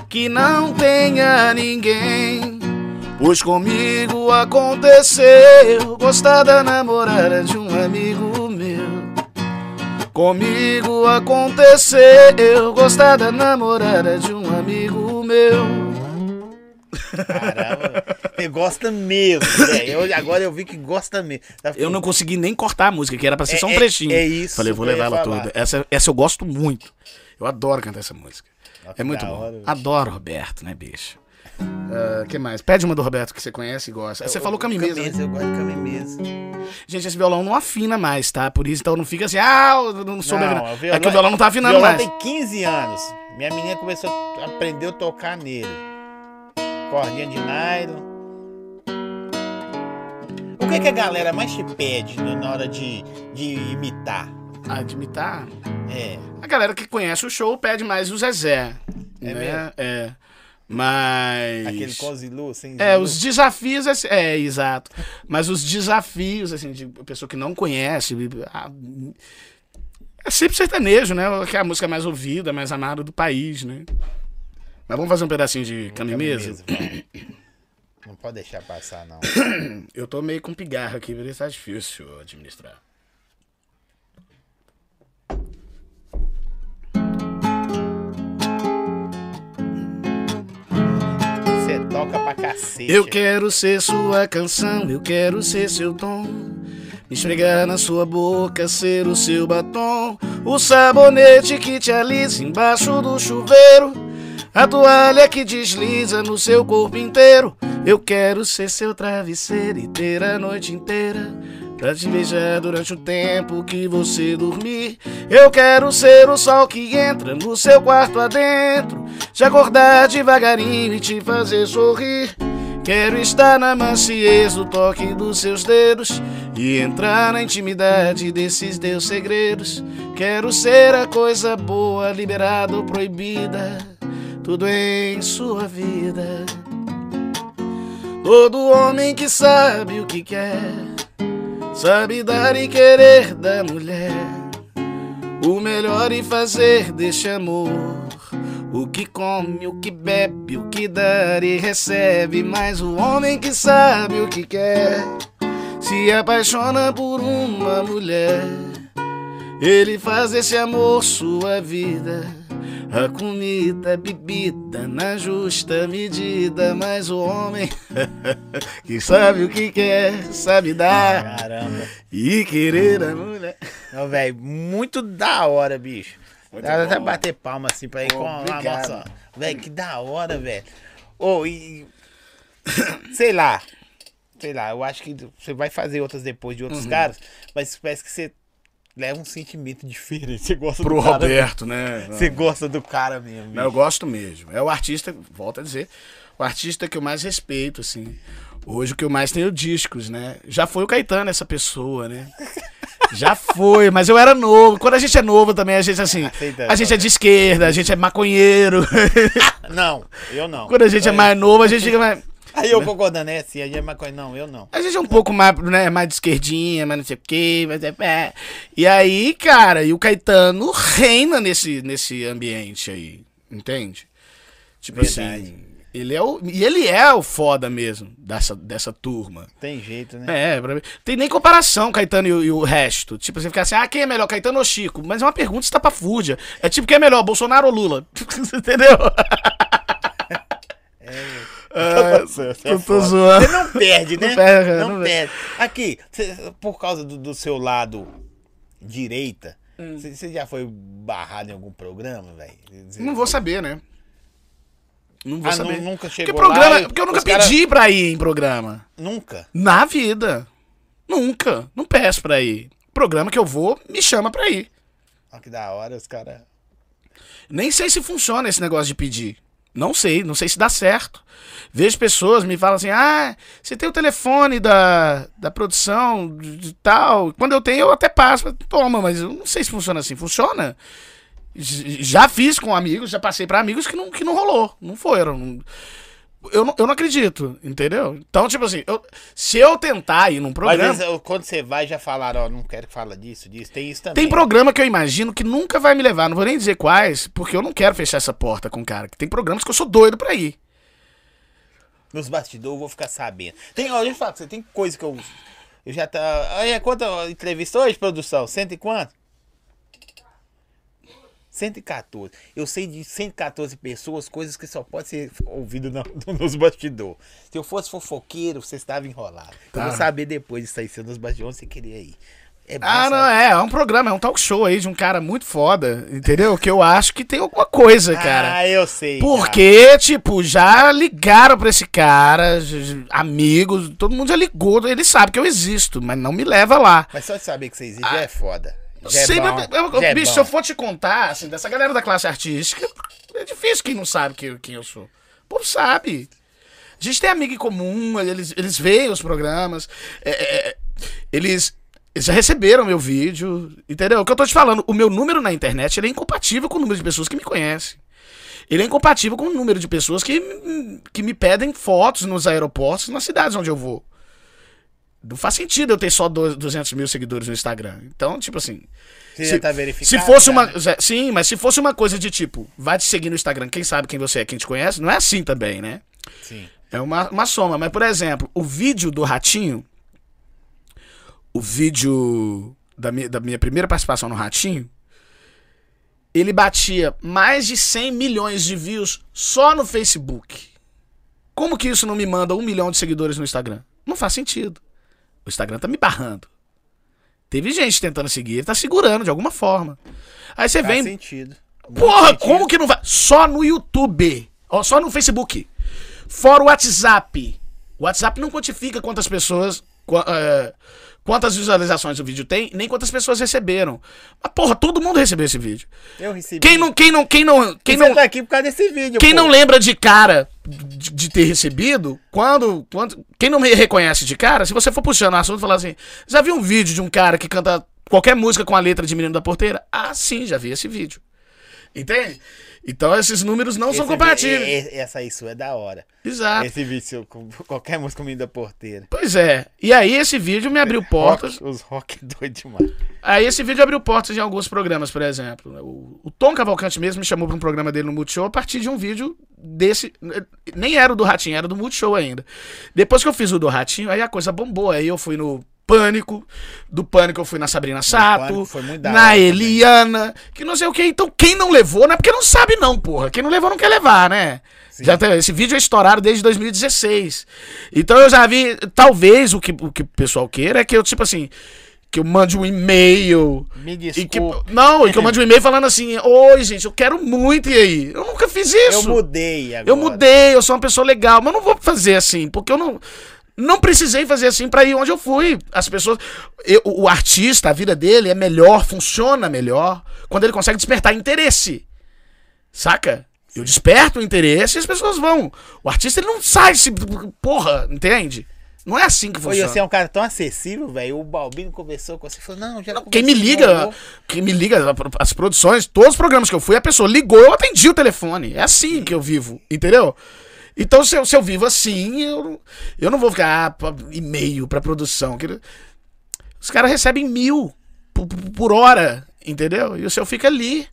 que não tenha ninguém. Pois comigo aconteceu gostar da namorada de um amigo meu. Comigo aconteceu gostar da namorada de um amigo meu. Caramba, você gosta mesmo, velho. Eu- Agora eu vi que gosta mesmo. Tá- Eu não consegui nem cortar a música, que era pra ser É- só um é- trechinho. é isso Falei, vou levar ela toda. Essa, essa eu gosto muito. Eu adoro cantar essa música. Que É muito bom. hora. Adoro Roberto, né, bicho? O que mais? Pede uma do Roberto que você conhece e gosta. Você Eu- falou camimesa, né? Eu gosto de camimesa. Gente, esse violão não afina mais, tá? Por isso, então não fica assim, ah, eu não sou bem. o É que o violão não tá afinando violão mais. tem 15 anos. Minha menina começou a aprender a tocar nele. Cordinha de nylon. O que, que a galera mais te pede no- na hora de, de imitar? admitar. É. A galera que conhece o show pede mais o Zezé. É né? É. Mas. Aquele Cozilu, sem É, os desafios, assim, é, exato. Mas os desafios, assim, de pessoa que não conhece. a- é sempre sertanejo, né? Que é a música mais ouvida, mais amada do país, né? Mas vamos fazer um pedacinho de cama e mesa? Não pode deixar passar, não. Eu tô meio com pigarro aqui, mas tá difícil administrar. Toca pra cacete. Eu quero ser sua canção, eu quero ser seu tom. Me esfregar na sua boca, ser o seu batom. O sabonete que te alisa embaixo do chuveiro. A toalha que desliza no seu corpo inteiro. Eu quero ser seu travesseiro e ter a noite inteira. Pra te beijar durante o tempo que você dormir. Eu quero ser o sol que entra no seu quarto adentro. Te acordar devagarinho e te fazer sorrir. Quero estar na maciez do toque dos seus dedos e entrar na intimidade desses teus segredos. Quero ser a coisa boa, liberada ou proibida, tudo em sua vida. Todo homem que sabe o que quer, sabe dar e querer da mulher. O melhor em fazer deste amor. O que come, o que bebe, o que dá e recebe. Mas o homem que sabe o que quer se apaixona por uma mulher. Ele faz desse amor sua vida. A comida, a bebida na justa medida. Mas o homem que sabe o que quer, sabe dar Caramba. e querer a mulher. Não, velho, muito da hora, bicho. Muito Dá até bom. bater palma assim pra ir com a nossa. Velho, que da hora, velho. Ô, e. Sei lá. Sei lá, eu acho que você vai fazer outras depois de Uhum. outros caras, mas parece que você leva um sentimento diferente. Você gosta Pro do cara. Roberto, né? Você gosta do cara mesmo. Não, eu gosto mesmo. É o artista, volto a dizer, o artista que eu mais respeito, assim. Hoje o que eu mais tenho discos, né? Já foi o Caetano essa pessoa, né? Já foi, mas eu era novo. Quando a gente é novo também, a gente assim, Aceita, a gente é de esquerda, a gente é maconheiro. Não, eu não. Quando a gente é mais novo, a gente fica mais Aí eu concordando, é assim, a gente é maconha. Não, eu não. a gente é um pouco mais, né, mais de esquerdinha, mas não sei o quê, mas é, é. E aí, cara, e o Caetano reina nesse, nesse ambiente aí, entende? Tipo Verdade. assim, ele é o, e ele é o foda mesmo dessa, dessa turma. Tem jeito, né? É, pra mim, tem nem comparação Caetano e, o- e o resto. Tipo, você fica assim, ah, quem é melhor, Caetano ou Chico? Mas é uma pergunta estapafúrdia. É tipo, quem é melhor, Bolsonaro ou Lula? Entendeu? É, Você é eu tô zoando. Você não perde, né? Não perde, não não perde. Aqui, cê- por causa do, do seu lado direita, Hum. você já foi barrado em algum programa, velho? Não vou saber, né? Não vou Ah, saber. nu- nunca porque, chegou programa, lá porque eu nunca cara- pedi pra ir em programa. Nunca. Na vida. Nunca. Não peço pra ir. Programa que eu vou, me chama pra ir. Olha que da hora, os caras. Nem sei se funciona esse negócio de pedir. Não sei, não sei se dá certo. Vejo pessoas me falam assim: ah, você tem o telefone da, da produção de, tal. Quando eu tenho, eu até passo. Toma, mas eu não sei se funciona assim. Funciona? Já fiz com amigos, já passei pra amigos que não, que não rolou. Não foram. Não- Eu não, eu não acredito, entendeu? Então, tipo assim, eu- se eu tentar ir num programa. vezes, eu- quando você vai, já falaram, ó, não quero que fala disso, disso. Tem isso também. Tem programa que eu imagino que nunca vai me levar. Não vou nem dizer quais, porque eu não quero fechar essa porta com o cara. Que tem programas que eu sou doido pra ir. Nos bastidores eu vou ficar sabendo. Tem, ó, deixa eu falar você, tem coisa que eu. Eu já tá. Aí, quanta entrevista hoje, produção? Cento e quanto? 114. Eu sei de 114 pessoas, coisas que só pode ser ouvido na- nos bastidores. Se eu fosse fofoqueiro, você estava enrolado. Eu Tá. vou saber depois disso aí, se nos bastidores você queria ir. É Ah, não, é. É um programa, é um talk show aí de um cara muito foda, entendeu? Que eu acho que tem alguma coisa, cara. Ah, eu sei. Porque, tipo, já ligaram pra esse cara, amigos, todo mundo já ligou, ele sabe que eu existo, mas não me leva lá. Mas só de saber que você existe já é foda. Eu é mas- eu- eu- já é bicho, se eu for te contar, assim, dessa galera da classe artística, é difícil quem não sabe que, quem eu sou. O povo sabe. A gente tem amigo em comum, eles, eles veem os programas, é, é, é, eles Eles já receberam meu vídeo, entendeu? O que eu tô te falando, o meu número na internet ele é incompatível com o número de pessoas que me conhecem. Ele é incompatível com o número de pessoas que, que me pedem fotos nos aeroportos, nas cidades onde eu vou. Não faz sentido eu ter só do- 200 mil seguidores no Instagram. Então, tipo assim. Você se, tá verificado? se fosse uma. né? Sim, mas se fosse uma coisa de tipo, vai te seguir no Instagram, quem sabe quem você é, quem te conhece, não é assim também, né? Sim. É uma, uma soma. Mas, por exemplo, o vídeo do Ratinho, o vídeo da minha, da minha primeira participação no Ratinho, ele batia mais de 100 milhões de views só no Facebook. Como que isso não me manda um milhão de seguidores no Instagram? Não faz sentido. O Instagram tá me barrando. Teve gente tentando seguir, ele tá segurando de alguma forma. Aí você Faz vem, sentido. Muito Porra, sentido. como que não vai? Só no YouTube. Ó, só no Facebook. Fora o WhatsApp. O WhatsApp não quantifica quantas pessoas. qua- é, quantas visualizações o vídeo tem, nem quantas pessoas receberam. Mas, porra, todo mundo recebeu esse vídeo. Eu recebi. Quem não. Quem não. Quem não. Quem não, tá aqui por causa desse vídeo, quem pô. não lembra de cara de, de ter recebido, quando, quando. Quem não me reconhece de cara, se você for puxando o assunto e falar assim, já viu um vídeo de um cara que canta qualquer música com a letra de Menino da Porteira? Ah, sim, já vi esse vídeo. Entende? Então esses números não são Esse compatíveis. vi- e- e- Essa aí sua é da hora. Exato. Esse vídeo com qualquer música comigo da porteira. Pois é. E aí esse vídeo me abriu portas. Rock, os rock é doido demais. Aí esse vídeo abriu portas em alguns programas, por exemplo. O, o Tom Cavalcante mesmo me chamou para um programa dele no Multishow a partir de um vídeo desse. Nem era o do Ratinho, era do Multishow ainda. Depois que eu fiz o do Ratinho, aí a coisa bombou. Aí eu fui no Pânico. Do Pânico eu fui na Sabrina Sato. Na Eliana. Que não sei o que. Então quem não levou não é porque não sabe, não, porra. Quem não levou não quer levar, né? Já tem- esse vídeo é estourado desde 2016. Então eu já vi. Talvez o que, o que o pessoal queira é que eu, tipo assim. Que eu mande um e-mail. Me E que, desculpa. não, e que eu mande um e-mail falando assim: Oi, gente, eu quero muito, e aí? Eu nunca fiz Eu isso. mudei agora. Eu mudei, eu sou uma pessoa legal, mas eu não vou fazer assim, porque eu não. Não precisei fazer assim pra ir onde eu fui. As pessoas. eu- o artista, a vida dele é melhor, funciona melhor, quando ele consegue despertar interesse. Saca? Eu desperto o interesse e as pessoas vão. O artista ele não sai se. Porra, entende? Não é assim que Oi, funciona. você é um cara tão acessível, velho. O Balbino conversou com você falou: Não, já Quem me liga, quem me liga, as produções, todos os programas que eu fui, a pessoa ligou, eu atendi o telefone. É assim que eu vivo, entendeu? Então, se eu, se eu vivo assim, eu, não- eu não vou ficar ah, e-mail pra produção. Os caras recebem mil por, por hora, entendeu? E o seu fica ali.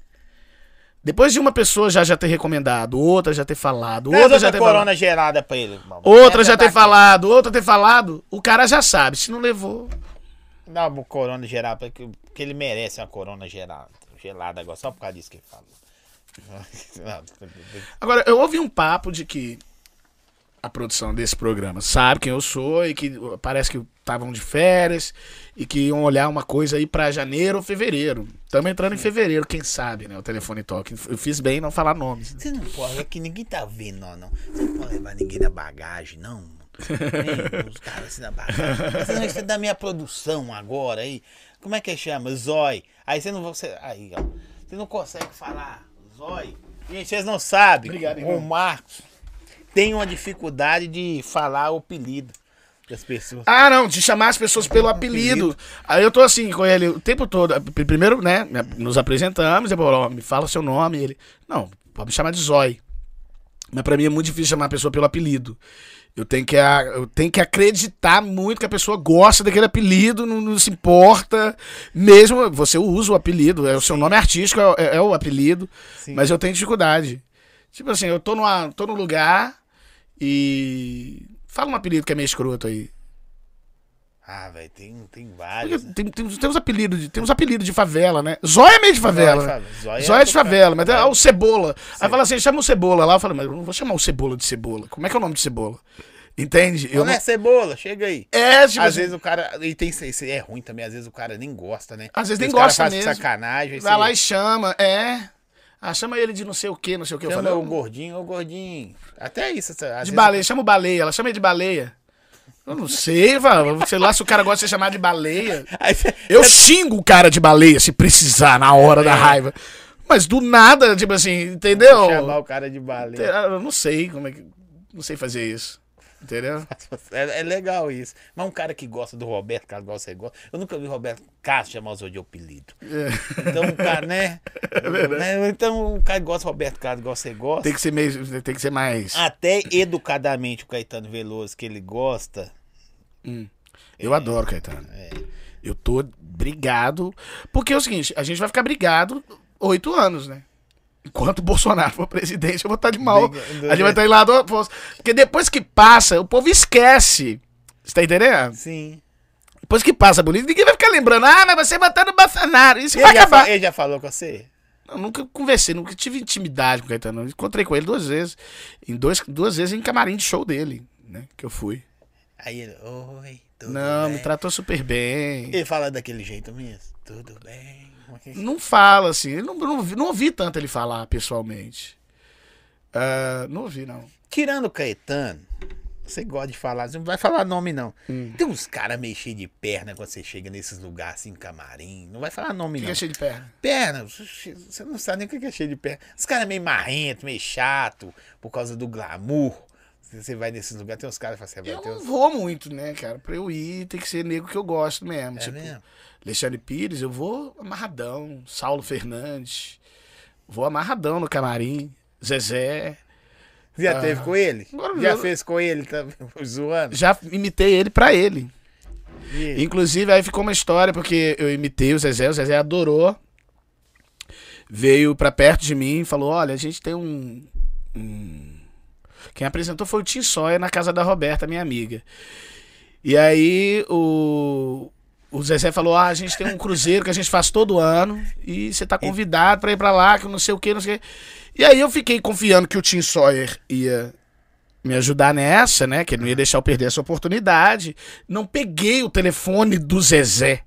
Depois de uma pessoa já, já ter recomendado, outra já ter falado, outra já ter corona falado, gelada pra ele. irmão. outra já ter daqui. falado, outra ter falado, o cara já sabe. Se não levou, Dá uma corona gelada, porque, porque ele merece uma corona gelada. Gelada agora, só por causa disso que ele falou. Agora, eu ouvi um papo de que a produção desse programa sabe quem eu sou e que parece que estavam de férias e que iam olhar uma coisa aí pra janeiro ou fevereiro. Estamos entrando em fevereiro, quem sabe, né? O telefone toque. Eu fiz bem em não falar nomes. Você não pode, é que ninguém tá vendo, não, não. Você não pode levar ninguém na bagagem, não. Os caras assim na bagagem. Você não é da minha produção agora aí. Como é que chama? Zói. Aí você não você, aí, ó. Você não consegue falar Zói. Gente, vocês não sabem. Obrigado, o irmão. Marcos tem uma dificuldade de falar o apelido das pessoas. Ah, não, de chamar as pessoas pelo apelido. Aí eu tô assim com ele o tempo todo. Primeiro, né, nos apresentamos, depois, ó, me fala seu nome. Ele, não, pode me chamar de Zói. Mas pra mim é muito difícil chamar a pessoa pelo apelido. Eu tenho que, eu tenho que acreditar muito que a pessoa gosta daquele apelido, não, não se importa. Mesmo você usa o apelido, é, o seu nome artístico é, é o apelido, Sim. mas eu tenho dificuldade. Tipo assim, eu tô, numa, tô num lugar e. Fala um apelido que é meio escroto aí. Ah, velho, tem, tem vários. né? Tem, tem, tem uns apelidos de, tem uns apelidos de favela, né? Zóia é meio de favela. Zóia é né? Zóia é Zóia é de favela, mas é, É. ah, o Cebola. Aí fala assim, chama o Cebola lá. Eu falo, mas eu não vou chamar o Cebola de Cebola. Como é que é o nome de Cebola? Entende? Eu Não não... é cebola, chega aí. É, tipo às assim, vezes o cara. E tem isso é ruim também, às vezes o cara nem gosta, né? Às vezes nem gosta mesmo. sacanagem. vai lá e chama, é. Ah, chama ele de não sei o que, não sei o que. Eu chama falei, o "Eu- gordinho, ô gordinho. Até isso. de baleia, chama o baleia. Ela chama ele de baleia. Eu não sei, velho. Sei lá se o cara gosta de ser chamado de baleia. Eu xingo o cara de baleia se precisar na hora É. da raiva. Mas do nada, tipo assim, entendeu? chamar o cara de baleia. Eu não sei como é que. Não sei fazer isso. Entendeu? É, é legal isso. Mas um cara que gosta do Roberto Carlos, igual você gosta. Eu nunca vi Roberto Carlos chamar os outros de apelido. Então, um cara, né? né? Então, um cara que gosta do Roberto Carlos, igual você gosta. Tem que ser meio. Tem que ser mais. Até educadamente o Caetano Veloso, que ele gosta. Eu adoro, Caetano. É. Eu tô brigado. Porque é o seguinte, a gente vai ficar brigado oito anos, né? Enquanto o Bolsonaro for presidente, eu vou estar de mal. A gente vai estar em lado oposto. Porque depois que passa, o povo esquece. Você tá entendendo? Sim. Depois que passa política, ninguém vai ficar lembrando. Ah, mas você votou no Bolsonaro. Isso Ele vai já, acabar. ele já falou com você? Eu nunca conversei, nunca tive intimidade com o Caetano. Encontrei com ele duas vezes. Em dois, duas vezes em camarim de show dele, né? Que eu fui. Aí ele, oi, tudo Não, bem? me tratou super bem. Ele fala daquele jeito mesmo? Tudo bem? Não fala assim. Eu não, não, ouvi- não ouvi tanto ele falar pessoalmente. Ah, não ouvi, não. Tirando o Caetano, você gosta de falar, você não vai falar nome não. Hum. Tem uns caras meio cheios de perna quando você chega nesses lugares assim, camarim. Não vai falar nome Fica não. cheio de perna. Perna, você não sabe nem o que é cheio de perna. Os caras meio marrento, meio chato, por causa do glamour. Você vai nesses lugares, tem uns caras que falam assim, Eu vai ter não uns... vou muito, né, cara? Pra eu ir, tem que ser nego que eu gosto mesmo. É tipo, mesmo? Alexandre Pires, eu vou amarradão. Saulo Fernandes. Vou amarradão no camarim. Zezé. Já Ah. teve com ele? Já eu- fez com ele também, zoando? Já imitei ele pra ele. Inclusive, aí ficou uma história, porque eu imitei o Zezé, o Zezé adorou. Veio pra perto de mim e falou: Olha, a gente tem um. um- Quem apresentou foi o Tim Sawyer na casa da Roberta, minha amiga. E aí o. O Zezé falou: Ah, a gente tem um cruzeiro que a gente faz todo ano. E você tá convidado pra ir pra lá, que não sei o que, não sei o que. E aí eu fiquei confiando que o Tim Sawyer ia me ajudar nessa, né? Que ele não ia deixar eu perder essa oportunidade. Não peguei o telefone do Zezé.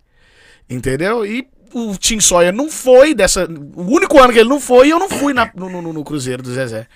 Entendeu? E o Tim Sawyer não foi dessa. O único ano que ele não foi, eu não fui na- no, no- no Cruzeiro do Zezé.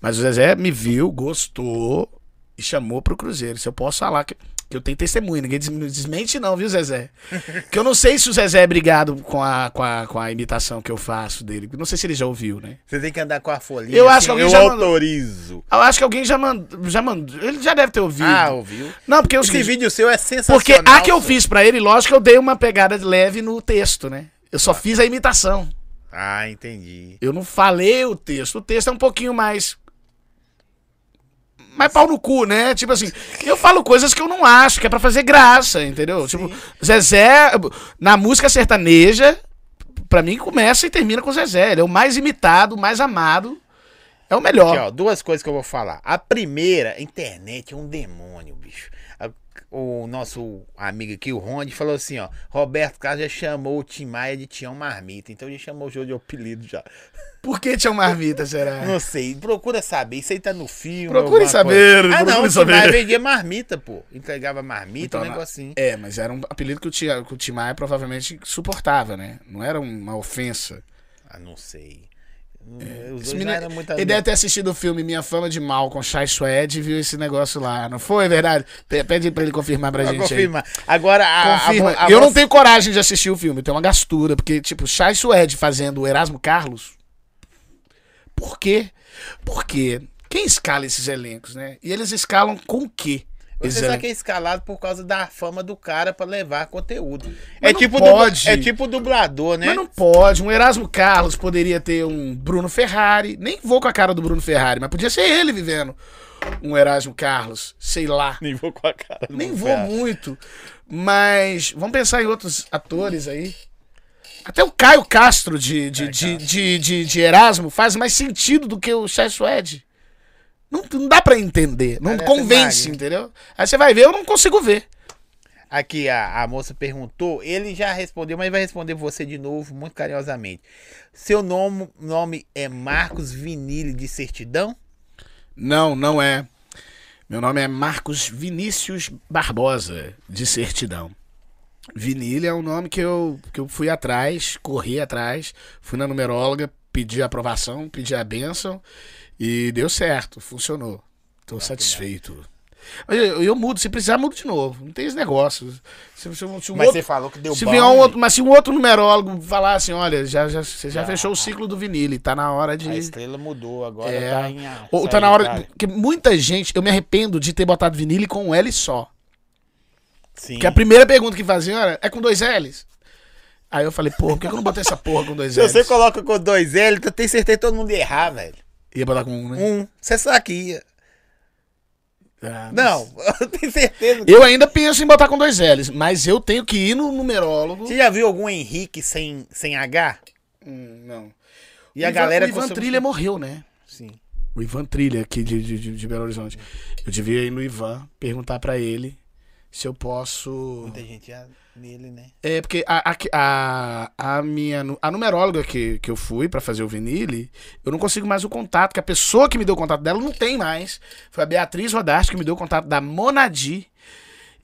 Mas o Zezé me viu, gostou e chamou pro Cruzeiro. Se eu posso falar que, que eu tenho testemunho, ninguém des- me desmente, não, viu, Zezé? que eu não sei se o Zezé é brigado com a, com, a, com a imitação que eu faço dele. Não sei se ele já ouviu, né? Você tem que andar com a folhinha. Eu acho assim, que alguém eu já mandou. autorizo. Eu acho que alguém já mandou. Já mandou. Ele já deve ter ouvido. Ah, ouviu? Não, porque o Esse seguinte, vídeo seu é sensacional. Porque a que eu fiz pra ele, lógico que eu dei uma pegada leve no texto, né? Eu só fiz a imitação. Ah, entendi. Eu não falei o texto. O texto é um pouquinho mais. Mais pau no cu, né? Tipo assim, eu falo coisas que eu não acho, que é pra fazer graça, entendeu? Tipo, Zezé, na música sertaneja, pra mim começa e termina com Zezé. Ele é o mais imitado, o mais amado. É o melhor. Aqui, ó, duas coisas que eu vou falar. A primeira, a internet é um demônio, bicho. O nosso amigo aqui, o Ronde, falou assim, ó. Roberto Carlos já chamou o Tim Maia de Tião Marmita. Então já chamou o jogo de apelido já. Por que tinha marmita, será? Não sei, procura saber. Isso aí tá no filme. Procure saber, coisa. Ah, não, o Tim. Maia vendia marmita, pô. Entregava marmita, Então, um na- negocinho. É, mas era um apelido que o, tia, que o Tim Maia provavelmente suportava, né? Não era uma ofensa. Ah, não sei. Os Esse dois menino- ele deve ter assistido o filme Minha Fama de Mal com Chai Suede e viu esse negócio lá. Não foi, verdade? Pe- Pede pra ele confirmar pra Pra gente confirmar. Agora, a, aí. Confirma. a- a eu não tenho coragem de assistir o filme, eu tenho uma gastura. Porque, tipo, Chai Suede fazendo o Erasmo Carlos. Por quê? Porque quem escala esses elencos, né? E eles escalam com o quê? Você só elencos? que é escalado por causa da fama do cara pra levar conteúdo. Mas É tipo, pode. dubla- é tipo dublador, né? Mas não pode. Um Erasmo Carlos poderia ter um Bruno Ferrari. Nem vou com a cara do Bruno Ferrari, mas podia ser ele vivendo um Erasmo Carlos. Sei lá. Nem vou com a cara. do Nem Bruno vou Ferrari. muito. Mas vamos pensar em outros atores aí. Até o Caio Castro de, de, de, de, de, de Erasmo faz mais sentido do que o Chai Suede. Não, não dá pra entender. Não Parece convence, entendeu? Aí você vai ver, eu não consigo ver. Aqui a, a moça perguntou, ele já respondeu, mas vai responder você de novo, muito carinhosamente. Seu nome, nome é Marcos Vinile de Certidão? Não, não é. Meu nome é Marcos Vinícius Barbosa, de Certidão. Vinília é um nome que eu, que eu fui atrás, corri atrás, fui na numeróloga, pedi a aprovação, pedi a bênção e deu certo, funcionou. Tô satisfeito. Mas eu, eu mudo, se precisar, mudo de novo. Não tem esse negócio. Se, se, se um Mas outro- você falou que deu se vier um outro, mas se um outro numerólogo falar assim, olha, já, já, você já Já. fechou o ciclo do vinil, tá na hora de. A estrela mudou, agora É. tá em. a- Ou tá na hora. Porque muita gente, eu me arrependo de ter botado vinil com um L só. Sim. Porque a primeira pergunta que faziam era, é com dois L's? Aí eu falei, porra, por que eu não botei essa porra com dois Se L's? você coloca com dois L, tu tem certeza que todo mundo ia errar, velho. Ia botar com um, né? Um. Você saquia. Ah, Não, eu tenho certeza. Eu ainda penso em botar com dois L's, mas eu tenho que ir no numerólogo. Você já viu algum Henrique sem, sem H? Hum, não. E a O Ivan- galera O Ivan costuma- Trilha morreu, né? Sim. O Ivan Trilha, aqui de, de, de- de Belo Horizonte. Eu devia ir no Ivan, perguntar pra ele se eu posso. Muita gente já nele, né? É, porque a, a, a, a minha. A numeróloga que, que eu fui pra fazer o vinile, eu não consigo mais o contato, que a pessoa que me deu o contato dela não tem mais. Foi a Beatriz Rodarte que me deu o contato da Monadi.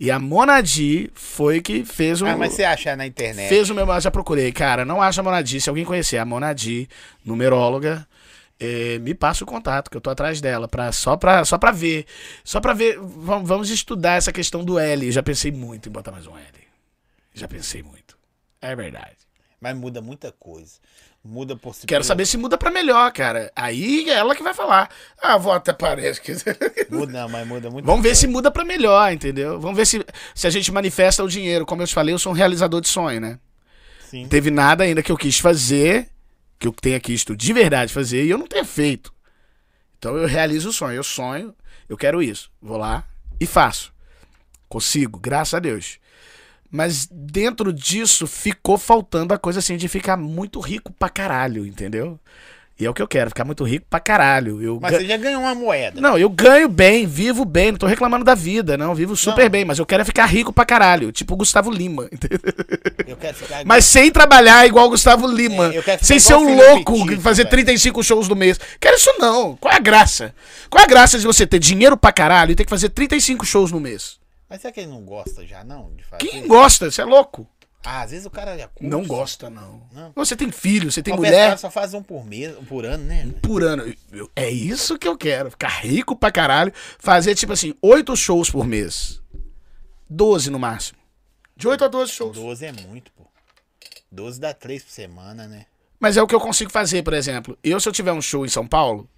E a Monadi foi que fez o. Ah, mas você achar na internet. Fez o meu. Eu já procurei, cara. Não acha a Monadi. Se alguém conhecer a Monadi, numeróloga, eh, me passa o contato, que eu tô atrás dela. Pra, só, pra, só pra ver. Só pra ver. Vamos, vamos estudar essa questão do L. Já pensei muito em botar mais um L. Já pensei muito. É verdade. Mas muda muita coisa. Muda por si. Quero saber se muda pra melhor, cara. Aí é ela que vai falar. Ah, vou até parece que. Muda, não, mas muda muito. Vamos ver se muda pra melhor, entendeu? Vamos ver se, se a gente manifesta o dinheiro. Como eu te falei, eu sou um realizador de sonho, né? Sim. teve nada ainda que eu quis fazer, que eu tenha quisto de verdade fazer, e eu não tenho feito. Então eu realizo o sonho. Eu sonho, eu quero isso. Vou lá e faço. Consigo, graças a Deus. Mas dentro disso ficou faltando a coisa assim de ficar muito rico pra caralho, entendeu? E é o que eu quero, ficar muito rico pra caralho. Eu Mas ga- você já ganhou uma moeda. Não, eu ganho bem, vivo bem, não tô reclamando da vida, não, vivo super Não. bem, mas eu quero é ficar rico pra caralho, tipo o Gustavo Lima, entendeu? Eu quero ficar. Mas sem trabalhar igual o Gustavo Lima. É, eu quero ficar sem ser um louco, Tito, fazer velho. 35 shows no mês. Quero isso não. Qual é a graça? Qual é a graça de você ter dinheiro pra caralho e ter que fazer 35 shows no mês? Mas será que ele não gosta já, não? De fazer? Quem gosta? Você é louco? Ah, às vezes o cara já curte. Não gosta, não. Não. Você tem filho, você tem O mulher só faz um por mês, um por ano, né? por ano. Eu- eu- é isso que eu quero. Ficar rico pra caralho. Fazer, tipo assim, 8 shows por mês. 12 no máximo. De 8 a 12 shows. 12 é muito, pô. 12 dá 3 por semana, né? Mas é o que eu consigo fazer, por exemplo. Eu, se eu tiver um show em São Paulo,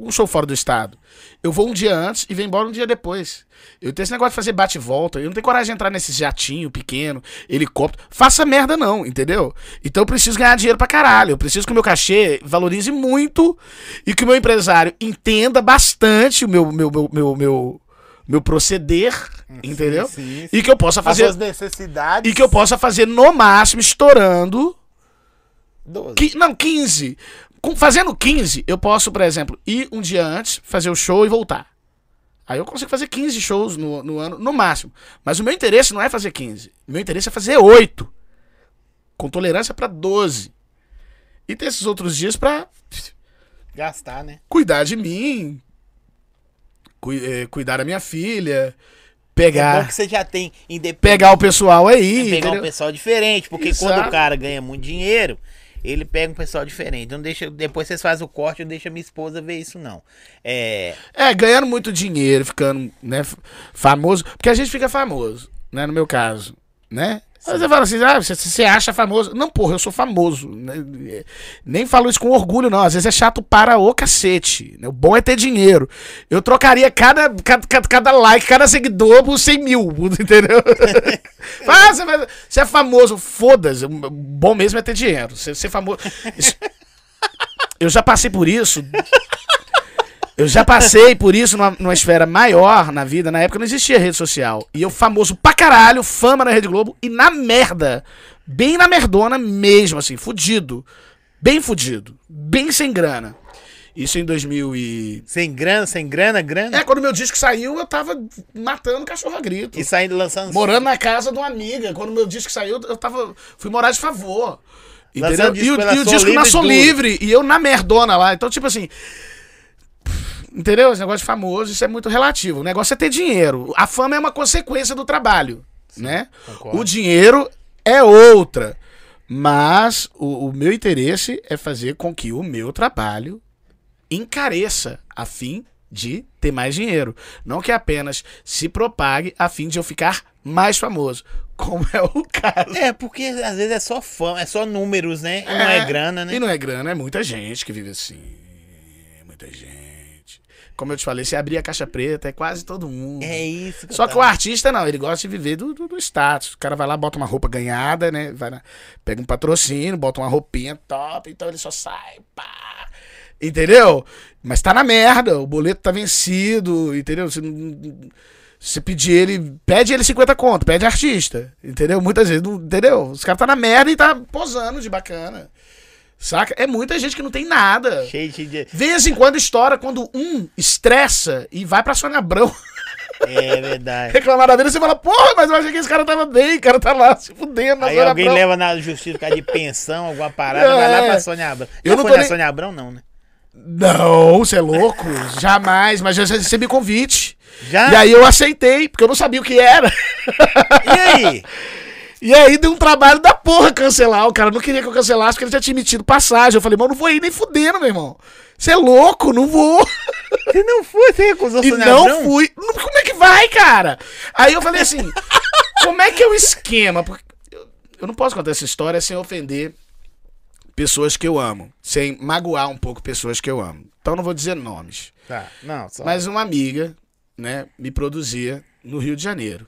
um show fora do estado, eu vou um dia antes e venho embora um dia depois. Eu tenho esse negócio de fazer bate e volta. Eu não tenho coragem de entrar nesse jatinho pequeno, helicóptero. Faça merda, não, entendeu? Então eu preciso ganhar dinheiro pra caralho. Eu preciso que o meu cachê valorize muito e que o meu empresário entenda bastante o meu, meu, meu, meu, meu, meu proceder, entendeu? sim, sim. E que eu possa As fazer. suas necessidades. E que eu possa fazer no máximo estourando 12. Qui- não, 15. Com- fazendo 15, eu posso, por exemplo, ir um dia antes, fazer o show e voltar. Aí eu consigo fazer 15 shows no, no ano, no máximo. Mas o meu interesse não é fazer 15. O meu interesse é fazer 8. Com tolerância pra 12. E ter esses outros dias pra Gastar, né? cuidar de mim, cui- eh, cuidar da minha filha, É bom pegar, que você já tem independente. pegar o pessoal aí. pegar um entendeu? pessoal diferente, porque Exato. quando o cara ganha muito dinheiro, ele pega um pessoal diferente. Não deixa, depois vocês fazem o corte, não deixa minha esposa ver isso não. É, É, ganhando muito dinheiro, ficando, né, famoso. Porque a gente fica famoso, né, no meu caso, né? Aí você fala assim, ah, você, você acha famoso. Não, porra, eu sou famoso. né? Nem falo isso com orgulho, não. Às vezes é chato para o cacete. né? O bom é ter dinheiro. Eu trocaria cada, cada, cada- like, cada seguidor por 100 mil, entendeu? ah, você, você é famoso, foda-se. O bom mesmo é ter dinheiro. Ser, ser famoso. Isso- Eu já passei por isso eu já passei por isso numa, numa esfera maior na vida. Na época não existia rede social. E eu famoso pra caralho, fama na Rede Globo e na merda. Bem na merdona mesmo, assim, fudido. Bem fudido. Bem sem grana. Isso em 2000 e... sem grana, sem grana, grana. É, quando meu disco saiu, eu tava matando cachorro a grito. E saindo lançando. Morando na casa de uma amiga. Quando meu disco saiu, eu tava. Fui morar de favor. Entendeu? E o, e o disco na Som duro. Livre. E eu na merdona lá. Então, tipo assim. Entendeu? Esse negócio de famoso, isso é muito relativo. O negócio é ter dinheiro. A fama é uma consequência do trabalho. né? concordo. O dinheiro é outra. Mas o, o meu interesse é fazer com que o meu trabalho encareça a fim de ter mais dinheiro. Não que apenas se propague a fim de eu ficar mais famoso. Como é o caso. É, porque às vezes é só fama, é só números, né? E não é grana, né? E não é grana, é muita gente que vive assim. Muita gente. Como eu te falei, se abrir a caixa preta, é quase todo mundo. É isso. Só eu que o artista não, ele gosta de viver do, do, do status. O cara vai lá, bota uma roupa ganhada, né? Vai na- pega um patrocínio, bota uma roupinha top, então ele só sai, pá. Entendeu? Mas tá na merda, o boleto tá vencido, entendeu? Você, não- você pedir ele, pede ele 50 conto, pede artista, entendeu? Muitas vezes, não, entendeu? Os caras tá na merda e tá posando de bacana. Saca? É muita gente que não tem nada. Cheio de. Vez em quando estoura quando um estressa e vai pra Sônia Abrão É verdade. reclamar da vida, você fala, porra, mas eu achei que esse cara tava bem, o cara tá lá se fudendo. Aí alguém Abrão. leva na justiça por causa de pensão, alguma parada, vai lá É. pra Sônia Abrão. Eu Já não foi na nem- Sônia Abrão, não, né? Não, você é louco? Jamais, mas eu já recebi convite. Já? E aí eu aceitei, porque eu não sabia o que era. E aí? E aí deu um trabalho da porra cancelar. O cara não queria que eu cancelasse porque ele já tinha emitido passagem. Eu falei, eu não vou ir nem fudendo, meu irmão. Você é louco, não vou. Você não foi, você recusou E não fui. Como é que vai, cara? Aí eu falei assim: como é que é o esquema? Porque eu, eu não posso contar essa história sem ofender pessoas que eu amo. Sem magoar um pouco pessoas que eu amo. Então não vou dizer nomes. Tá, não, só. Mas uma amiga, né, me produzia no Rio de Janeiro.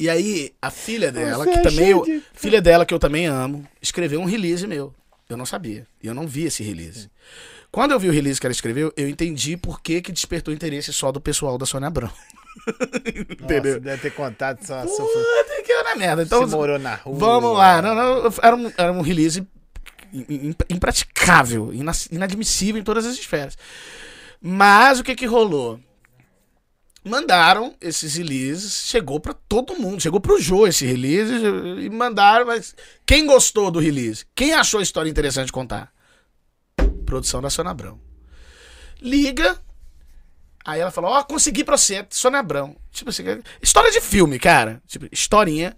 E aí, a filha dela, Você que é também eu, de- filha dela que eu também amo, escreveu um release meu. Eu não sabia. E eu não vi esse release. Quando eu vi o release que ela escreveu, eu entendi por que, que despertou interesse só do pessoal da Sônia Abrão. Nossa, entendeu? deve ter contado só. Puta que eu na merda. Então, você morou na rua. vamos lá. Não, não, era, um, era um release im- im- impraticável, inadmissível em todas as esferas. Mas o que que rolou? Mandaram esses releases, chegou pra todo mundo, chegou pro Jô esse release e mandaram, mas quem gostou do release? Quem achou a história interessante de contar? Produção da Sônia Abrão. Liga, aí ela falou, ó, consegui pra você, Sônia Abrão. Tipo assim, história de filme, cara. Tipo, historinha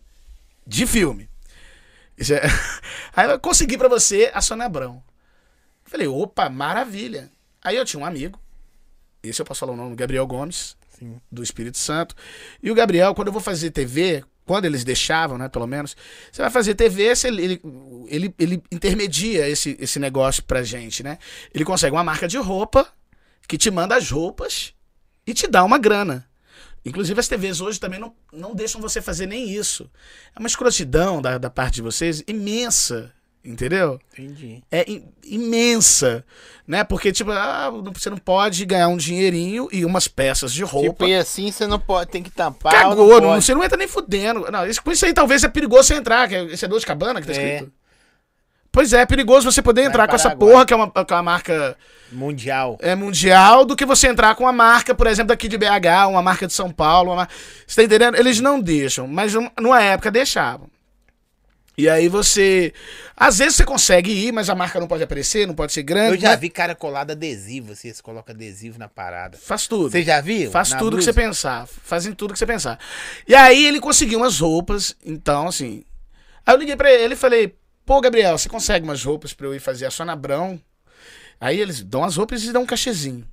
de filme. Isso é- Aí eu consegui pra você a Sônia Abrão. Falei, opa, maravilha. Aí eu tinha um amigo, esse eu posso falar o nome, Gabriel Gomes, Sim. do Espírito Santo. E o Gabriel, quando eu vou fazer TV, quando eles deixavam, né, pelo menos, você vai fazer TV, você- ele, ele, ele intermedia esse, esse negócio pra gente, né? Ele consegue uma marca de roupa que te manda as roupas e te dá uma grana. Inclusive as TVs hoje também não, não deixam você fazer nem isso. É uma escrotidão da, da parte de vocês imensa, entendeu? Entendi. é im- imensa, né? Porque, tipo, ah, você não pode ganhar um dinheirinho e umas peças de roupa. Tipo, e assim você não pode, tem que tampar. Cagou, ou não não você não entra nem fudendo. Não, isso, com isso aí talvez é perigoso você entrar, que é, esse é dor de cabana que tá É. escrito. Pois é, é perigoso você poder entrar com essa Paraguai. porra, que é uma, que é uma marca Mundial. é, mundial, do que você entrar com uma marca, por exemplo, daqui de BH, uma marca de São Paulo. Uma. Você tá entendendo? Eles não deixam, mas num- numa época deixavam. E aí você. Às vezes você consegue ir, mas a marca não pode aparecer, não pode ser grande. Eu já mas vi cara colado adesivo, assim, você coloca adesivo na parada. Faz tudo. Você já viu? Faz Na tudo que blusa? você pensar. Fazem tudo que você pensar. E aí ele conseguiu umas roupas, então assim. Aí eu liguei pra ele e falei: pô, Gabriel, você consegue umas roupas pra eu ir fazer a Sônia Abrão? Aí eles dão as roupas e dão um cachezinho.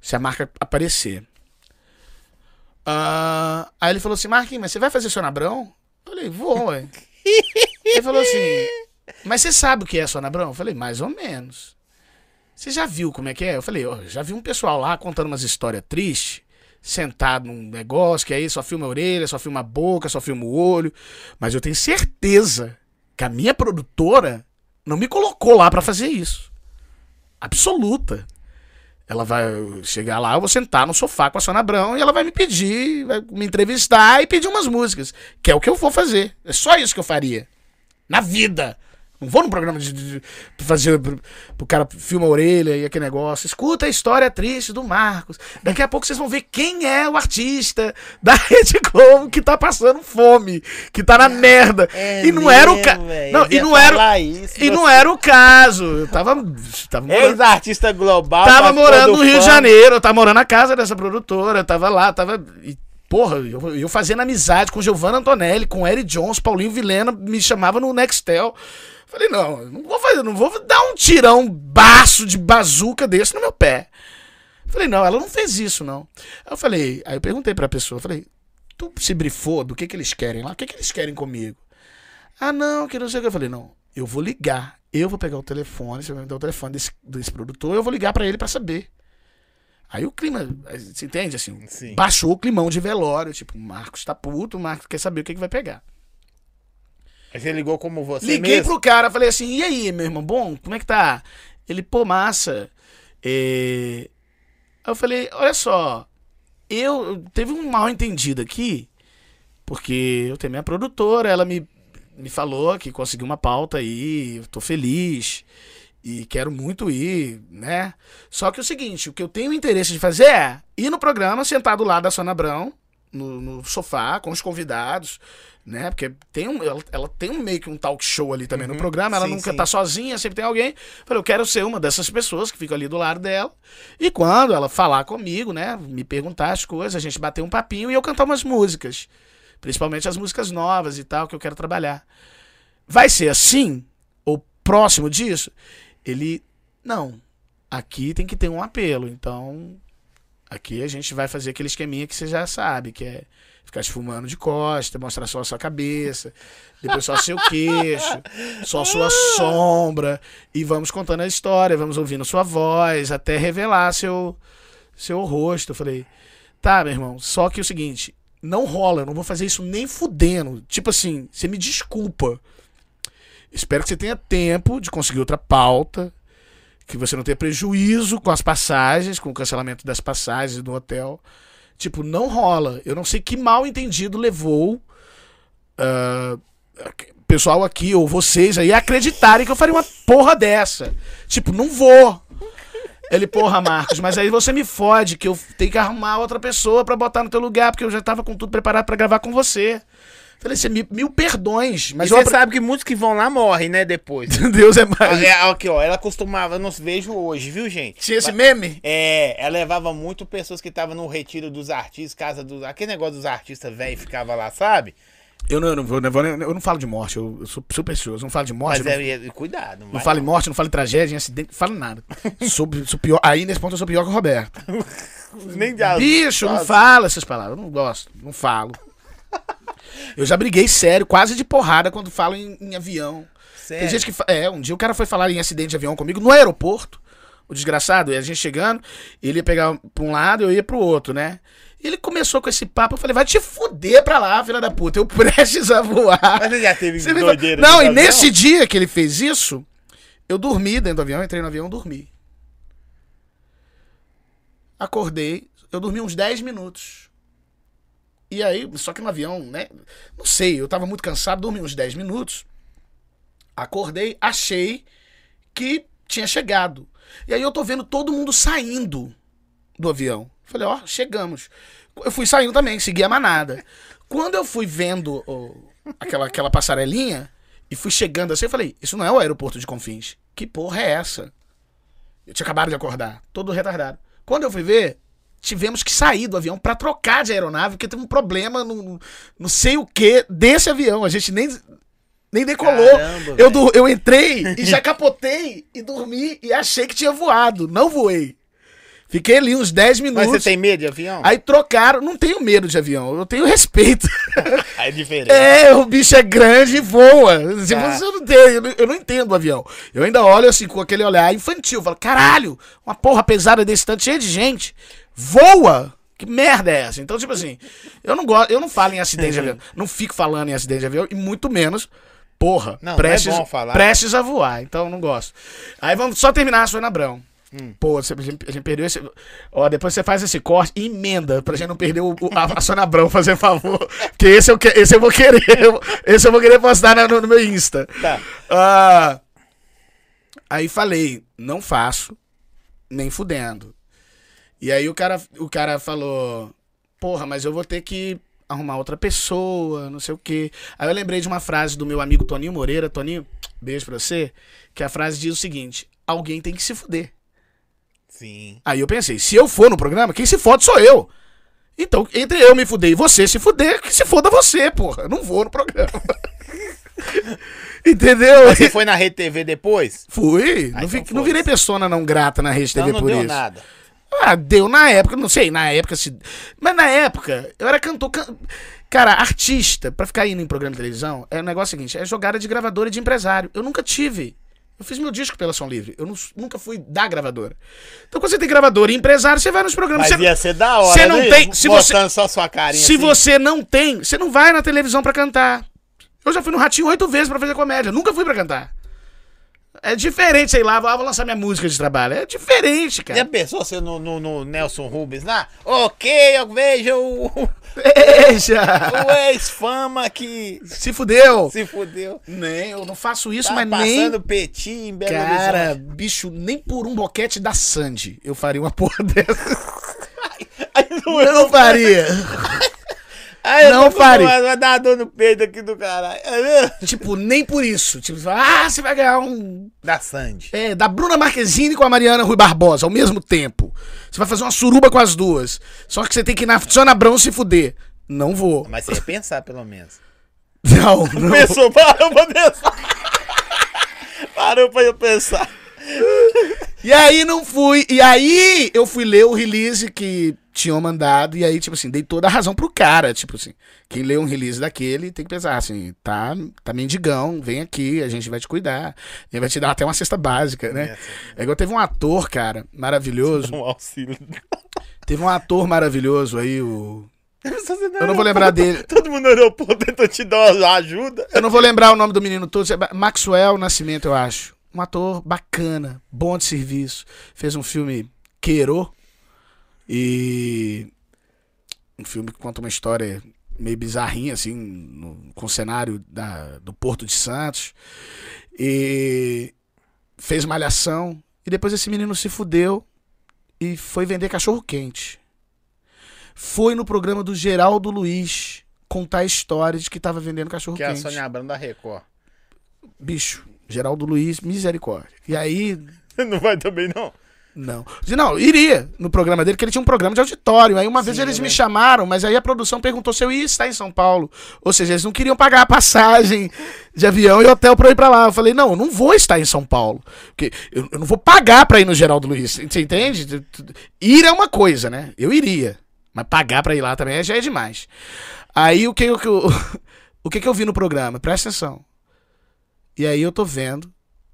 Se a marca aparecer. Ah, aí ele falou assim: Marquinhos, mas você vai fazer Sônia Abrão? Eu falei: vou, ué. ele falou assim: mas você sabe o que é Sônia Abrão? Eu falei: mais ou menos. Você já viu como é que é? Eu falei, ó, já vi um pessoal lá contando umas histórias tristes, sentado num negócio que aí só filma a orelha, só filma a boca, só filma o olho. Mas eu tenho certeza que a minha produtora não me colocou lá pra fazer isso. Absoluta. Ela vai chegar lá, eu vou sentar no sofá com a Sônia Abrão e ela vai me pedir, vai me entrevistar e pedir umas músicas. Que é o que eu vou fazer. É só isso que eu faria. Na vida. Não vou num programa de, de- de fazer pro, cara filma a orelha e aquele negócio. Escuta a história triste do Marcos. Daqui a pouco vocês vão ver quem é o artista da Rede Globo que tá passando fome, que tá na merda. É e não era o caso. mesmo, velho. Não, e não era isso, E não era o caso. Eu tava tava morando, Ex-artista global. tava morando do no Rio de. Janeiro, eu tava morando na casa dessa produtora, eu tava lá, tava e, Porra, eu, eu fazendo amizade com Giovanna Antonelli, com Eric Jones, Paulinho Vilena, me chamava no Nextel. Falei, não, não vou fazer, não vou dar um tirão baço de bazuca desse no meu pé. Falei, não, ela não fez isso, não. Aí eu falei, aí eu perguntei pra pessoa, falei, tu se brifou do que que eles querem lá? O que que eles querem comigo? Ah, não, que não sei o que. Eu falei, não, eu vou ligar. Eu vou pegar o telefone, você vai me dar o telefone desse, desse produtor, eu vou ligar pra ele pra saber. Aí o clima, você entende? Assim, Sim. baixou o climão de velório. Tipo, o Marcos tá puto, o Marcos quer saber o que, que vai pegar. Você ligou como você Liguei mesmo? pro cara, falei assim, e aí, meu irmão, bom, como é que tá? Ele, pô, massa. É... Aí eu falei, olha só, eu teve um mal entendido aqui, porque eu tenho minha produtora, ela me, me falou que conseguiu uma pauta aí, eu tô feliz e quero muito ir, né? Só que é o seguinte, o que eu tenho interesse de fazer é ir no programa, sentar do lado da Sônia Abrão, no, no sofá, com os convidados, né? Porque tem um, ela, ela tem um meio que um talk show ali também no programa, ela Sim, nunca sim. tá sozinha, sempre tem alguém. Falei, eu quero ser uma dessas pessoas que fica ali do lado dela. E quando ela falar comigo, né? Me perguntar as coisas, a gente bater um papinho e eu cantar umas músicas. Principalmente as músicas novas e tal, que eu quero trabalhar. Vai ser assim? Ou próximo disso? Ele, não. Aqui tem que ter um apelo. Então, aqui a gente vai fazer aquele esqueminha que você já sabe, que é ficar esfumando de costa, mostrar só a sua cabeça, depois só seu queixo, só sua sombra, e vamos contando a história, vamos ouvindo sua voz, até revelar seu, seu rosto. Eu falei, tá, meu irmão, só que é o seguinte, não rola, eu não vou fazer isso nem fudendo. Tipo assim, você me desculpa. Espero que você tenha tempo de conseguir outra pauta, que você não tenha prejuízo com as passagens, com o cancelamento das passagens do hotel. Tipo, não rola. Eu não sei que mal entendido levou ah, pessoal aqui, ou vocês aí, acreditarem que eu faria uma porra dessa. Tipo, não vou. Ele, porra, Marcos, mas aí você me fode que eu tenho que arrumar outra pessoa pra botar no teu lugar, porque eu já tava com tudo preparado pra gravar com você. Falei assim, mil, mil perdões, mas você apre- sabe que muitos que vão lá morrem, né, depois. Deus é mais. É, aqui, ó, ela costumava, eu não vejo hoje, viu, gente? Tinha esse meme? É, ela levava muito pessoas que estavam no retiro dos artistas, casa dos. Aquele negócio dos artistas velho ficava lá, sabe? Eu não, eu não eu, vou- eu não falo de morte, eu, eu sou supersticioso, eu não falo de morte. Mas não, é, é- cuidado. não vai falo em morte, não falo em tragédia, em acidente, não falo nada. sou, sou pior, aí nesse ponto eu sou pior que o Roberto. Nem dá. Bicho, não fala essas palavras, eu não gosto, não falo. Eu já briguei sério, quase de porrada quando falo em, em avião. Sério? Tem gente que. É, um dia o cara foi falar em acidente de avião comigo no aeroporto. O desgraçado, e a gente chegando, ele ia pegar pra um lado, eu ia pro outro, né? E ele começou com esse papo, eu falei, vai te fuder pra lá, filha da puta. Eu prestes a voar. Mas você já teve Você doideira Não, e avião? nesse dia que ele fez isso, eu dormi dentro do avião, entrei no avião, dormi. Acordei, eu dormi uns 10 minutos. E aí, só que no avião, né? Não sei, eu tava muito cansado, dormi uns 10 minutos. Acordei, achei que tinha chegado. E aí eu tô vendo todo mundo saindo do avião. Falei, ó, chegamos. Eu fui saindo também, segui a manada. Quando eu fui vendo ó, aquela, aquela passarelinha e fui chegando assim, eu falei, isso não é o aeroporto de Confins. Que porra é essa? Eu tinha acabado de acordar, todo retardado. Quando eu fui ver, tivemos que sair do avião pra trocar de aeronave, porque teve um problema no, não sei o que desse avião. A gente nem, nem decolou. Caramba, eu, eu entrei e já capotei e dormi e achei que tinha voado. Não voei. Fiquei ali uns 10 minutos. Mas você tem medo de avião? Aí trocaram. Não tenho medo de avião, eu tenho respeito. Aí é diferente. É, o bicho é grande e voa. Tá. você não tem, eu não, eu não entendo o avião. Eu ainda olho assim com aquele olhar infantil. Falo, caralho, uma porra pesada desse tanto, cheia de gente. Voa! Que merda é essa? Então, tipo assim, eu não gosto, eu não falo em acidente de avião. Não fico falando em acidente de avião, e muito menos, porra, Não, não é prestes, prestes a voar. Então, eu não gosto. Aí vamos só terminar a Sônia Abrão. Hum. Pô, você- a gente, perdeu esse. Ó, depois você faz esse corte e emenda pra gente não perder o, o- a, a Sônia Abrão, fazer favor. Porque esse eu, que- esse eu vou querer. eu- Esse eu vou querer postar no, no meu Insta. Tá. Ah, aí falei, não faço, nem fudendo. E aí o cara, o cara falou, porra, mas eu vou ter que arrumar outra pessoa, não sei o quê. Aí eu lembrei de uma frase do meu amigo Toninho Moreira, Toninho, beijo pra você, que a frase diz o seguinte, alguém tem que se fuder. Sim. Aí eu pensei, se eu for no programa, quem se fode sou eu. Então, entre eu me fuder e você se fuder, que se foda você, porra. Eu não vou no programa. Entendeu? Mas você foi na Rede TV depois? Fui. Ah, não, vi- então não virei persona não grata na rede Então TV não por deu isso. nada. Ah, deu na época, não sei, na época se. Mas na época, eu era cantor. can- Cara, artista, pra ficar indo em programa de televisão, é o negócio seguinte: é jogada de gravadora e de empresário. Eu nunca tive. Eu fiz meu disco pela Som Livre. Eu nu- nunca fui da gravadora. Então, quando você tem gravadora e empresário, você vai nos programas. Mas você- ia ser da hora, Você não né? tem- se Mostrando só sua carinha se assim. você não tem, você não vai na televisão pra cantar. Eu já fui no Ratinho oito vezes pra fazer comédia. Nunca fui pra cantar. É diferente, sei lá, vou, vou lançar minha música de trabalho. É diferente, Já cara. pensou você no, no, no Nelson Rubens lá? Ok, eu vejo o, Veja! o ex-fama que Se fudeu. se fudeu. Nem, eu não faço isso, Tá mas passando nem. petit em Belo Cara, Horizonte. bicho, nem por um boquete da Sandy eu faria uma porra dessa. Eu não faria. Aí não fare. Vai vai dar uma dor no peito aqui do caralho. Mesmo? tipo, nem por isso. Tipo, você fala, ah, você vai ganhar um Da Sandy. É, da Bruna Marquezine com a Mariana Rui Barbosa ao mesmo tempo. Você vai fazer uma suruba com as duas. Só que você tem que ir na Sônia Abrão se fuder. Não vou. Mas você ia pensar, pelo menos. Não, não. Pensou, parou pra pensar. Parou pra eu pensar. E aí não fui. E aí eu fui ler o release que tinham mandado. E aí, tipo assim, dei toda a razão pro cara. Tipo assim, quem lê um release daquele tem que pensar assim: tá, tá mendigão, vem aqui, a gente vai te cuidar. Gente vai te dar até uma cesta básica, né? É igual teve um ator, cara, maravilhoso. Um auxílio. Teve um ator maravilhoso aí, o. Eu não vou lembrar dele. Todo mundo no aeroporto tentou te dar uma ajuda. Eu não vou lembrar o nome do menino todo. Maxwell Nascimento, eu acho. Um ator bacana, bom de serviço. Fez um filme Queiro. E. Um filme que conta uma história meio bizarrinha, assim, no- com o cenário da, do Porto de Santos. E. Fez malhação. E depois esse menino se fudeu e foi vender cachorro quente. Foi no programa do Geraldo Luiz contar histórias de que tava vendendo cachorro Que é a quente. Sônia Abrão da Record. Bicho, Geraldo Luiz, misericórdia. E aí, Não vai também, não? Não. Não, iria no programa dele, que ele tinha um programa de auditório. Aí uma vez Sim, eles eu me chamaram, mas aí a produção perguntou se eu ia estar em São Paulo. Ou seja, eles não queriam pagar a passagem de avião e hotel pra eu ir pra lá. Eu falei, não, eu não vou estar em São Paulo. Porque eu, eu não vou pagar pra ir no Geraldo Luiz. Você entende? Ir é uma coisa, né? Eu iria. Mas pagar pra ir lá também já é demais. Aí o que, o que, eu- o que, que eu vi no programa? Presta atenção. E aí eu tô vendo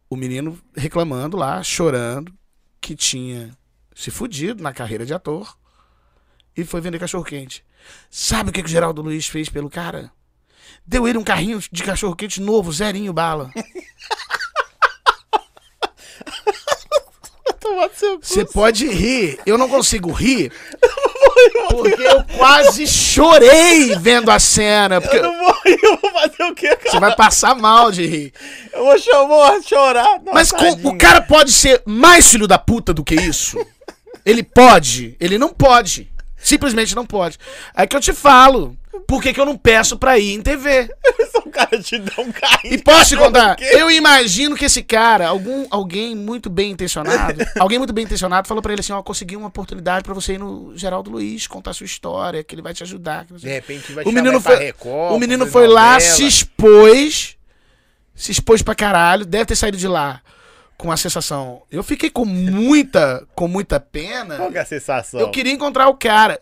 o menino reclamando lá, chorando, que tinha se fudido na carreira de ator e foi vender cachorro-quente. Sabe o que, que o Geraldo Luiz fez pelo cara? Deu ele um carrinho de cachorro-quente novo, zerinho bala. Você pode rir, eu não consigo rir, porque eu quase chorei vendo a cena. Porque Eu não vou rir, eu vou fazer o quê, cara? você vai passar mal de rir. Eu vou, eu vou chorar. Mas tadinho. o cara pode ser mais filho da puta do que isso? Ele pode? Ele não pode. Simplesmente não pode. Aí que eu te falo. Por que, que eu não peço pra ir em TV? Se o cara te dá um carrinho. E posso te contar? Eu imagino que esse cara, algum, alguém muito bem intencionado, alguém muito bem intencionado falou pra ele assim: ó, consegui uma oportunidade pra você ir no Geraldo Luiz, contar sua história, que ele vai te ajudar. De repente vai o menino foi, Record, o menino foi lá, se expôs, se expôs pra caralho, deve ter saído de lá com a sensação. Eu fiquei com muita, com muita pena. Qual que é a sensação? Eu queria encontrar o cara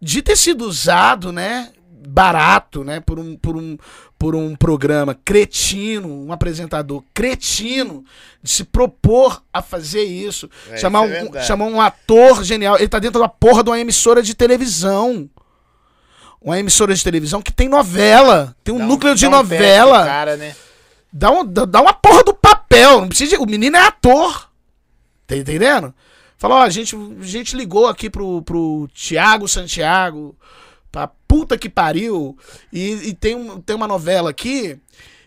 de ter sido usado, né? Barato, né? Por um, por um, por um programa cretino, um apresentador cretino, de se propor a fazer isso. É, chamar, isso é um, chamar um ator genial. Ele tá dentro da porra de uma emissora de televisão. Uma emissora de televisão que tem novela. Tem um Dá núcleo de um teste novela. Cara, né? Dá, um, dá dá uma porra do papel. Não precisa o menino é ator. Tá entendendo? Falou, ó, a gente, a gente ligou aqui pro, pro Tiago Santiago, pra puta que pariu, e, e tem, um, tem uma novela aqui,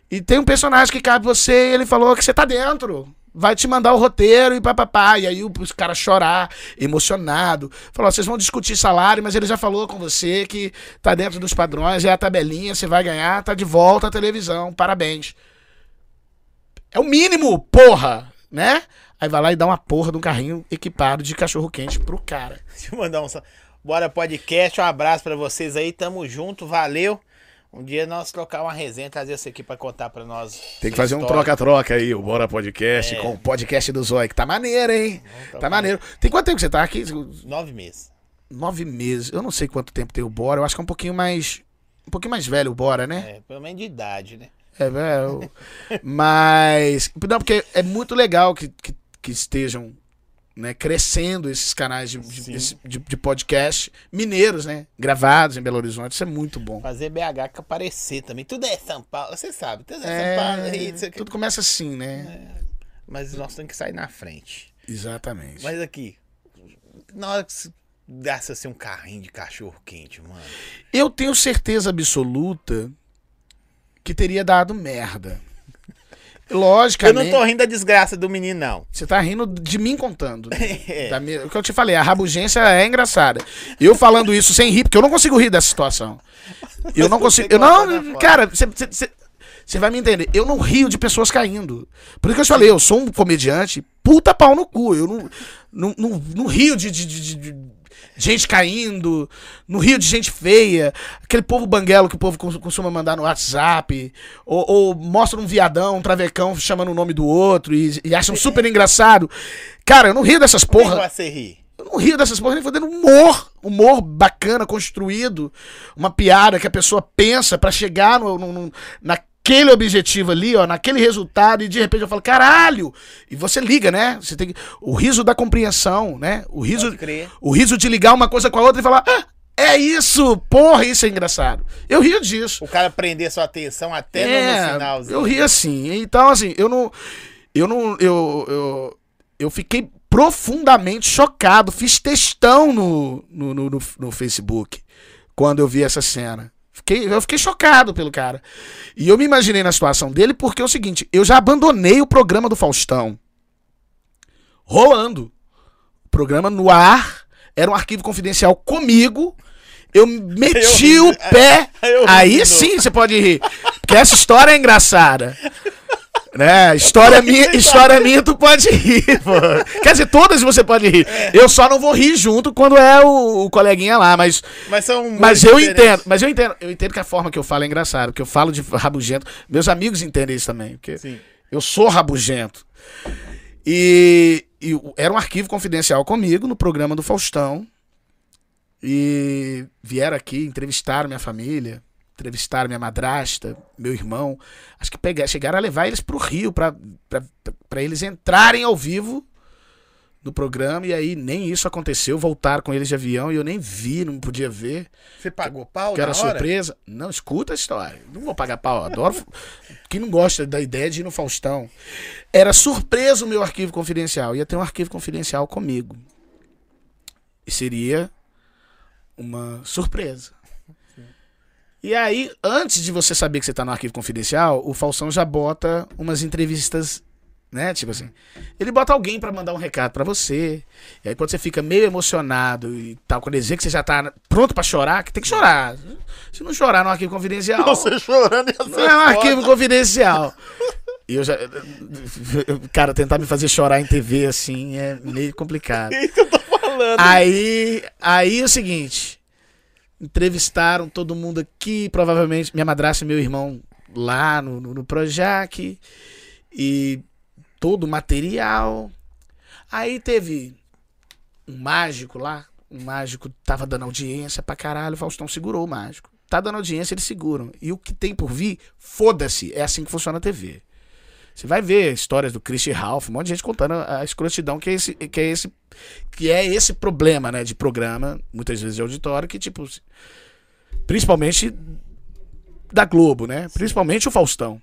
e tem um personagem que cabe você, e ele falou que você tá dentro. Vai te mandar o roteiro e papapá. E aí os caras chorar, emocionado. Falou: vocês vão discutir salário, mas ele já falou com você que tá dentro dos padrões, é a tabelinha, você vai ganhar, tá de volta à televisão. Parabéns. É o mínimo, porra, né? Aí vai lá e dá uma porra de um carrinho equipado de cachorro quente pro cara. Deixa eu mandar um. Bora podcast, um abraço pra vocês aí, tamo junto, valeu. Um dia nós trocar uma resenha, trazer você aqui pra contar pra nós. Tem que fazer um história. troca-troca aí, o Bora Podcast, É. com o podcast do Zói, que tá maneiro, hein? Tá Tá maneiro. Tem quanto tempo que você tá aqui? Nove meses. Nove meses. Eu não sei quanto tempo tem o Bora. Eu acho que é um pouquinho mais. Um pouquinho mais velho o Bora, né? É, pelo menos de idade, né? É, é. Mas. Não, porque é muito legal que, que, que estejam né, crescendo esses canais de, de, de- de podcast mineiros, né? Gravados em Belo Horizonte. Isso é muito bom. Fazer BH que aparecer também. Tudo é São Paulo, você sabe. Tudo é, É, São Paulo, Rio, aqui. tudo começa assim, né? Mas nós temos que sair na frente. Exatamente. Mas aqui, na hora que se desse assim um carrinho de cachorro quente, mano. Eu tenho certeza absoluta que teria dado merda. Eu Logicamente. não tô rindo da desgraça do menino, não. Você tá rindo de mim contando. né? É. Da minha- o que eu te falei, a rabugência é engraçada. Eu falando isso sem rir, porque eu não consigo rir dessa situação. Eu não consigo. Eu não. foto. Cara, você- vai me entender. Eu não rio de pessoas caindo. Por isso que eu te falei, eu sou um comediante, puta pau no cu. Eu não, não, não, não rio de- de- de- de gente caindo, não rio de gente feia, aquele povo banguelo que o povo costuma mandar no WhatsApp, ou, ou mostra um viadão, um travecão chamando o nome do outro e, e acham super engraçado. Cara, eu não rio dessas que porra. você rir? Eu não rio dessas porra nem fodendo humor. Humor bacana, construído. Uma piada que a pessoa pensa pra chegar no, no- no- naquele objetivo ali, ó, naquele resultado, e de repente eu falo, caralho! E você liga, né? Você tem que- O riso da compreensão, né? O riso, o riso de ligar uma coisa com a outra e falar, ah, é isso! Porra, isso é engraçado. Eu rio disso. O cara prender sua atenção até no- É, no finalzinho. Eu ri assim. Então, assim, eu não. Eu não. Eu, eu, eu fiquei profundamente chocado. Fiz textão no, no, no, no- no Facebook quando eu vi essa cena. Fiquei, eu fiquei chocado pelo cara. E eu me imaginei na situação dele porque é o seguinte: eu já abandonei o programa do Faustão. Rolando. O programa no ar. Era um arquivo confidencial comigo. Eu meti Eu o pé. Eu de Aí sim você pode rir. Porque essa história é engraçada. Né? História minha, história minha, tu pode rir, pô. Quer dizer, todas você pode rir. Eu só não vou rir junto quando é o, o coleguinha lá, mas, Mas são mas eu diferentes. entendo, mas eu entendo, eu entendo que a forma que eu falo é engraçada, porque eu falo de rabugento. Meus amigos entendem isso também, porque Sim. eu sou rabugento. E, e era um arquivo confidencial comigo no programa do Faustão. E vieram aqui, entrevistaram minha família, entrevistaram minha madrasta, meu irmão. Acho que pegar, chegaram a levar eles pro Rio pra pra- pra eles entrarem ao vivo no programa. E aí nem isso aconteceu. Voltaram com eles de avião e eu nem vi, não podia ver. Você pagou pau Que era surpresa. Não, escuta a história. Não vou pagar pau. Adoro. Quem não gosta da ideia de ir no Faustão. Era surpresa o meu arquivo confidencial. Ia ter um arquivo confidencial comigo. E seria uma surpresa. E aí, antes de você saber que você tá no arquivo confidencial, o Faustão já bota umas entrevistas, né? Tipo assim, ele bota alguém pra mandar um recado pra você. E aí quando você fica meio emocionado e tal, quando ele vê que você já tá pronto pra chorar, que tem que chorar. Se não chorar no arquivo confidencial, Você chorando ia não é um arquivo confidencial. E eu já. Cara, tentar me fazer chorar em TV assim é meio complicado. É isso que eu tô falando. Aí, aí é o seguinte, entrevistaram todo mundo aqui, provavelmente minha madrasta e meu irmão lá no, no, no Projac e todo o material. Aí teve um mágico lá, um mágico tava dando audiência pra caralho, o Faustão segurou o mágico. Tá dando audiência, eles seguram. E o que tem por vir, foda-se, é assim que funciona a TV. Você vai ver histórias do Chris Ralph, um monte de gente contando a escrotidão que é esse, que é esse, que é esse problema, né, de programa, muitas vezes de auditório, que tipo, principalmente da Globo, né, principalmente o Faustão.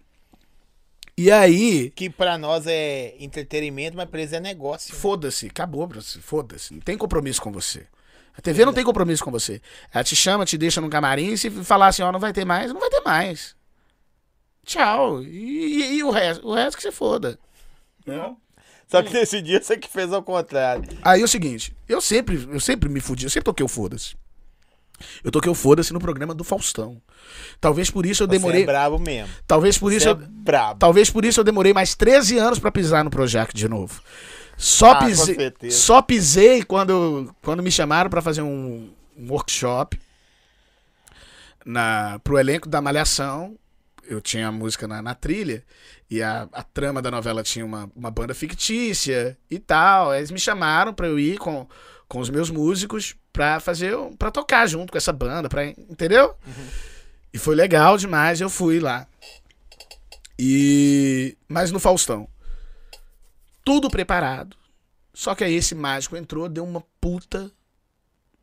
E aí, Que pra nós é entretenimento, mas pra eles é negócio. foda-se, acabou, foda-se, não tem compromisso com você. A TV não tem compromisso com você. Ela te chama, te deixa num camarim e se falar assim, ó, não vai ter mais, não vai ter mais. Tchau. E, e- e o resto? O resto que você foda. Só que nesse dia você que fez ao contrário. Aí é o seguinte, eu sempre, eu sempre me fudi, eu sempre toquei o foda-se. Eu toquei o foda-se no programa do Faustão. Talvez por isso eu Você demorei, é brabo mesmo. talvez por isso Você é eu, brabo. talvez por isso eu demorei mais 13 anos pra pisar no Projac de novo. Só Ah, pisei, só pisei quando quando me chamaram pra fazer um, um workshop na, pro elenco da Malhação. Eu tinha a música na, na trilha. E a, a trama da novela tinha uma, uma banda fictícia e tal. Eles me chamaram pra eu ir com, com os meus músicos pra fazer. pra tocar junto com essa banda. Pra, entendeu? E foi legal demais. Eu fui lá. E. Mas no Faustão. Tudo preparado. Só que aí esse mágico entrou, deu uma puta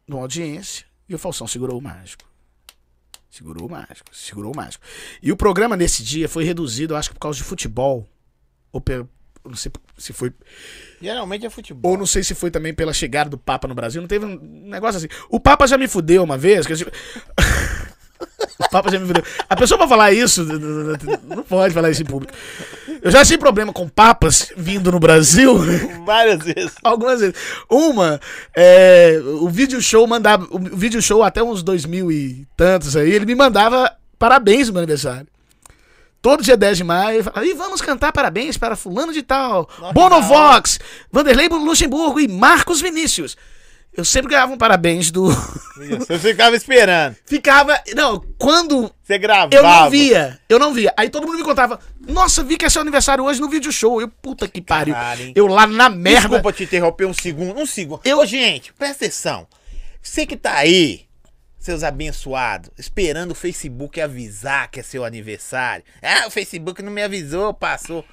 numa audiência e o Faustão segurou o mágico. Segurou o mágico, segurou o mágico. E o programa nesse dia foi reduzido, eu acho que por causa de futebol. Ou pelo. Não sei se foi. Geralmente é futebol. Ou não sei se foi também pela chegada do Papa no Brasil. Não teve um negócio assim. O Papa já me fudeu uma vez. Que eu... o Papa já me fudeu. A pessoa pra falar isso, não pode falar isso em público. Eu já tive problema com papas vindo no Brasil. Várias vezes. Algumas vezes. Uma, é, o vídeo show mandava. O vídeo show até uns dois mil e tantos aí, ele me mandava parabéns no meu aniversário. Todo dia 10 de maio, ele falava, e vamos cantar parabéns para fulano de tal, Nossa, Bonovox, Vanderlei Luxemburgo e Marcos Vinícius. Eu sempre ganhava um parabéns do. Você ficava esperando. Ficava. Não, quando Você gravava. eu não via, eu não via. Aí todo mundo me contava, nossa, vi que é seu aniversário hoje no vídeo show. Eu, puta que pariu. Caralho? Eu lá na merda. Desculpa te interromper um segundo. Um segundo. Eu- Ô, gente, presta atenção. Você que tá aí, seus abençoados, esperando o Facebook avisar que é seu aniversário. Ah, o Facebook não me avisou, passou.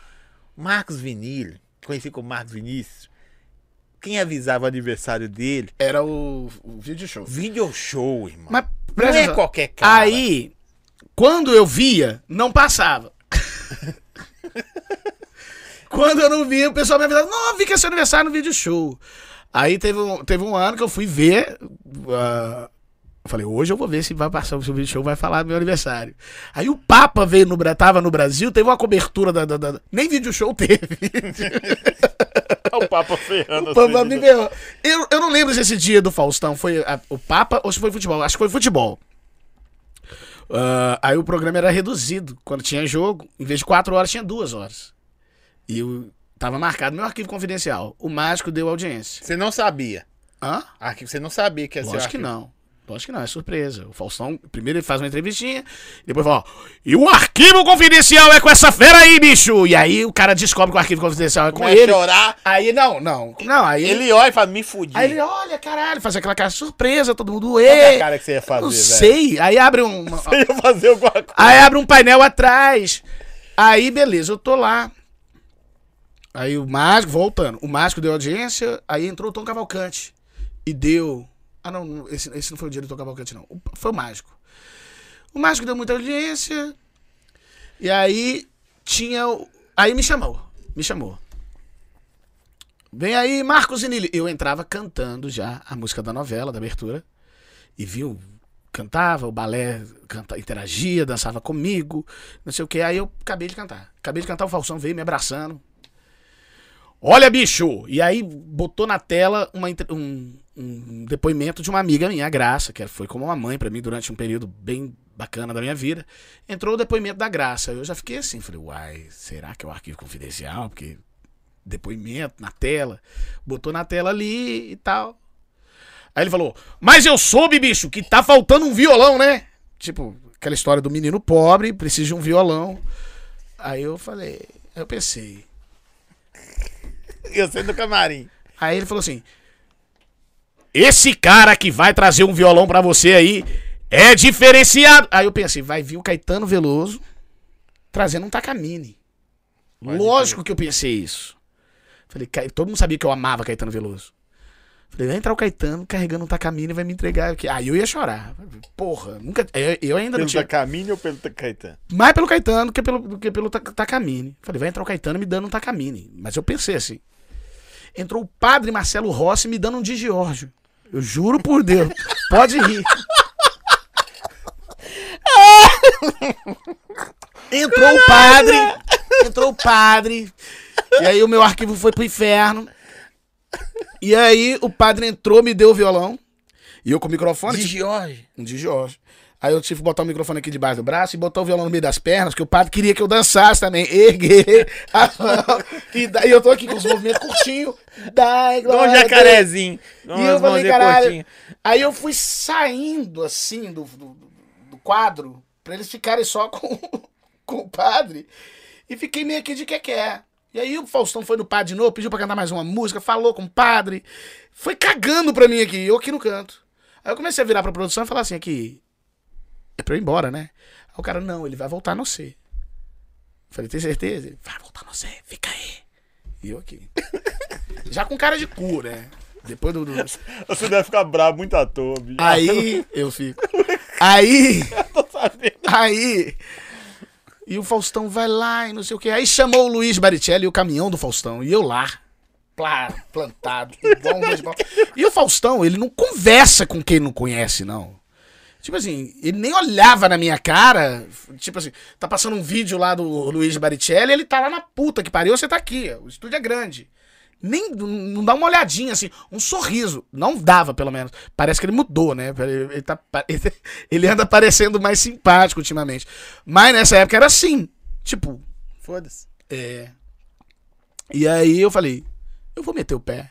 Marcos Vinícius, conhecido como Marcos Vinícius. Quem avisava o aniversário dele? Era o, o vídeo show. Video show, irmão. Mas não é atenção. qualquer cara. Aí, quando eu via, não passava. quando eu não via, o pessoal me avisava, não, vi que é seu aniversário no vídeo show. Aí teve um, teve um ano que eu fui ver. ah, eu falei, hoje eu vou ver se vai passar o seu vídeo show, vai falar do meu aniversário. Aí o Papa veio no, tava no Brasil, teve uma cobertura da. da- da- nem vídeo show teve. o Papa ferrando O Papa me ferrou. Eu, eu não lembro se esse dia do Faustão foi a- o Papa ou se foi futebol. Acho que foi futebol. Ah, aí o programa era reduzido. Quando tinha jogo, em vez de quatro horas, tinha duas horas. E eu, tava marcado meu arquivo confidencial. O mágico deu audiência. Você não sabia. Hã? Aqui você não sabia que ia ser Lógico que arquivo. não. Lógico que não, é surpresa. O Faustão, primeiro ele faz uma entrevistinha, depois fala, ó, e o arquivo confidencial é com essa fera aí, bicho! E aí o cara descobre que o arquivo confidencial é com Começa a ele. chorar. Aí não, não, não, aí Ele olha e fala, me fudi. Aí ele, olha, caralho, faz aquela cara surpresa, todo mundo, Qual que é ê! a cara que você ia fazer, Não velho? sei. Aí abre um. Você ia fazer alguma coisa. Aí abre um painel atrás. Aí, beleza, eu tô lá. Aí o mágico, voltando, o mágico deu audiência, aí entrou o Tom Cavalcante. E deu. Ah, não, esse, esse não foi o Tom Cavalcante, não. Foi o mágico. O mágico deu muita audiência. E aí tinha. Aí me chamou. Me chamou. Vem aí, Marcos Inili. Eu entrava cantando já a música da novela, da abertura. E viu, cantava, o balé canta, interagia, dançava comigo, não sei o que. Aí eu acabei de cantar. Acabei de cantar, o Falsão veio me abraçando. Olha, bicho! E aí botou na tela uma um, um depoimento de uma amiga minha, a Graça, que foi como uma mãe pra mim durante um período bem bacana da minha vida. Entrou o depoimento da Graça. Eu já fiquei assim, falei, uai, será que é o arquivo confidencial? Porque depoimento na tela. Botou na tela ali e tal. Aí ele falou, mas eu soube, bicho, que tá faltando um violão, né? Tipo, aquela história do menino pobre, precisa de um violão. Aí eu falei, eu pensei. Eu sei do camarim. Aí ele falou assim: Esse cara que vai trazer um violão pra você aí é diferenciado. Aí eu pensei, vai vir o Caetano Veloso trazendo um Takamine. Lógico que eu pensei isso. Falei, "Ca- todo mundo sabia que eu amava Caetano Veloso. Falei, vai entrar o Caetano carregando um Takamine e vai me entregar aqui. Aí eu ia chorar. Porra, nunca. Eu, eu ainda não Pelo tinha. Takamine ou pelo Caetano? Mais pelo Caetano do que pelo, do que pelo Ta- Takamine. Falei, vai entrar o Caetano me dando um Takamine. Mas eu pensei assim. Entrou o padre Marcelo Rossi me dando um de Giorgio. Eu juro por Deus. Pode rir. Entrou o padre. Entrou o padre. E aí o meu arquivo foi pro inferno. E aí o padre entrou, me deu o violão. E eu com o microfone. De Jorge. Um de Jorge. Aí eu tive que botar o microfone aqui debaixo do braço e botar o violão no meio das pernas, porque o padre queria que eu dançasse também. Erguer as mãos. E daí eu tô aqui com os movimentos curtinhos. Dai, um glória a Deus. jacarezinho. E eu falei, caralho. curtinhas. Aí eu fui saindo assim do, do, do quadro pra eles ficarem só com, com o padre. E fiquei meio aqui de que quer. E aí o Faustão foi no padre de novo, pediu pra cantar mais uma música, falou com o padre. Foi cagando pra mim aqui, eu aqui no canto. Aí eu comecei a virar pra produção e falar assim, aqui, é pra eu ir embora, né? Aí o cara, não, ele vai voltar no C. Falei, tem certeza? Ele, vai voltar no C, fica aí. E eu aqui. Já com cara de cu, né? Depois do... do... Você deve ficar bravo muito à toa, bicho. Aí eu fico. Aí, Tô sabendo. aí. E o Faustão vai lá e não sei o que. Aí chamou o Luiz Baricelli e o caminhão do Faustão. E eu lá. Plá, plantado. igual um beisebol. E o Faustão, ele não conversa com quem não conhece, não. Tipo assim, ele nem olhava na minha cara. Tipo assim, tá passando um vídeo lá do Luiz Baricelli, ele tá lá na puta que pariu, você tá aqui. O estúdio é grande. Nem não dá uma olhadinha assim, um sorriso. Não dava, pelo menos. Parece que ele mudou, né? Ele, ele tá, ele, anda parecendo mais simpático ultimamente. Mas nessa época era assim. Tipo, Foda-se. é. E aí eu falei, eu vou meter o pé.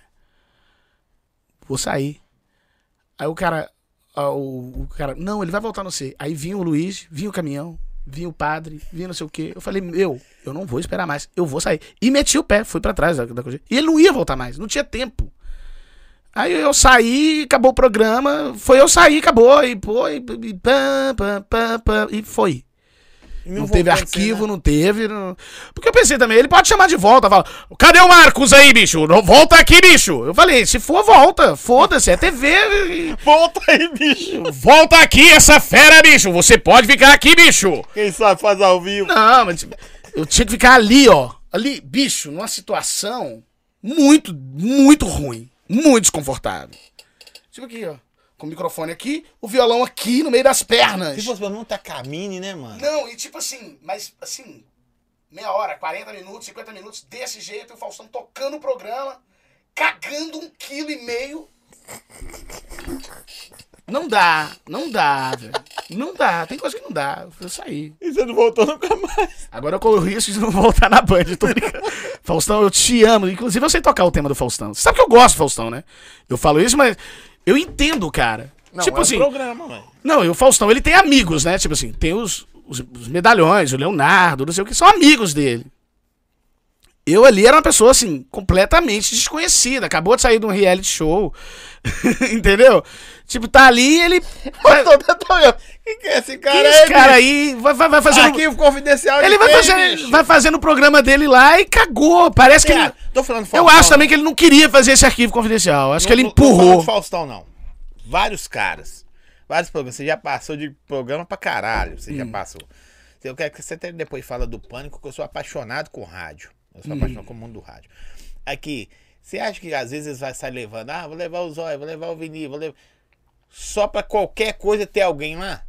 Vou sair. Aí o cara, o, o cara, não, ele vai voltar no C. Aí vinha o Luiz, vinha o caminhão, vinha o padre, vinha não sei o quê. Eu falei, meu, eu não vou esperar mais, eu vou sair. E meti o pé, fui pra trás da, da coisa. E ele não ia voltar mais, não tinha tempo. Aí eu saí, acabou o programa, foi eu sair, acabou, e e, e, pam, pam, pam, pam, e foi. Não, voltou teve arquivo, né? não teve. não- Porque eu pensei também, ele pode chamar de volta, fala, cadê o Marcos aí, bicho? Não, Volta aqui, bicho. Eu falei, se for, volta. Foda-se, é TV. Volta aí, bicho. Volta aqui, essa fera, bicho. Você pode ficar aqui, bicho. Quem sabe faz ao vivo. Não, mas eu tinha que ficar ali, ó. Ali, bicho, numa situação muito, muito ruim. Muito desconfortável. Tipo aqui, ó. Com o microfone aqui, o violão aqui no meio das pernas. Se fosse pra não tá caminho, né, mano? Não, e tipo assim, mas assim, meia hora, 40 minutos, 50 minutos, desse jeito, e o Faustão tocando o programa, cagando um quilo e meio. Não dá, não dá, velho. Não dá, tem coisa que não dá. Eu saí. E você não voltou nunca mais. Agora eu corro o risco de não voltar na Band, tô brincando. Faustão, eu te amo. Inclusive, eu sei tocar o tema do Faustão. Você sabe que eu gosto do Faustão, né? Eu falo isso, mas eu entendo, cara. tipo é assim, programa, não, e o Faustão, ele tem amigos, né? Tipo assim, tem os, os, os medalhões, o Leonardo, não sei o que, são amigos dele. Eu ali era uma pessoa, assim, completamente desconhecida. Acabou de sair de um reality show. Entendeu? Tipo, tá ali ele. Vai, Quem que é esse cara que aí, esse cara bicho? aí vai, vai, vai fazendo. Arquivo confidencial de Ele vai fazer, bicho? vai fazendo o programa dele lá e cagou. Parece que É, ele. tô falando Eu Faustão, acho também que ele não queria fazer esse arquivo confidencial. Acho que ele Não tô- tô falando empurrou. de Faustão, não. Vários caras. Vários programas. Você já passou de programa pra caralho. Você Hum. já passou. Eu quero que você até depois fala do pânico, que eu sou apaixonado com rádio. Eu Hum. sou apaixonado com o mundo do rádio. Aqui, você acha que às vezes vai sair levando? Ah, vou levar o Zóio, vou levar o Vini, vou levar. Só pra qualquer coisa ter alguém lá?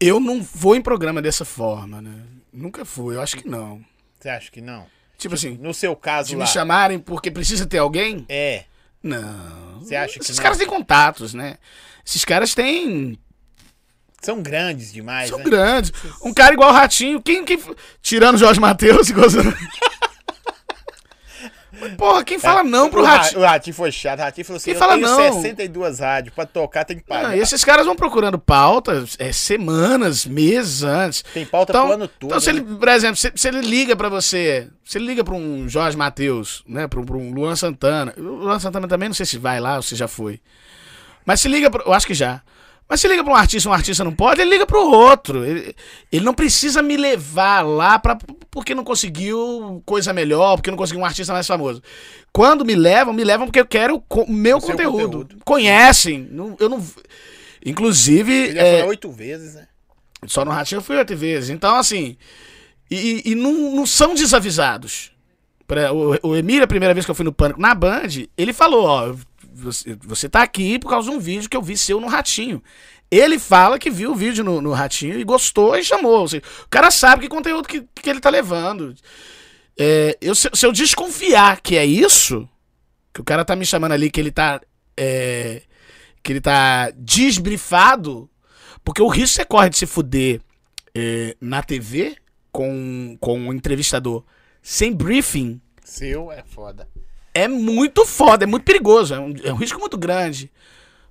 Eu não vou em programa dessa forma, né? Nunca fui, eu acho que não. Você acha que não? Tipo assim, No seu caso de lá. me chamarem porque precisa ter alguém? É. Não. Você acha que Esses não? caras têm contatos, né? Esses caras têm. São grandes demais, São né? grandes. Um cara igual o Ratinho, quem, quem. Tirando o Jorge Matheus e gozando. Porra, quem fala não pro É, o Ra- Ratinho? O Ratinho foi chato. O Ratinho falou assim: Quem eu fala tenho não? 62 rádios. Pra tocar tem que pagar. Não, e esses caras vão procurando pautas é, semanas, meses antes. Tem pauta então, pro ano todo, Então, se ele, né? por exemplo, se, se ele liga pra você, se ele liga pra um Jorge Matheus, né, pra, um- pra um Luan Santana, o Luan Santana também não sei se vai lá ou se já foi. Mas se liga, pra, eu acho que já. Mas se liga pra um artista, um artista não pode, ele liga pro outro. Ele, ele não precisa me levar lá pra, porque não conseguiu coisa melhor, porque não conseguiu um artista mais famoso. Quando me levam, me levam porque eu quero o meu O conteúdo. conteúdo. Conhecem. Não- eu não. Inclusive. Ele já é, foi oito vezes, né? só no Ratinho eu fui oito vezes. Então, assim. E, e não, não são desavisados. Pra- o, o Emílio, a primeira vez que eu fui no Pânico na Band, ele falou: Ó, você, tá aqui por causa de um vídeo que eu vi seu no Ratinho. Ele fala que viu o vídeo no, no Ratinho e gostou e chamou. Ou seja, o cara sabe que conteúdo que, que ele tá levando. É, eu, se, se eu desconfiar que é isso, que o cara tá me chamando ali, que ele tá. é, que ele tá desbrifado, porque o risco você corre de se fuder é, na TV com, com um entrevistador sem briefing Seu é foda. É muito foda, é muito perigoso, é um, é um risco muito grande.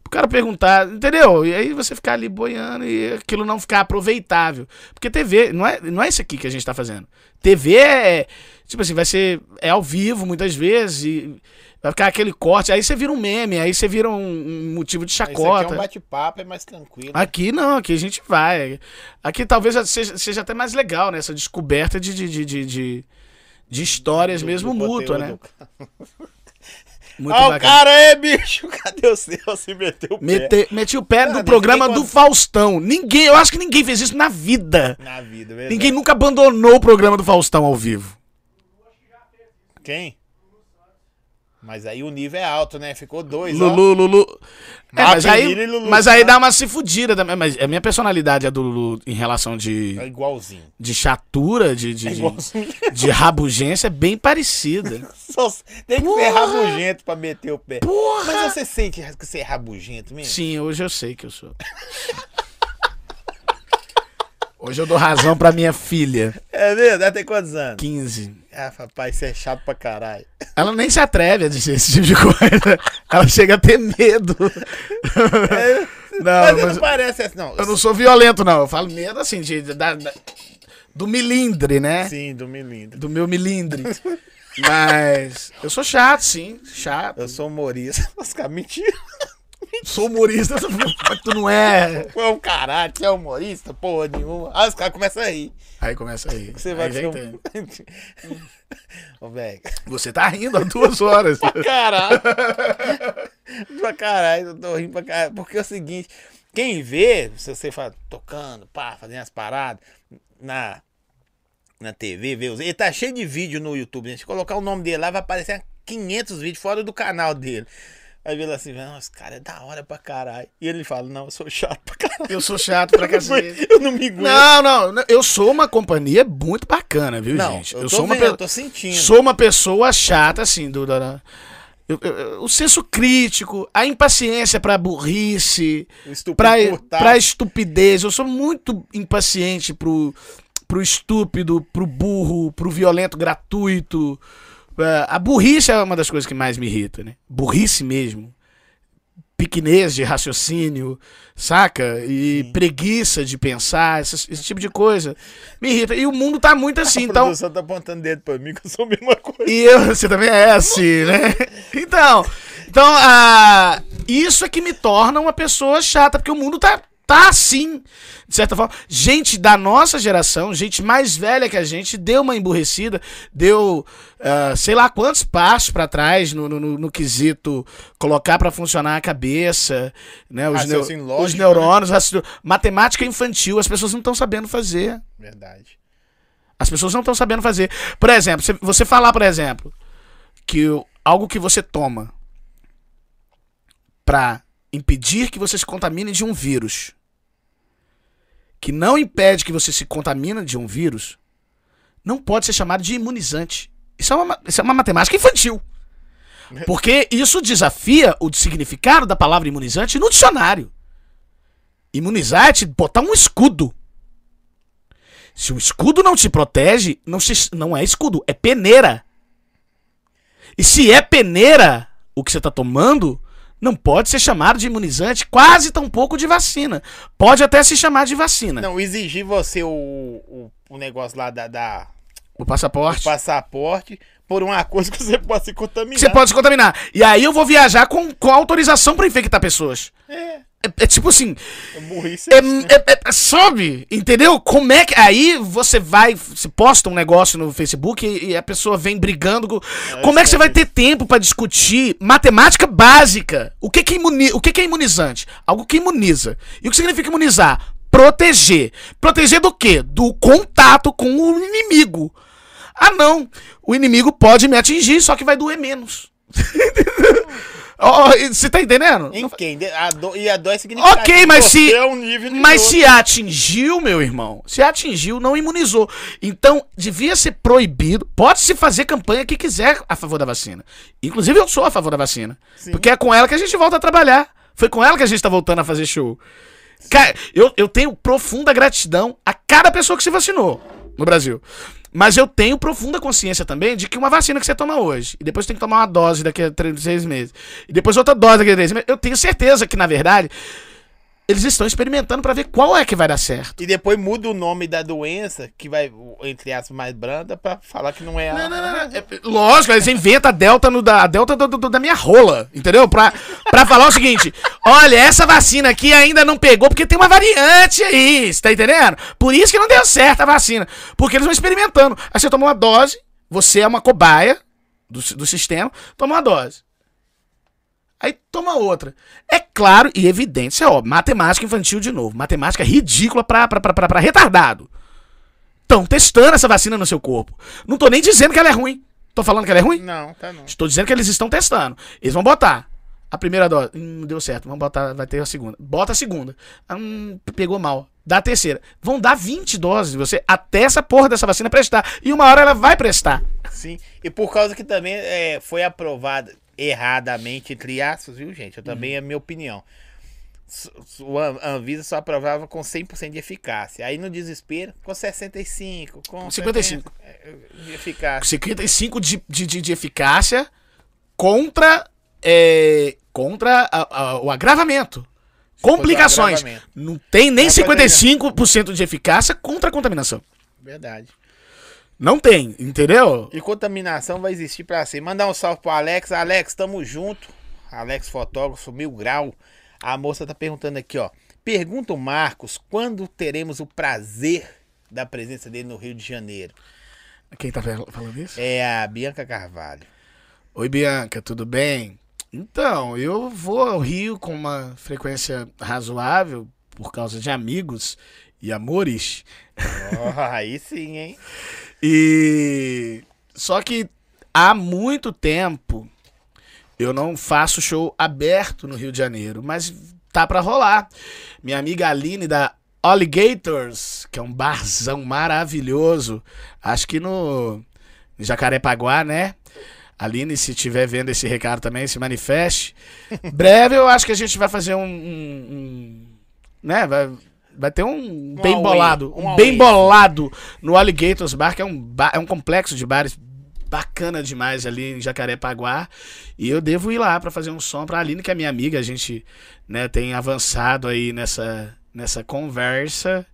O cara perguntar, entendeu? E aí você ficar ali boiando e aquilo não ficar aproveitável. Porque TV, não é, não é isso aqui que a gente tá fazendo. TV é, tipo assim, vai ser, é ao vivo muitas vezes e vai ficar aquele corte, aí você vira um meme, aí você vira um, um motivo de Isso aqui é chacota. um bate-papo, é mais tranquilo. Aqui não, aqui a gente vai. Aqui talvez seja, seja até mais legal, né? Essa descoberta de, de, de, de, de- histórias Do- mesmo do mútua, conteúdo. né? Muito Ah, o cara é, bicho. Cadê o seu? Se meteu o pé Mete, meti o pé Ah, no ninguém programa do cons- Faustão. Ninguém, eu acho que ninguém fez isso na vida. na vida, verdade. Ninguém nunca abandonou o programa do Faustão ao vivo. Quem? Mas aí o nível é alto, né? Ficou dois, ó. Lulu, Lulu. É, mas aí, Lulu mas aí Santos. dá uma se fudida. também, Mas a minha personalidade é do Lulu em relação de, É igualzinho. de chatura, de, de, É de, de rabugência, é bem parecida. Só- Tem que ser rabugento pra meter o pé. Porra! Mas você sente que você é rabugento mesmo? Sim, hoje eu sei que eu sou. Hoje eu dou razão pra minha filha, É mesmo? Ela tem quantos anos? 15. Ah, papai, você é chato pra caralho. Ela nem se atreve a dizer esse tipo de coisa. Ela chega a ter medo. mas Não, não mas parece assim, não. eu não sou violento, não. Eu falo medo assim, de, da- da- do milindre, né? Sim, do milindre. Do meu milindre. Mas eu sou chato, sim. Chato. Eu sou humorista. Os caras, mentira. Sou humorista, mas tu não é. Foi um caralho, você é humorista? Porra nenhuma. Aí os caras começam a rir. Aí começa aí. Você vai ser um... Ô, velho. Você tá rindo há duas horas. Caralho. pra caralho, eu tô rindo pra caralho. Porque é o seguinte, quem vê, se você fala tocando, pá, fazendo as paradas na, na TV, vê os. Ele tá cheio de vídeo no YouTube. né? Se colocar o nome dele lá, vai aparecer 500 vídeos fora do canal dele. Aí vê lá assim, não, esse cara é da hora pra caralho. E ele fala, não, eu sou chato pra caralho. Eu sou chato pra cacete. Eu não me aguento. Não, não, não, eu sou uma companhia muito bacana, viu, Não, gente? eu, Eu, tô sou uma vendo, pe- eu tô sentindo. sou uma pessoa chata, assim, do, da- eu- eu- eu- o senso crítico, a impaciência pra burrice, pra, pra estupidez. Eu sou muito impaciente pro, pro estúpido, pro burro, pro violento gratuito. É, A burrice é uma das coisas que mais me irrita, né? Burrice mesmo. Pequenez de raciocínio, saca? E preguiça de pensar, esse, esse tipo de coisa. Me irrita. E o mundo tá muito assim, A então. produção tá apontando dedo pra mim que eu sou a mesma coisa. E eu, você também é assim, né? Então, então ah, isso é que me torna uma pessoa chata, porque o mundo tá, tá assim, de certa forma. Gente da nossa geração, gente mais velha que a gente, deu uma emburrecida, deu ah, sei lá quantos passos pra trás no, no, no- quesito colocar pra funcionar a cabeça, né? Os, neu- lógico, os neurônios, raciocínio- matemática infantil, as pessoas não estão sabendo fazer. Verdade. As pessoas não estão sabendo fazer. Por exemplo, você- falar, por exemplo, que algo que você toma pra impedir que você se contamine de um vírus, que não impede que você se contamine de um vírus, não pode ser chamado de imunizante. Isso é uma, ma- isso é uma matemática infantil. Porque isso desafia o significado da palavra imunizante no dicionário. Imunizar é te botar um escudo. Se o escudo não te protege, não, se- não é escudo, é peneira. E se é peneira o que você está tomando, não pode ser chamado de imunizante, quase tão pouco de vacina. Pode até se chamar de vacina. Não, exigir você o, o, o negócio lá da, da O passaporte. passaporte por uma coisa que você pode se contaminar. Você pode se contaminar. E aí eu vou viajar com, com autorização para infectar pessoas. É, É, é tipo assim, é burrice. É, é, é, sabe? Entendeu? Como é que. Aí você vai, você posta um negócio no Facebook e, e a pessoa vem brigando. com- Como é que você vai ter tempo pra discutir matemática básica? O que que, é imuni, o que que é imunizante? Algo que imuniza. E o que significa imunizar? Proteger. Proteger do quê? Do contato com o inimigo. Ah, não. O inimigo pode me atingir, só que vai doer menos. Ó, Você tá entendendo? Em quem? A do, e a dor é significativa. Ok, mas se. é um mas outro. se atingiu, meu irmão, se atingiu, não imunizou. Então, devia ser proibido. Pode-se fazer campanha que quiser a favor da vacina. Inclusive, eu sou a favor da vacina. Sim. Porque é com ela que a gente volta a trabalhar. Foi com ela que a gente tá voltando a fazer show. Cara, eu, eu tenho profunda gratidão a cada pessoa que se vacinou. No Brasil. Mas eu tenho profunda consciência também de que uma vacina que você toma hoje, e depois tem que tomar uma dose daqui a três, seis meses, e depois outra dose daqui a três meses, eu tenho certeza que, na verdade, eles estão experimentando pra ver qual é que vai dar certo. E depois muda o nome da doença, que vai, entre aspas, mais branda, pra falar que não é a. Não, não, não, não. É, lógico, eles inventam a delta, no, da, a delta do- do- da minha rola, entendeu? Pra, pra falar o seguinte: olha, essa vacina aqui ainda não pegou porque tem uma variante aí, você tá entendendo? Por isso que não deu certo a vacina. Porque eles vão experimentando. Aí você toma uma dose, você é uma cobaia do, do sistema, toma uma dose. Aí toma outra. É claro e evidente, isso é óbvio. Matemática infantil de novo. Matemática ridícula pra, pra, pra, pra, pra retardado. Estão testando essa vacina no seu corpo. Não tô nem dizendo que ela é ruim. Tô falando que ela é ruim? Não, tá não. Estou dizendo que eles estão testando. Eles vão botar. A primeira dose. Hum, não deu certo. Vamos botar. Vai ter a segunda. Bota a segunda. Hum, pegou mal. Dá a terceira. Vão dar 20 doses de você até essa porra dessa vacina prestar. E uma hora ela vai prestar. Sim. E por causa que também é, foi aprovada erradamente, entre aspas, viu, gente? Eu também é a minha opinião. A Anvisa só aprovava com 100% de eficácia. Aí no desespero, com 65, com 55. 70, é, de eficácia. 55 de, de, de, de eficácia contra. é, contra a- a- o agravamento. Complicações. agravamento. Não tem nem Dá pra 55% de eficácia contra a contaminação. Verdade. Não tem, entendeu? E contaminação vai existir pra sempre. Mandar um salve pro Alex. Alex, tamo junto. Alex, fotógrafo, mil grau. A moça tá perguntando aqui, ó. Pergunta o Marcos quando teremos o prazer da presença dele no Rio de Janeiro. Quem tá falando isso? É a Bianca Carvalho. Oi, Bianca, tudo bem? Então, eu vou ao Rio com uma frequência razoável por causa de amigos e amores. Ó, aí sim, hein? E só que há muito tempo eu não faço show aberto no Rio de Janeiro, mas tá pra rolar. Minha amiga Aline da Alligators, que é um barzão maravilhoso, acho que no Jacarepaguá, né? Aline, se estiver vendo esse recado também, se manifeste. Breve eu acho que a gente vai fazer um, um- um- né? Vai, vai ter um, bem bolado, um um, bem bolado no Alligators Bar, que é um, ba- é um complexo de bares bacana demais ali em Jacarepaguá. E eu devo ir lá pra fazer um som pra Aline, que é minha amiga. A gente né, tem avançado aí nessa, nessa conversa.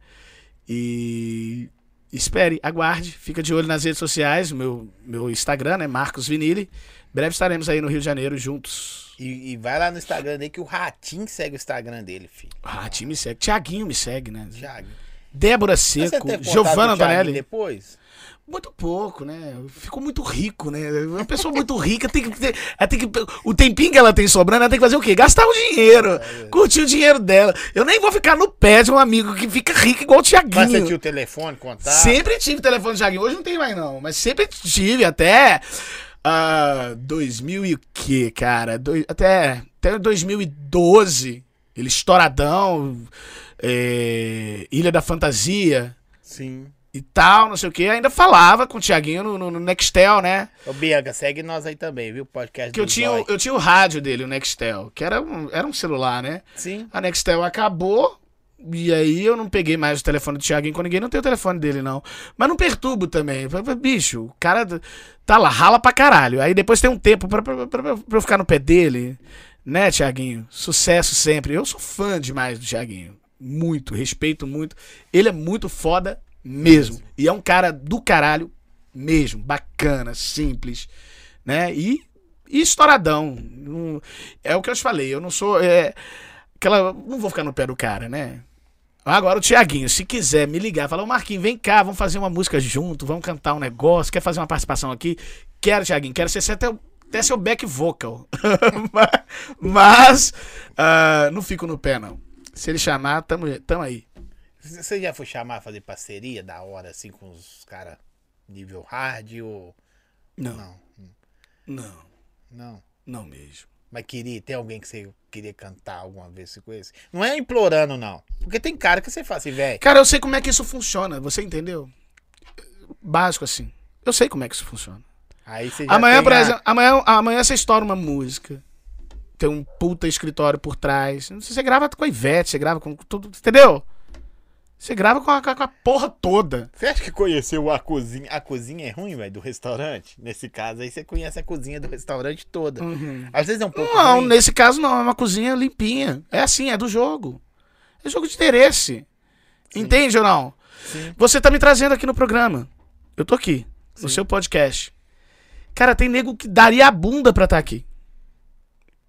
E espere, aguarde, fica de olho nas redes sociais, meu, meu Instagram, né? Marcos Vinili. Breve estaremos aí no Rio de Janeiro juntos. E, e vai lá no Instagram dele que o Ratinho segue o Instagram dele, filho. Ah, time me segue. Tiaguinho me segue, né? Thiago. Débora Seco, Giovanna o Antonelli. depois? Muito pouco, né? Ficou muito rico, né? Uma pessoa muito rica tem que ter. Ela tem que, o tempinho que ela tem sobrando, ela tem que fazer o quê? Gastar o dinheiro. Curtir o dinheiro dela. Eu nem vou ficar no pé de um amigo que fica rico igual o Mas você Tiaguinho. tinha o telefone, contato? Sempre tive telefone de Thiaguinho. Hoje não tem mais, não. Mas sempre tive, até. ah, 2000 e o quê, cara? Doi- até, até 2012. Ele estouradão. é, Ilha da Fantasia Sim. E tal, não sei o que. Ainda falava com o Thiaguinho no, no- no Nextel, né? Ô, Bianca, segue nós aí também, viu? Podcast Que eu tinha, o- eu tinha o rádio dele, o Nextel, que era um, era um celular, né? Sim. A Nextel acabou. E aí eu não peguei mais o telefone do Thiaguinho com ninguém, não tem o telefone dele, não. Mas não perturbo também. Bicho, o cara tá lá, rala pra caralho. Aí depois tem um tempo pra, pra, pra- pra eu ficar no pé dele. Né, Thiaguinho? Sucesso sempre. Eu sou fã demais do Thiaguinho. Muito, respeito muito. Ele é muito foda mesmo. E é um cara do caralho mesmo. Bacana, simples. Né? E, e estouradão. É o que eu te falei. Eu não sou. É, aquela, não vou ficar no pé do cara, né? Agora o Tiaguinho, se quiser me ligar, falar, ô Marquinhos, vem cá, vamos fazer uma música junto, vamos cantar um negócio, quer fazer uma participação aqui? Quero, Tiaguinho, quero ser até, até seu back vocal. mas mas, ah, não fico no pé, não. Se ele chamar, tamo, tamo aí. Você já foi chamar fazer parceria da hora, assim, com os caras nível hard ou. Não, Não, não, não. não mesmo. Mas queria, tem alguém que você queria cantar alguma vez com esse? Não é implorando, não. Porque tem cara que você fala assim, velho. Cara, eu sei como é que isso funciona, você entendeu? Básico assim. Eu sei como é que isso funciona. Aí você já Amanhã, por a- exemplo, amanhã, amanhã você estoura uma música. Tem um puta escritório por trás. Você grava com a Ivete, você grava com tudo. Entendeu? Você grava com a, com a porra toda. Você acha que conheceu a cozinha? A cozinha é ruim, velho, do restaurante? Nesse caso aí, você conhece a cozinha do restaurante toda. Às vezes é um pouco Não, ruim. nesse caso não, é uma cozinha limpinha. É assim, é do jogo. É jogo de interesse. Entende ou não? Sim. Você tá me trazendo aqui no programa. Eu tô aqui, no seu podcast. Cara, tem nego que daria a bunda pra estar aqui.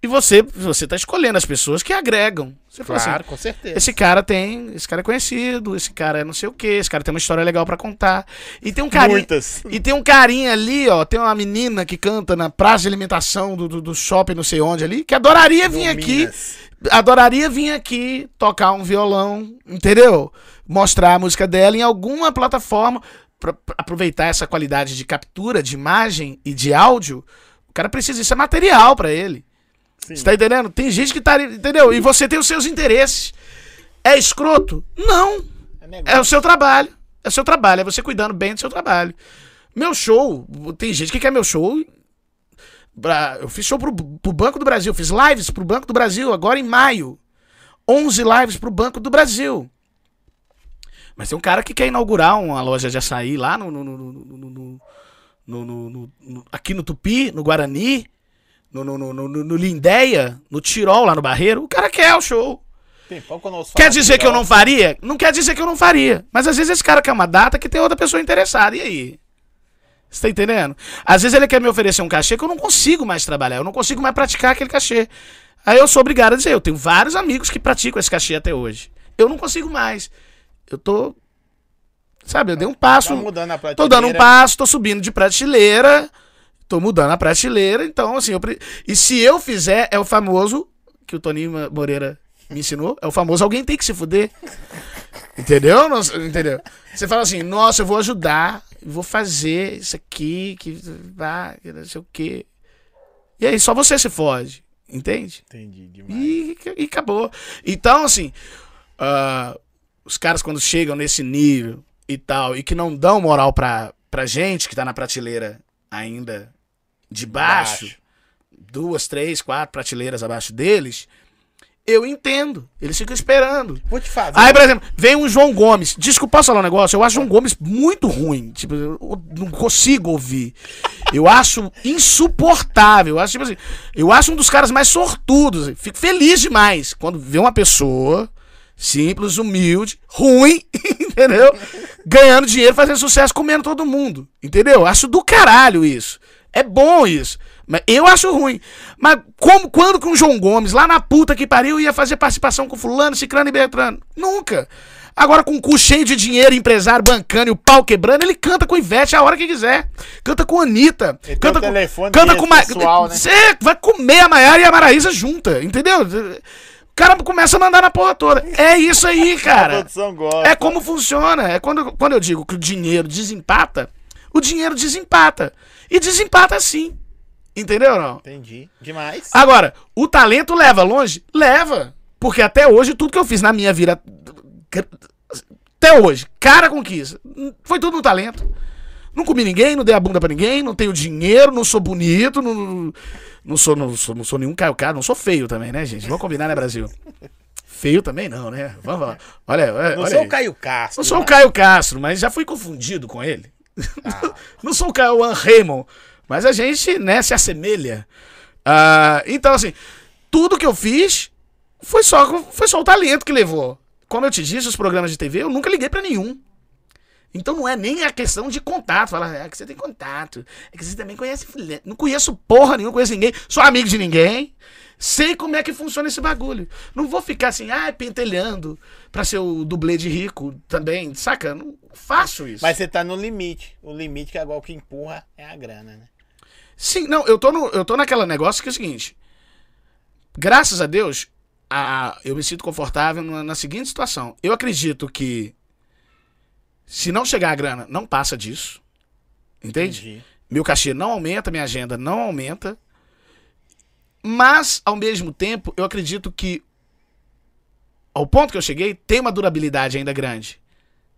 E você, você tá escolhendo as pessoas que agregam. Você fala Claro, assim, com certeza. esse cara tem, esse cara é conhecido, esse cara é não sei o quê, esse cara tem uma história legal pra contar. E tem um carinha, Muitas. e tem um carinha ali, ó, tem uma menina que canta na praça de alimentação do, do, do shopping não sei onde ali, que adoraria vir aqui adoraria vir aqui tocar um violão, entendeu? Mostrar a música dela em alguma plataforma pra aproveitar essa qualidade de captura de imagem e de áudio. O cara precisa, isso é material pra ele. Sim. Você tá entendendo? Tem gente que tá. Entendeu? E você tem os seus interesses. É escroto? Não. É, é o seu trabalho. É o seu trabalho. É você cuidando bem do seu trabalho. Meu show, tem gente que quer meu show. Eu fiz show pro, pro Banco do Brasil, fiz lives pro Banco do Brasil agora em maio. 11 lives pro Banco do Brasil. Mas tem um cara que quer inaugurar uma loja de açaí lá no, no, no, no aqui no Tupi, no Guarani no, no, no, no, no Lindéia, no Tirol, lá no Barreiro. O cara quer o show. Eu Quer dizer que eu não faria? Não quer dizer que eu não faria. Mas às vezes esse cara quer uma data que tem outra pessoa interessada. E aí? Você tá entendendo? Às vezes ele quer me oferecer um cachê que eu não consigo mais trabalhar. Eu não consigo mais praticar aquele cachê. Aí eu sou obrigado a dizer, eu tenho vários amigos que praticam esse cachê até hoje. Eu não consigo mais. Eu tô. Sabe, eu dei um passo. Tá mudando a Tô dando um prateleira. passo, tô subindo de prateleira, tô mudando a prateleira, então assim, eu pre... e se eu fizer, é o famoso, que o Toninho Moreira me ensinou, é o famoso alguém tem que se fuder. Entendeu? Não- Entendeu? Você fala assim, nossa, eu vou ajudar, vou fazer isso aqui, que vai, não sei o quê. E aí só você se fode, entende? Entendi demais. E, e acabou. Então, assim, ah, os caras quando chegam nesse nível e tal, e que não dão moral pra, pra gente que tá na prateleira ainda de baixo, Baixo. duas, três, quatro prateleiras abaixo deles, eu entendo. Eles ficam esperando. Vou te fazer. Aí, por exemplo, vem um João Gomes. Desculpa, posso falar um negócio? Eu acho João Gomes muito ruim. Tipo, eu não consigo ouvir. Eu acho insuportável. Eu acho, tipo assim, eu acho um dos caras mais sortudos. Fico feliz demais quando vê uma pessoa simples, humilde, ruim, entendeu? Ganhando dinheiro, fazendo sucesso, comendo todo mundo. Entendeu? Acho do caralho isso. É bom isso. Mas eu acho ruim. Mas como, quando que um João Gomes, lá na puta que pariu, ia fazer participação com fulano, ciclano e Bertrano? Nunca. Agora com o cu cheio de dinheiro, empresário bancando e o pau quebrando, ele canta com Ivete a hora que quiser. Canta com Anitta. Ele canta o com, telefone canta com pessoal, né? Você vai comer a Maiara e a Maraísa junta, entendeu? O cara começa a mandar na porra toda. É isso aí, A cara. É como funciona. É quando, quando eu digo que o dinheiro desempata, o dinheiro desempata. E desempata sim. Entendeu não? Entendi. Demais. Agora, o talento leva longe? Leva. Porque até hoje, tudo que eu fiz na minha vida. Até hoje, cara conquista. Foi tudo no talento. Não comi ninguém, não dei a bunda pra ninguém, não tenho dinheiro, não sou bonito, não, não, sou, não, sou, não sou nenhum Caio Castro, não sou feio também, né, gente? Vamos combinar, né, Brasil? Feio também não, né? Vamos lá. Olha, olha, não olha sou aí. o Caio Castro. Não sou o né? Caio Castro, mas já fui confundido com ele. Ah. não sou o Caio Raymond, mas a gente, né, se assemelha. Ah, então, assim, tudo que eu fiz foi só, foi só o talento que levou. Como eu te disse, os programas de TV, eu nunca liguei pra nenhum. Então não é nem a questão de contato. Fala, é que você tem contato. É que você também conhece. fulano." Não conheço porra nenhuma, não conheço ninguém. Sou amigo de ninguém. Sei como é que funciona esse bagulho. Não vou ficar assim, ah, pentelhando pra ser o dublê de rico também. Saca? Não faço isso. Mas você tá no limite. O limite que agora o que empurra é a grana, né? Sim, não, eu tô, no, eu tô naquela negócio que é o seguinte. Graças a Deus, a, eu me sinto confortável na, na seguinte situação. Eu acredito que se não chegar a grana, não passa disso. Entende? Entendi. Meu cachê não aumenta, minha agenda não aumenta. Mas, ao mesmo tempo, eu acredito que ao ponto que eu cheguei, tem uma durabilidade ainda grande.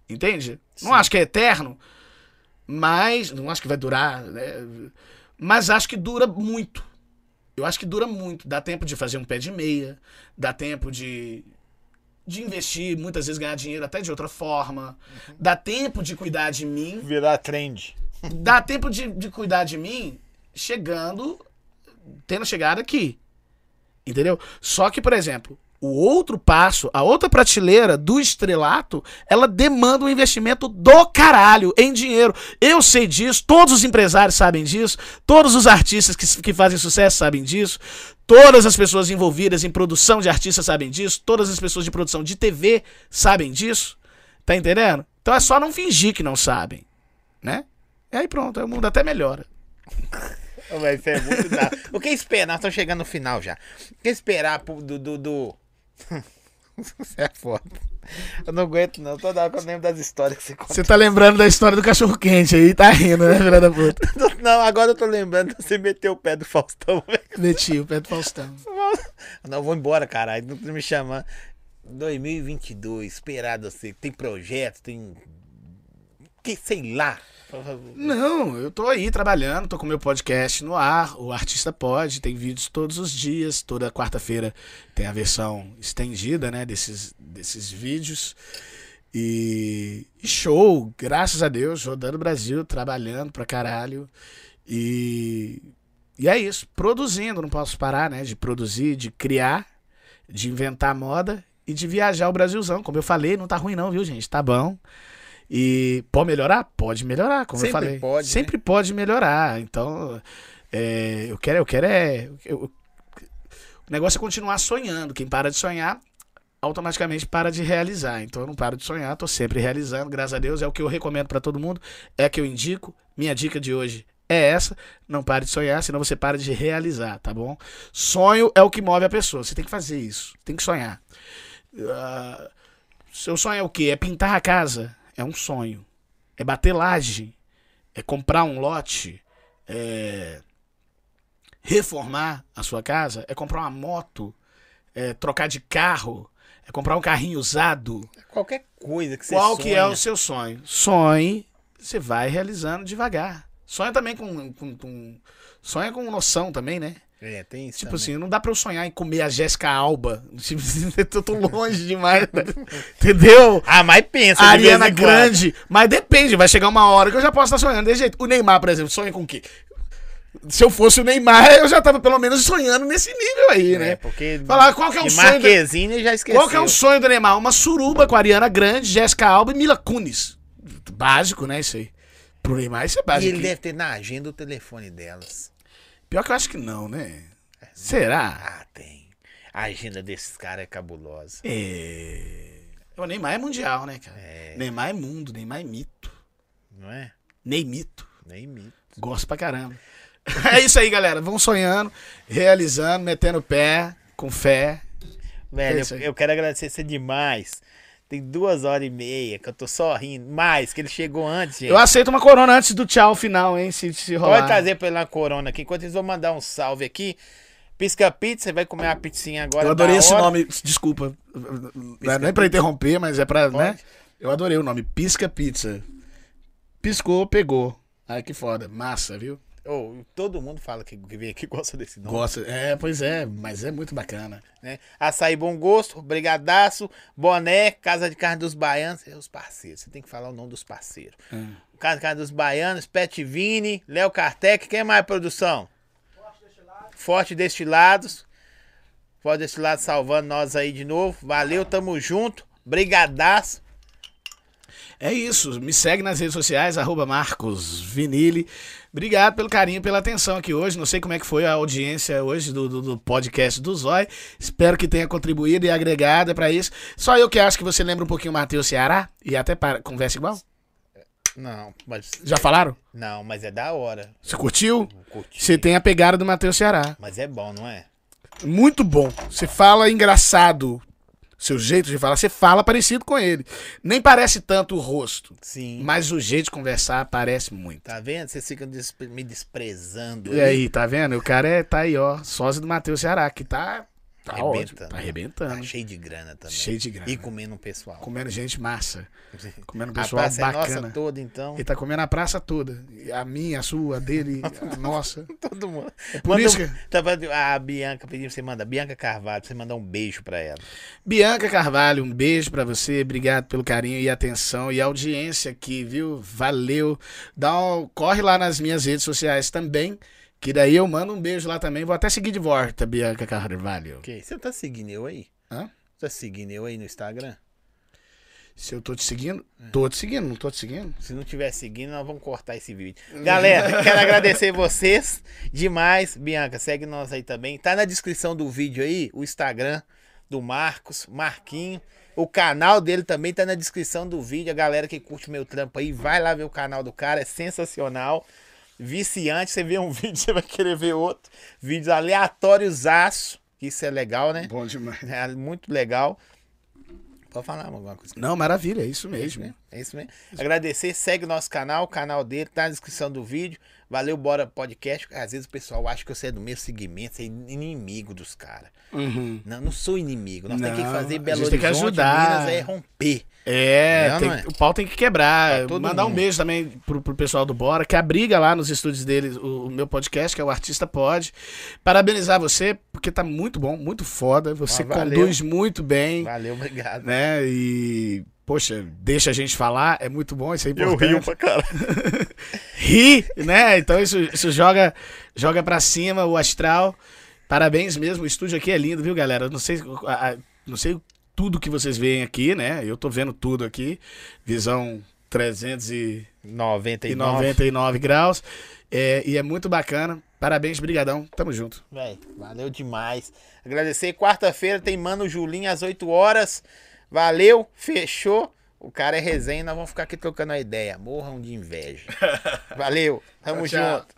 Entende? Não acho que é eterno, mas. Não acho que vai durar. né? Mas acho que dura muito. Eu acho que dura muito. Dá tempo de fazer um pé de meia, dá tempo de de investir, muitas vezes ganhar dinheiro até de outra forma. Dá tempo de cuidar de mim. Virar trend. Dá tempo de, de cuidar de mim chegando, tendo chegado aqui. Entendeu? Só que, por exemplo, o outro passo, a outra prateleira do estrelato, ela demanda um investimento do caralho em dinheiro. Eu sei disso, todos os empresários sabem disso, todos os artistas que, que fazem sucesso sabem disso, todas as pessoas envolvidas em produção de artistas sabem disso, todas as pessoas de produção de TV sabem disso. Tá entendendo? Então é só não fingir que não sabem, né? E aí pronto, o mundo até melhora. Vai ser muito da... O que esperar? Nós estamos chegando no final já. O que esperar do. do, do... Você é foda. Eu não aguento, não. Toda hora que eu lembro das histórias que você conta. Você tá lembrando da história do cachorro quente aí, tá rindo, né, filha da puta? Não, agora eu tô lembrando que você meteu o pé do Faustão, velho. Meti o pé do Faustão. Não, eu vou embora, caralho. Não precisa me chamar. 2022, esperado você. Tem projeto, tem. Que sei lá. Não, eu tô aí trabalhando, tô com meu podcast no ar, o Artista Pode, tem vídeos todos os dias, toda quarta-feira tem a versão estendida, né, desses, desses vídeos. E, e show, graças a Deus, rodando o Brasil, trabalhando pra caralho. E, e é isso, produzindo, não posso parar, né, de produzir, de criar, de inventar moda e de viajar o Brasilzão. Como eu falei, não tá ruim não, viu, gente? Tá bom. E pode melhorar? Pode melhorar, como Sempre eu falei. pode, né? Sempre pode melhorar. Então, é, eu quero, eu quero é. eu- o negócio é continuar sonhando. Quem para de sonhar, automaticamente para de realizar. Então eu não paro de sonhar, tô sempre realizando, graças a Deus. É o que eu recomendo para todo mundo, é que eu indico. Minha dica de hoje é essa: não pare de sonhar, senão você para de realizar, tá bom? Sonho é o que move a pessoa. Você tem que fazer isso, tem que sonhar. Ah, seu sonho é o quê? É pintar a casa? É um sonho. É bater laje? É comprar um lote? É reformar a sua casa? É comprar uma moto? É trocar de carro? É comprar um carrinho usado? Qualquer coisa que você Qual que é sonha. o seu sonho? Sonhe, você vai realizando devagar. Sonha também com, com, com- sonha com noção também, né? É, tem isso. Tipo também. assim, não dá pra eu sonhar em comer a Jéssica Alba. Tipo, eu tô longe demais. né? Entendeu? Ah, mas pensa. A Ariana quando. Grande. Mas depende, vai chegar uma hora que eu já posso estar sonhando desse jeito. O Neymar, por exemplo, sonha com o quê? Se eu fosse o Neymar, eu já tava pelo menos sonhando nesse nível aí, É, né? porque. Falar qual que é o sonho. do- Marquezine já esqueceu. Qual que é o sonho do Neymar? Uma suruba com a Ariana Grande, Jéssica Alba e Mila Kunis. Básico, né? Isso aí. Pro Neymar, isso é E básico. ele deve ter na agenda o telefone delas. Pior que eu acho que não, né? Será? Ah, tem. A agenda desses caras é cabulosa. É. O Neymar é mundial, né, cara? É. Neymar é mundo, Neymar é mito. Não é? Neymito. Nem mito. Gosto pra caramba. É isso aí, galera. Vão sonhando, realizando, metendo o pé, com fé. Velho, É eu, eu quero agradecer você demais. Tem duas horas e meia que eu tô só rindo. Mais, que ele chegou antes, gente. Eu aceito uma corona antes do tchau final, hein? Se, se rolar. Pode trazer pra ele na corona aqui. Enquanto eles vão mandar um salve aqui. Pisca Pizza, você vai comer uma pizzinha agora. Eu adorei esse nome. Desculpa. Não é nem pra interromper, mas é pra, né? Eu adorei o nome. Pisca Pizza. Piscou, pegou. Ai, que foda. Massa, viu? Ô, todo mundo fala que, que vem aqui gosta desse nome. Gosta. É, pois é. Mas é muito bacana. né? Açaí Bom Gosto, Brigadaço, Boné, Casa de Carne dos Baianos, é os parceiros. Você tem que falar o nome dos parceiros. Hum. Casa de Carne dos Baianos, Pet Vini, Léo Kartek, quem mais produção? Forte Destilados. Forte Destilados salvando nós aí de novo. Valeu, tamo junto. Brigadaço. É isso. Me segue nas redes sociais, arroba Marcos Vinili. Obrigado pelo carinho, pela atenção aqui hoje. Não sei como é que foi a audiência hoje do, do, do podcast do Zói. Espero que tenha contribuído e agregado para isso. Só eu que acho que você lembra um pouquinho o Matheus Ceará e até para, conversa igual. Não, mas. Já falaram? Não, mas é da hora. Você curtiu? Curti. Você tem a pegada do Matheus Ceará. Mas é bom, não é? Muito bom. Você fala engraçado. Seu jeito de falar, você fala parecido com ele. Nem parece tanto o rosto, Sim. mas o jeito de conversar parece muito. Tá vendo? Vocês ficam me desprezando. E aí, tá vendo? O cara é, tá aí, ó, sósia do Matheus Ceará, que tá Tá arrebentando. ótimo, tá arrebentando. Tá cheio de grana também. Cheio de grana. E comendo um pessoal. Comendo gente massa. Comendo a pessoal praça é bacana. nossa toda, então. Ele tá comendo a praça toda. A minha, a sua, a dele, a nossa. Todo mundo. por Manda isso um- que- Tava- a Bianca pediu pra você mandar. Bianca Carvalho, pra você mandar um beijo pra ela. Bianca Carvalho, um beijo pra você. Obrigado pelo carinho e atenção e audiência aqui, viu? Valeu. Dá um... Corre lá nas minhas redes sociais também, que daí eu mando um beijo lá também. Vou até seguir de volta, Bianca Carvalho. Ok. Você tá seguindo eu aí? Hã? Tá seguindo eu aí no Instagram? Se eu tô te seguindo, tô te seguindo, não tô te seguindo. Se não tiver seguindo, nós vamos cortar esse vídeo. Galera, quero agradecer vocês demais. Bianca, segue nós aí também. Tá na descrição do vídeo aí o Instagram do Marcos, Marquinho. O canal dele também tá na descrição do vídeo. A galera que curte meu trampo aí, vai lá ver o canal do cara, é sensacional. Viciante, você vê um vídeo, você vai querer ver outro. Vídeos aleatórios, aço. Isso é legal, né? Bom demais. É muito legal. Pode falar alguma coisa? Não, maravilha, é isso É isso mesmo. mesmo. É isso mesmo. Agradecer, segue o nosso canal, o canal dele, tá na descrição do vídeo. Valeu, bora podcast. Às vezes o pessoal acha que você é do mesmo segmento, você é inimigo dos caras. Uhum. Não, não sou inimigo. Nós temos que fazer Belo gente tem que Horizonte, ajudar. Minas é romper. É, Não, tem- não é? o pau tem que quebrar. Mandar um mundo. beijo também pro, pro pessoal do Bora, que abriga lá nos estúdios deles o, o meu podcast, que é o Artista Pode. Parabenizar você, porque tá muito bom, muito foda. Você Ah, conduz muito bem, Valeu, obrigado. né? E, poxa, deixa a gente falar, é muito bom, isso é importante. cara. Ri, né? Então isso, isso joga, joga pra cima o astral. Parabéns mesmo, o estúdio aqui é lindo, viu, galera? Eu Não sei, a- a- não sei tudo que vocês veem aqui, né? Eu tô vendo tudo aqui. Visão 399 99. graus. É, e é muito bacana. Parabéns, brigadão. Tamo junto. Véi, valeu demais. Agradecer. Quarta-feira tem Mano Julinho às 8 horas. Valeu, fechou. O cara é resenha, nós vamos ficar aqui trocando a ideia. Morram de inveja. Valeu, tamo Tchau, tchau. junto.